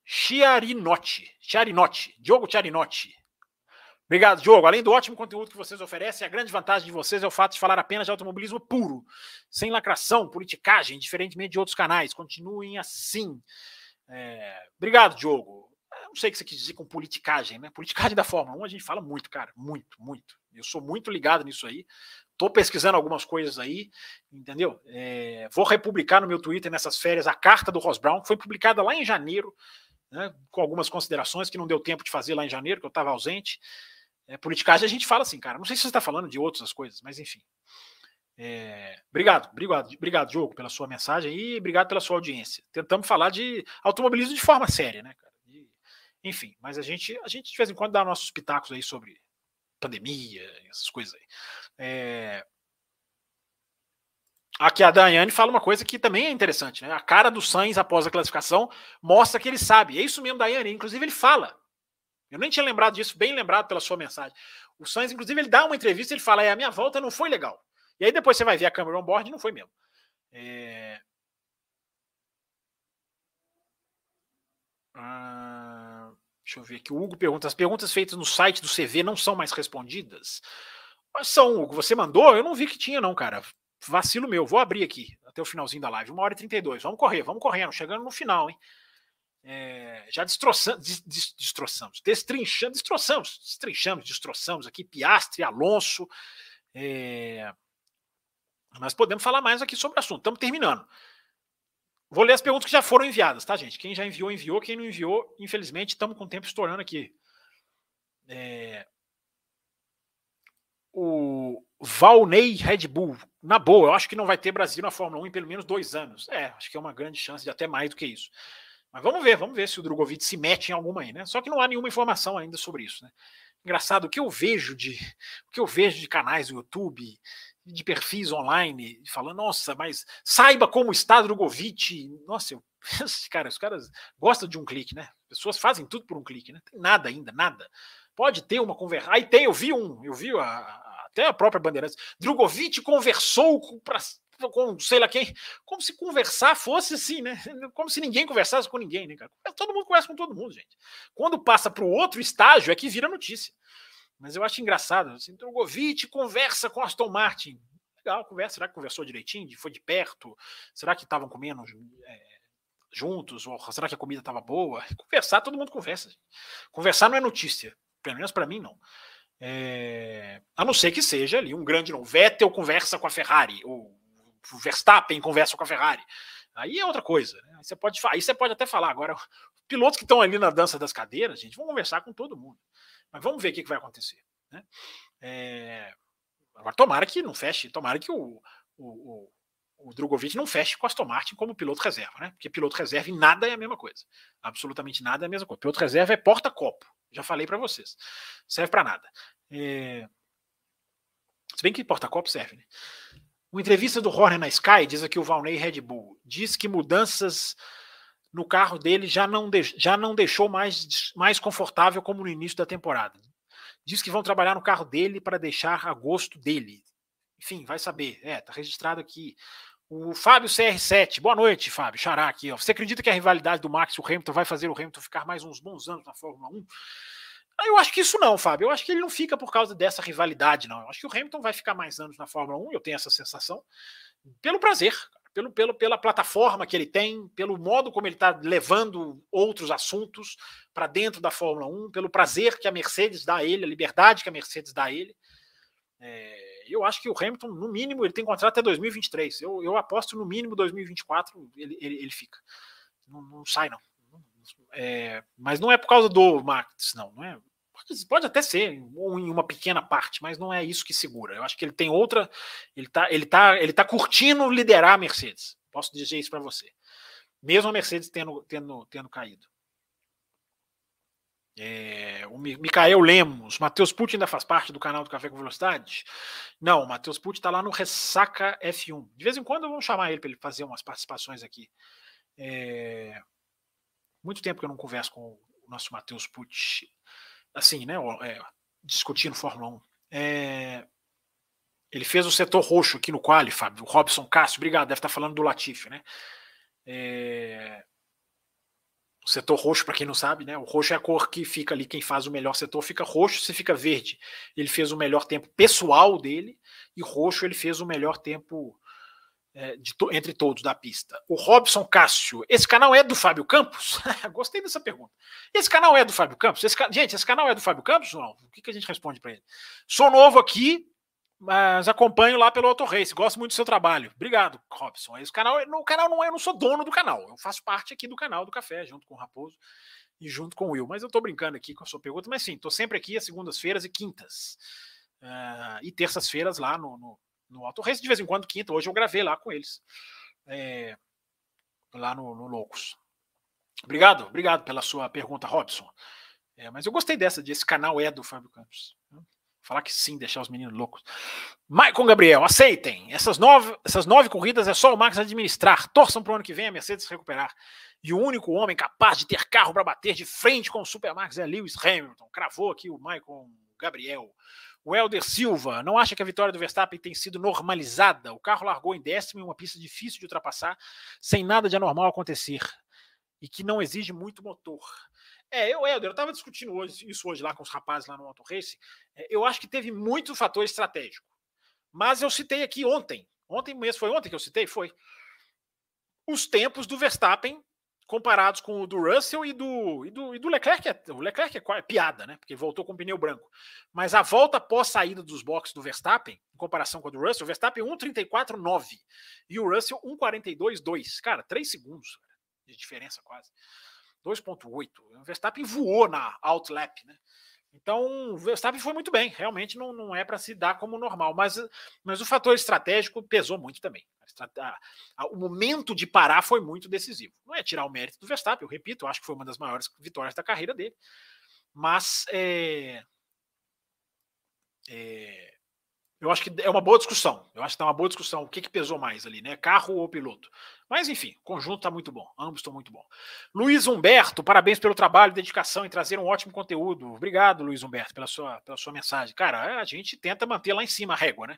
Chiarinotti. Chiarinotti. Diogo Chiarinotti. Obrigado, Diogo. Além do ótimo conteúdo que vocês oferecem, a grande vantagem de vocês é o fato de falar apenas de automobilismo puro, sem lacração, politicagem, diferentemente de outros canais. Continuem assim. É... Obrigado, Diogo. Não sei o que você quis dizer com politicagem, né? Politicagem da Fórmula 1 a gente fala muito, cara. Muito, muito. Eu sou muito ligado nisso aí. Estou pesquisando algumas coisas aí, entendeu? É, vou republicar no meu Twitter nessas férias a carta do Ross Brown, que foi publicada lá em janeiro, né, com algumas considerações que não deu tempo de fazer lá em janeiro, que eu estava ausente. É, politicagem a gente fala assim, cara. Não sei se você está falando de outras coisas, mas enfim. É, obrigado, obrigado, obrigado, Diogo, pela sua mensagem e obrigado pela sua audiência. Tentamos falar de automobilismo de forma séria, né, enfim, mas a gente, a gente de vez em quando dá nossos pitacos aí sobre pandemia, essas coisas aí. É... Aqui a Daiane fala uma coisa que também é interessante, né? A cara do Sainz após a classificação mostra que ele sabe. É isso mesmo, Daiane. Inclusive, ele fala. Eu nem tinha lembrado disso, bem lembrado pela sua mensagem. O Sainz, inclusive, ele dá uma entrevista e ele fala: é, a minha volta não foi legal. E aí depois você vai ver a câmera on-board e não foi mesmo. É... Ah, deixa eu ver aqui. O Hugo pergunta: as perguntas feitas no site do CV não são mais respondidas? Mas são, Hugo, você mandou? Eu não vi que tinha, não, cara. Vacilo meu. Vou abrir aqui até o finalzinho da live. Uma hora e 32. Vamos correr, vamos correndo. Chegando no final, hein? É, já destroçamos, destroçamos, destrinchamos, destroçamos, destrinchamos, destroçamos aqui Piastre, Alonso. É, mas podemos falar mais aqui sobre o assunto. Estamos terminando. Vou ler as perguntas que já foram enviadas, tá, gente? Quem já enviou, enviou. Quem não enviou, infelizmente, estamos com o tempo estourando aqui. É, o Valnei Red Bull, na boa, eu acho que não vai ter Brasil na Fórmula 1 em pelo menos dois anos. É, acho que é uma grande chance de até mais do que isso. Mas vamos ver, vamos ver se o Drogovic se mete em alguma aí, né? Só que não há nenhuma informação ainda sobre isso, né? Engraçado, o que eu vejo de o que eu vejo de canais do YouTube, de perfis online, falando, nossa, mas saiba como está Drogovic. Nossa, eu, cara, os caras gostam de um clique, né? As pessoas fazem tudo por um clique, né? Tem nada ainda, nada. Pode ter uma conversa. Aí tem, eu vi um, eu vi a, até a própria Bandeirantes. Drogovic conversou com, pra, com sei lá quem, como se conversar fosse assim, né? Como se ninguém conversasse com ninguém, né, cara? Todo mundo conversa com todo mundo, gente. Quando passa para o outro estágio é que vira notícia. Mas eu acho engraçado. Assim, Drogovic conversa com Aston Martin. Legal, conversa. Será que conversou direitinho? Foi de perto? Será que estavam comendo é, juntos? Ou será que a comida estava boa? Conversar, todo mundo conversa. Conversar não é notícia. Pelo menos para mim, não. É, a não ser que seja ali um grande. Não, Vettel conversa com a Ferrari, ou o Verstappen conversa com a Ferrari. Aí é outra coisa. Né? Aí, você pode, aí você pode até falar. Agora, pilotos que estão ali na dança das cadeiras, gente, vão conversar com todo mundo. Mas vamos ver o que, que vai acontecer. Né? É, agora, tomara que não feche, tomara que o, o, o Drogovic não feche com Aston Martin como piloto reserva, né? Porque piloto reserva em nada é a mesma coisa. Absolutamente nada é a mesma coisa. Piloto reserva é porta-copo. Já falei para vocês. Serve para nada. É... Se bem que porta-copo serve, né? Uma entrevista do Horner na Sky diz aqui o Valnei Red Bull. Diz que mudanças no carro dele já não, já não deixou mais, mais confortável como no início da temporada. Diz que vão trabalhar no carro dele para deixar a gosto dele. Enfim, vai saber. É, tá registrado aqui. O Fábio CR7, boa noite, Fábio. Xará aqui. Ó. Você acredita que a rivalidade do Max e o Hamilton vai fazer o Hamilton ficar mais uns bons anos na Fórmula 1? Eu acho que isso não, Fábio. Eu acho que ele não fica por causa dessa rivalidade, não. Eu acho que o Hamilton vai ficar mais anos na Fórmula 1, eu tenho essa sensação, pelo prazer, pelo, pelo, pela plataforma que ele tem, pelo modo como ele está levando outros assuntos para dentro da Fórmula 1, pelo prazer que a Mercedes dá a ele, a liberdade que a Mercedes dá a ele. É, eu acho que o Hamilton, no mínimo, ele tem contrato até 2023. Eu, eu aposto no mínimo 2024 ele, ele, ele fica. Não, não sai, não. É, mas não é por causa do Max, não. não é, pode, pode, até ser, ou em uma pequena parte, mas não é isso que segura. Eu acho que ele tem outra. Ele tá, ele tá, ele tá curtindo liderar a Mercedes. Posso dizer isso para você. Mesmo a Mercedes tendo, tendo, tendo caído. É, o Micael Lemos, Matheus Pucci ainda faz parte do canal do Café com Velocidade? Não, o Matheus Pucci está lá no Ressaca F1. De vez em quando vamos chamar ele para ele fazer umas participações aqui. É, muito tempo que eu não converso com o nosso Matheus Pucci, assim, né? É, discutindo Fórmula 1. É, ele fez o setor roxo aqui no quali, Fábio. Robson Cássio, obrigado, deve estar falando do Latifi, né? É, o setor roxo, para quem não sabe, né? O roxo é a cor que fica ali, quem faz o melhor setor fica roxo, se fica verde. Ele fez o melhor tempo pessoal dele, e roxo ele fez o melhor tempo é, to, entre todos da pista. O Robson Cássio, esse canal é do Fábio Campos? Gostei dessa pergunta. Esse canal é do Fábio Campos? Esse, gente, esse canal é do Fábio Campos ou não? O que, que a gente responde para ele? Sou novo aqui, mas acompanho lá pelo Auto Race. Gosto muito do seu trabalho. Obrigado, Robson. Esse canal, no canal não é, eu não sou dono do canal. Eu faço parte aqui do canal do Café, junto com o Raposo e junto com o Will. Mas eu estou brincando aqui com a sua pergunta. Mas sim, estou sempre aqui às segundas-feiras e quintas. Uh, e terças-feiras lá no, no, no Auto Race. De vez em quando, quinta. Hoje eu gravei lá com eles. É, lá no, no Loucos. Obrigado, obrigado pela sua pergunta, Robson. É, mas eu gostei dessa, de esse canal é do Fábio Campos. Falar que sim, deixar os meninos loucos. Maicon Gabriel, aceitem. Essas nove, essas nove corridas é só o Max administrar. Torçam para o ano que vem a Mercedes recuperar. E o único homem capaz de ter carro para bater de frente com o Supermax é Lewis Hamilton. Cravou aqui o Maicon Gabriel. O Helder Silva, não acha que a vitória do Verstappen tem sido normalizada? O carro largou em décimo em uma pista difícil de ultrapassar, sem nada de anormal acontecer. E que não exige muito motor. É, eu, Helder, eu estava discutindo hoje, isso hoje lá com os rapazes lá no Auto Race. É, eu acho que teve muito fator estratégico. Mas eu citei aqui ontem. Ontem mesmo, foi ontem que eu citei? Foi. Os tempos do Verstappen comparados com o do Russell e do, e do, e do Leclerc. É, o Leclerc é, é piada, né? Porque voltou com pneu branco. Mas a volta pós saída dos boxes do Verstappen, em comparação com a do Russell, o Verstappen 1,34,9 e o Russell 1,42,2. Cara, 3 segundos de diferença quase. 2,8. O Verstappen voou na outlap, né? Então, o Verstappen foi muito bem, realmente não, não é para se dar como normal, mas, mas o fator estratégico pesou muito também. O momento de parar foi muito decisivo. Não é tirar o mérito do Verstappen, eu repito, acho que foi uma das maiores vitórias da carreira dele, mas é, é, eu acho que é uma boa discussão. Eu acho que tá uma boa discussão. O que, que pesou mais ali, né? Carro ou piloto? Mas enfim, o conjunto está muito bom. Ambos estão muito bom. Luiz Humberto, parabéns pelo trabalho e dedicação em trazer um ótimo conteúdo. Obrigado, Luiz Humberto, pela sua, pela sua mensagem. Cara, a gente tenta manter lá em cima a régua, né?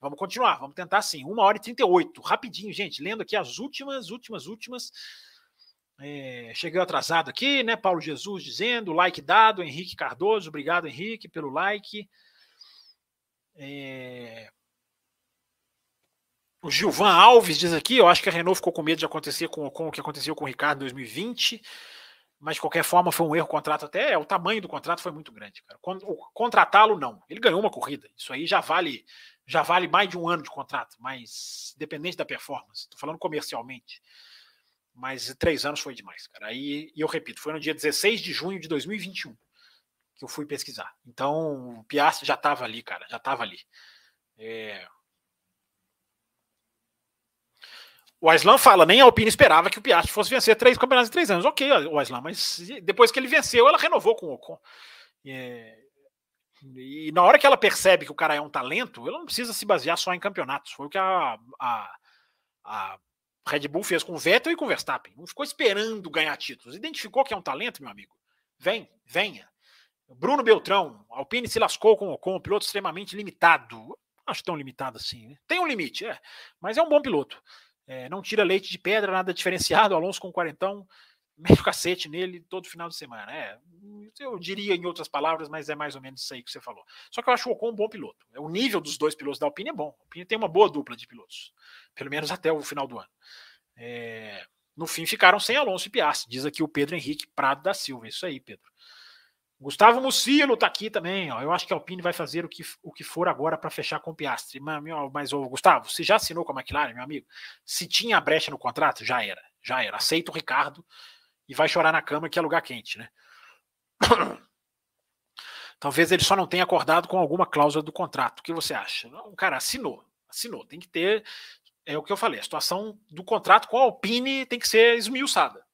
Vamos continuar, vamos tentar sim. Uma hora e 38. Rapidinho, gente. Lendo aqui as últimas, últimas, últimas. É, cheguei atrasado aqui, né? Paulo Jesus dizendo, like dado, Henrique Cardoso, obrigado, Henrique, pelo like. É... O Gilvan Alves diz aqui, eu acho que a Renault ficou com medo de acontecer com, com o que aconteceu com o Ricardo em 2020, mas de qualquer forma foi um erro o contrato até, o tamanho do contrato foi muito grande, cara. Contratá-lo não, ele ganhou uma corrida, isso aí já vale já vale mais de um ano de contrato, mas dependente da performance, estou falando comercialmente, mas três anos foi demais, cara. E eu repito, foi no dia 16 de junho de 2021 que eu fui pesquisar. Então, o Piastri já estava ali, cara, já estava ali. É... O Aislan fala, nem a Alpine esperava que o Piastri fosse vencer três campeonatos em três anos. Ok, o Aislan, mas depois que ele venceu, ela renovou com o Ocon. É, e na hora que ela percebe que o cara é um talento, ela não precisa se basear só em campeonatos. Foi o que a, a, a Red Bull fez com o Vettel e com o Verstappen. Não ficou esperando ganhar títulos. Identificou que é um talento, meu amigo. Vem, venha. Bruno Beltrão, Alpine se lascou com o Ocon, um piloto extremamente limitado. Acho tão limitado assim. Né? Tem um limite, é, mas é um bom piloto. É, não tira leite de pedra, nada diferenciado. Alonso com quarentão, meio cacete nele todo final de semana. É, eu diria em outras palavras, mas é mais ou menos isso aí que você falou. Só que eu acho o Ocon um bom piloto. É, o nível dos dois pilotos da Alpine é bom. A Alpine tem uma boa dupla de pilotos, pelo menos até o final do ano. É, no fim ficaram sem Alonso e Piastri, diz aqui o Pedro Henrique Prado da Silva. Isso aí, Pedro. Gustavo Mucilo tá aqui também. Ó. Eu acho que a Alpine vai fazer o que, o que for agora para fechar com o Piastri. Mas, meu, mas ô, Gustavo, você já assinou com a McLaren, meu amigo? Se tinha a brecha no contrato, já era. Já era. Aceita o Ricardo e vai chorar na cama que é lugar quente, né? Talvez ele só não tenha acordado com alguma cláusula do contrato. O que você acha? Não, cara, assinou. Assinou. Tem que ter. É o que eu falei. A situação do contrato com a Alpine tem que ser esmiuçada.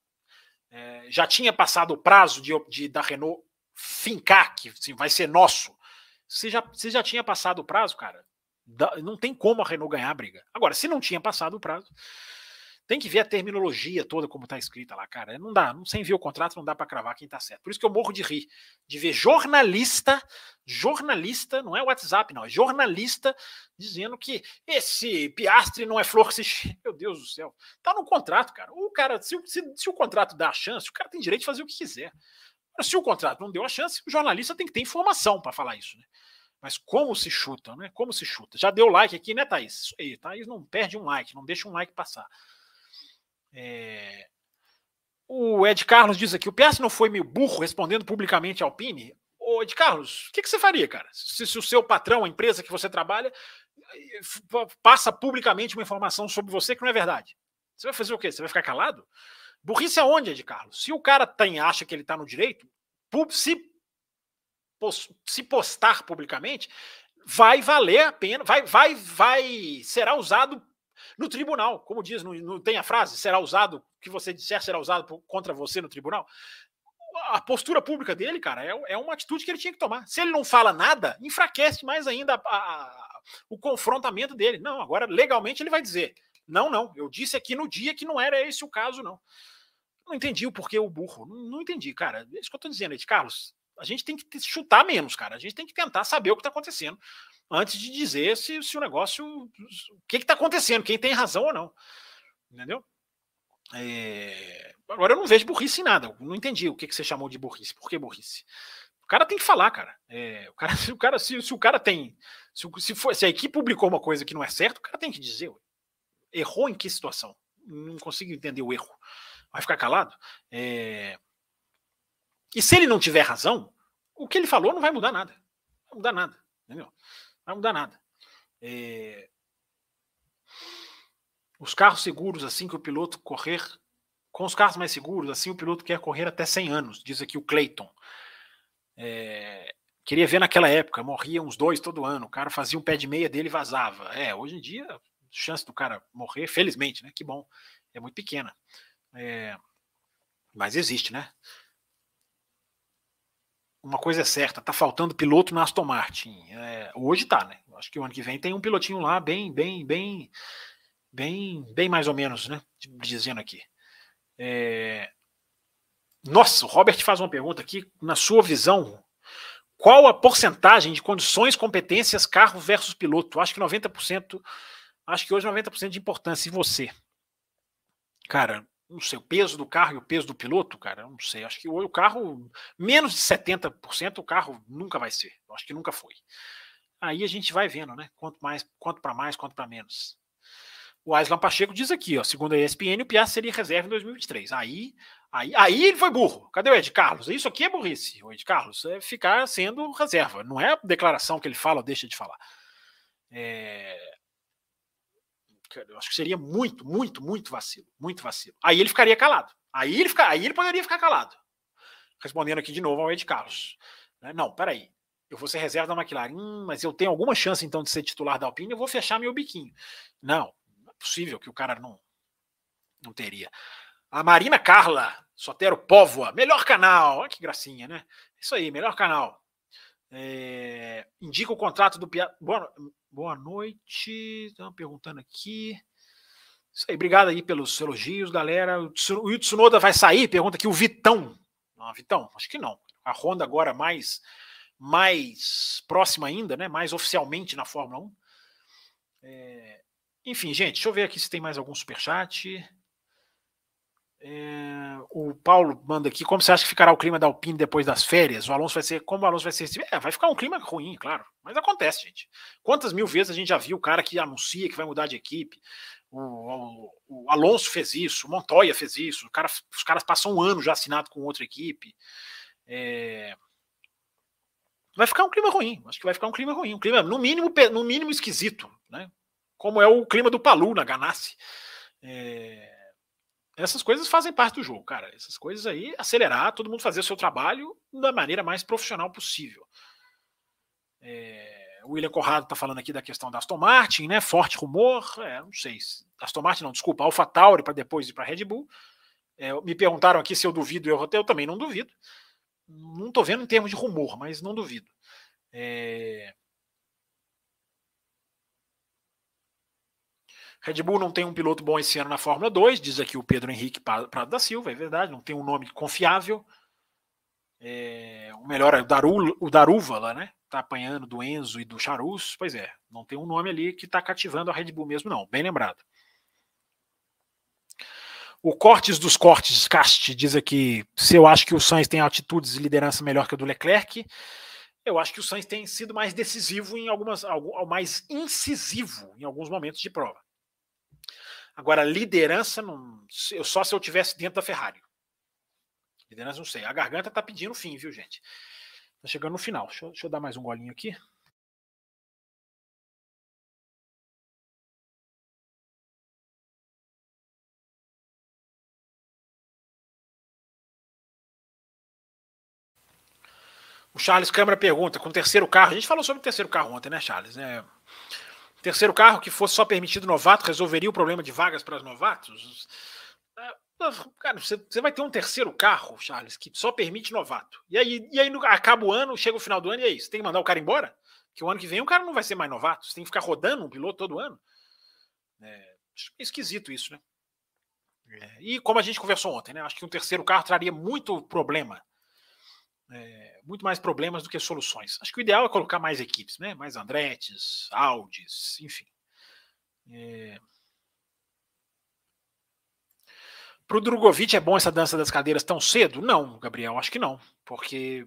É, já tinha passado o prazo de, de da Renault fincar que assim, vai ser nosso. Você já, você já tinha passado o prazo, cara. Não tem como a Renault ganhar a briga. Agora, se não tinha passado o prazo, tem que ver a terminologia toda como está escrita lá, cara. Não dá, não, sem ver o contrato não dá para cravar quem está certo. Por isso que eu morro de rir de ver jornalista, jornalista, não é WhatsApp, não, é jornalista dizendo que esse Piastre não é flor que se Meu Deus do céu. Tá no contrato, cara. O cara, se, se, se o contrato dá a chance, o cara tem direito de fazer o que quiser. Se o contrato não deu a chance, o jornalista tem que ter informação para falar isso, né? Mas como se chuta, né? Como se chuta? Já deu like aqui, né, Thaís? Isso aí, Thaís não perde um like, não deixa um like passar. É... O Ed Carlos diz aqui: o PS não foi meio burro respondendo publicamente ao Alpine? Ô, Ed Carlos, o que, que, você faria, cara? Se, se, o seu patrão, a empresa que você trabalha, passa publicamente uma informação sobre você que não é verdade. Você vai fazer o quê? Você vai ficar calado? Burrice aonde, Ed Carlos? Se o cara tem, acha que ele está no direito, se, se postar publicamente, vai valer a pena, vai, vai, vai, será usado no tribunal, como diz, não, não tem a frase, será usado, o que você disser será usado contra você no tribunal. A postura pública dele, cara, é, é uma atitude que ele tinha que tomar. Se ele não fala nada, enfraquece mais ainda a, a, o confrontamento dele. Não, agora legalmente ele vai dizer: não, não, eu disse aqui no dia que não era esse o caso, não. Não entendi o porquê o burro. Não, não entendi, cara. É isso que eu tô dizendo, Ed Carlos. A gente tem que chutar menos, cara. A gente tem que tentar saber o que está acontecendo antes de dizer se, se o negócio. O que está acontecendo, quem tem razão ou não. Entendeu? É... Agora eu não vejo burrice em nada. Eu não entendi o que, que você chamou de burrice. Por que burrice? O cara tem que falar, cara. É, o cara, se o cara, se, se o cara tem. Se, se, for, se a equipe publicou uma coisa que não é certa, o cara tem que dizer. Errou em que situação? Não consigo entender o erro. Vai ficar calado? É... E se ele não tiver razão, o que ele falou não vai mudar nada. Não vai mudar nada. Entendeu? vai mudar nada. É... Os carros seguros, assim que o piloto correr, com os carros mais seguros, assim o piloto quer correr até 100 anos, diz aqui o Clayton. É... Queria ver naquela época, morria uns dois todo ano, o cara fazia um pé de meia dele e vazava. É, hoje em dia, chance do cara morrer, felizmente, né? Que bom, é muito pequena. É... Mas existe, né? uma coisa é certa, tá faltando piloto na Aston Martin. É, hoje tá, né? Acho que o ano que vem tem um pilotinho lá bem, bem, bem, bem, bem mais ou menos, né? Dizendo aqui. É... Nossa, o Robert faz uma pergunta aqui. Na sua visão, qual a porcentagem de condições, competências, carro versus piloto? Acho que 90%, acho que hoje 90% de importância. E você? Cara, não sei, o peso do carro e o peso do piloto, cara, não sei. Acho que o carro, menos de 70% o carro nunca vai ser. Acho que nunca foi. Aí a gente vai vendo, né? Quanto mais, quanto para mais, quanto para menos. O Aislan Pacheco diz aqui, ó, segundo a ESPN, o Piastri seria reserva em 2023. Aí, aí, aí ele foi burro. Cadê o Ed Carlos? Isso aqui é burrice. O Ed Carlos é ficar sendo reserva. Não é a declaração que ele fala ou deixa de falar. É, eu acho que seria muito, muito, muito vacilo. Muito vacilo. Aí ele ficaria calado. Aí ele, fica, aí ele poderia ficar calado. Respondendo aqui de novo ao Ed Carlos. Né? Não, peraí. Eu vou ser reserva da McLaren. Hum, mas eu tenho alguma chance então de ser titular da Alpine, eu vou fechar meu biquinho. Não, não é possível que o cara não. Não teria. A Marina Carla, Sotero Póvoa, melhor canal. Olha que gracinha, né? Isso aí, melhor canal. É, indica o contrato do Piazza. Boa, boa noite. Estão perguntando aqui. Isso aí, obrigado aí pelos elogios, galera. O Tsunoda vai sair? Pergunta aqui o Vitão. Não, Vitão, acho que não. A Honda agora mais mais próxima ainda, né? Mais oficialmente na Fórmula 1. É, enfim, gente, deixa eu ver aqui se tem mais algum superchat. É, o Paulo manda aqui, como você acha que ficará o clima da Alpine depois das férias? O Alonso vai ser, como o Alonso vai ser É, vai ficar um clima ruim, claro. Mas acontece, gente. Quantas mil vezes a gente já viu o cara que anuncia que vai mudar de equipe? O, o, o Alonso fez isso, o Montoya fez isso, cara, os caras passam um ano já assinado com outra equipe. É, vai ficar um clima ruim. Acho que vai ficar um clima ruim, um clima no mínimo, no mínimo esquisito, né? Como é o clima do Palu na Ganassi. É... Essas coisas fazem parte do jogo, cara. Essas coisas aí, acelerar, todo mundo fazer o seu trabalho da maneira mais profissional possível. É... O William Corrado está falando aqui da questão da Aston Martin, né? Forte rumor. É, não sei. Aston Martin, não, desculpa, Alpha Tauri para depois ir para Red Bull. É, me perguntaram aqui se eu duvido, eu, eu também não duvido. Não estou vendo em termos de rumor, mas não duvido. É... Red Bull não tem um piloto bom esse ano na Fórmula 2, diz aqui o Pedro Henrique Prado da Silva, é verdade, não tem um nome confiável. É... o melhor é o, Daru, o Darúvala, né? Tá apanhando do Enzo e do Charus. Pois é, não tem um nome ali que está cativando a Red Bull mesmo, não. Bem lembrado. O Cortes dos Cortes, Cast, diz aqui: se eu acho que o Sainz tem atitudes e liderança melhor que a do Leclerc, eu acho que o Sainz tem sido mais decisivo em algumas, mais incisivo em alguns momentos de prova. Agora, liderança, não, eu, só se eu tivesse dentro da Ferrari. Liderança, não sei. A garganta tá pedindo fim, viu, gente? Tá chegando no final. Deixa deixa eu dar mais um golinho aqui. O Charles Câmara pergunta: com o terceiro carro, a gente falou sobre o terceiro carro ontem, né, Charles? É, terceiro carro que fosse só permitido novato resolveria o problema de vagas para os novatos? É, cara, você, você, vai ter um terceiro carro, Charles, que só permite novato. E aí, e aí no, acaba o ano, chega o final do ano e é isso. Tem que mandar o cara embora? Que o ano que vem o cara não vai ser mais novato. Você tem que ficar rodando um piloto todo ano. É esquisito isso, né? É, e como a gente conversou ontem, né? Acho que um terceiro carro traria muito problema é, muito mais problemas do que soluções. Acho que o ideal é colocar mais equipes, né? mais Andretes, Audis, enfim. É... Para o Drogovic é bom essa dança das cadeiras tão cedo? Não, Gabriel, acho que não, porque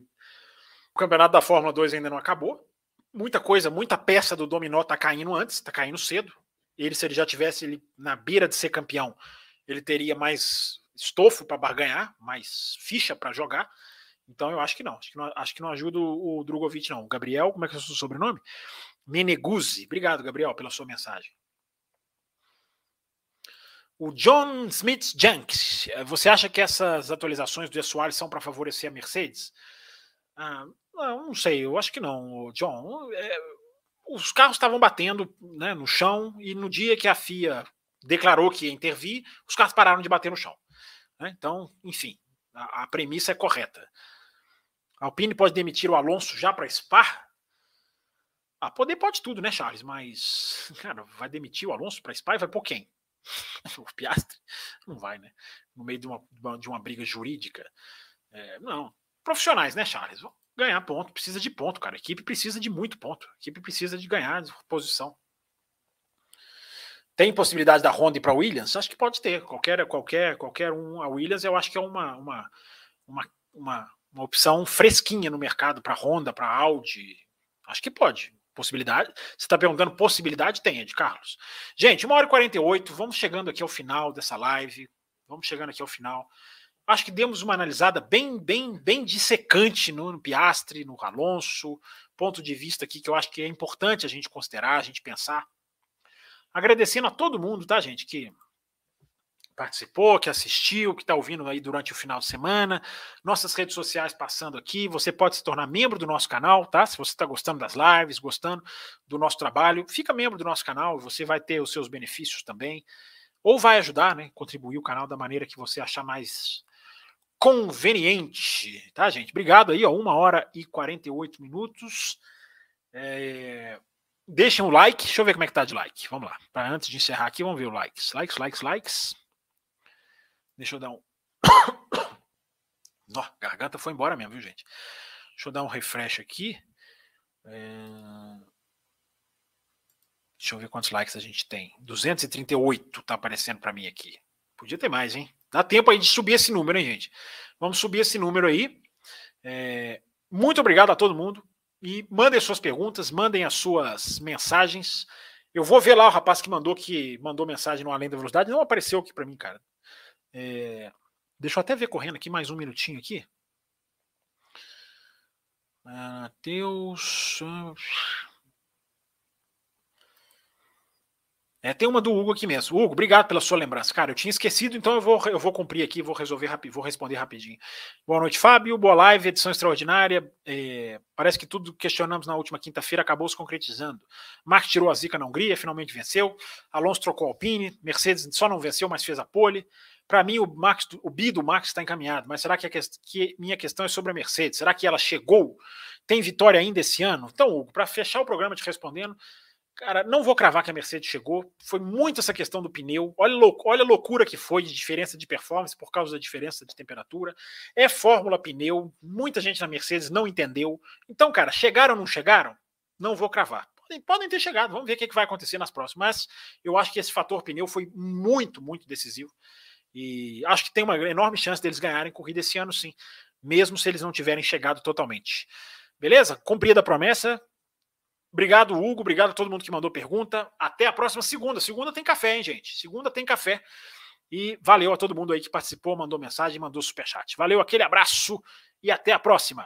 o campeonato da Fórmula 2 ainda não acabou. Muita coisa, muita peça do dominó está caindo antes, está caindo cedo. Ele, se ele já tivesse ele na beira de ser campeão, ele teria mais estofo para barganhar, mais ficha para jogar. Então eu acho que não. Acho que não, acho que não ajuda o, o Drogovic, não. O Gabriel, como é que é o seu sobrenome? Meneguzzi. Obrigado, Gabriel, pela sua mensagem. O John Smith Janks, eh, você acha que essas atualizações do Soares são para favorecer a Mercedes? Ah, não, não, sei, eu acho que não, John. É, os carros estavam batendo né, no chão e no dia que a FIA declarou que ia intervir, os carros pararam de bater no chão. Né? Então, enfim, a, a premissa é correta. Alpine pode demitir o Alonso já para Spa? Ah, poder pode tudo, né, Charles? Mas, cara, vai demitir o Alonso para Spa e vai por quem? o Piastre? Não vai, né? No meio de uma, de uma briga jurídica. É, não. Profissionais, né, Charles? Vão ganhar ponto. Precisa de ponto, cara. A equipe precisa de muito ponto. A equipe precisa de ganhar de posição. Tem possibilidade da Honda para Williams? Acho que pode ter. Qualquer, qualquer, qualquer um. A Williams eu acho que é uma, uma, uma, uma uma opção fresquinha no mercado para Honda, para Audi. Acho que pode. Possibilidade. Você está perguntando possibilidade? Tem, de Carlos. Gente, 1 hora e 48, vamos chegando aqui ao final dessa live. Vamos chegando aqui ao final. Acho que demos uma analisada bem, bem, bem dissecante no, no Piastre, no Alonso, ponto de vista aqui que eu acho que é importante a gente considerar, a gente pensar. Agradecendo a todo mundo, tá, gente, que participou, que assistiu, que está ouvindo aí durante o final de semana. Nossas redes sociais passando aqui. Você pode se tornar membro do nosso canal, tá? Se você está gostando das lives, gostando do nosso trabalho, fica membro do nosso canal. Você vai ter os seus benefícios também. ou vai ajudar, né? Contribuir o canal da maneira que você achar mais conveniente, tá, gente? Obrigado aí, ó, uma hora e 48 minutos. É... Deixem o like, deixa eu ver como é que tá de like. Vamos lá. Pra, antes de encerrar aqui, vamos ver o likes. Likes, likes, likes. Deixa eu dar um. Nó, garganta foi embora mesmo, viu, gente? Deixa eu dar um refresh aqui. É... Deixa eu ver quantos likes a gente tem. 238 tá aparecendo para mim aqui. Podia ter mais, hein? Dá tempo aí de subir esse número, hein, gente? Vamos subir esse número aí. É... Muito obrigado a todo mundo. E mandem suas perguntas, mandem as suas mensagens. Eu vou ver lá o rapaz que mandou que mandou mensagem no Além da Velocidade. Não apareceu aqui para mim, cara. É... Deixa eu até ver correndo aqui mais um minutinho aqui. Matheus. É, tem uma do Hugo aqui mesmo. Hugo, obrigado pela sua lembrança. Cara, eu tinha esquecido, então eu vou, eu vou cumprir aqui, vou resolver rápido, vou responder rapidinho. Boa noite, Fábio. Boa live, edição extraordinária. É, parece que tudo que questionamos na última quinta-feira acabou se concretizando. Mark tirou a zica na Hungria, finalmente venceu. Alonso trocou a Alpine. Mercedes só não venceu, mas fez a pole. Para mim, o, Max, o bi do Max está encaminhado, mas será que, a que, que minha questão é sobre a Mercedes? Será que ela chegou? Tem vitória ainda esse ano? Então, Hugo, para fechar o programa te respondendo, Cara, não vou cravar que a Mercedes chegou. Foi muito essa questão do pneu. Olha, olha a loucura que foi de diferença de performance por causa da diferença de temperatura. É fórmula pneu. Muita gente na Mercedes não entendeu. Então, cara, chegaram ou não chegaram? Não vou cravar. Podem, ter chegado. Vamos ver o que, que vai acontecer nas próximas. Mas eu acho que esse fator pneu foi muito, muito decisivo. E acho que tem uma enorme chance deles ganharem corrida esse ano, sim. Mesmo se eles não tiverem chegado totalmente. Beleza? Cumprida a promessa. Obrigado, Hugo. Obrigado a todo mundo que mandou pergunta. Até a próxima segunda. Segunda tem café, hein, gente? Segunda tem café. E valeu a todo mundo aí que participou, mandou mensagem, mandou superchat. Valeu, aquele abraço e até a próxima.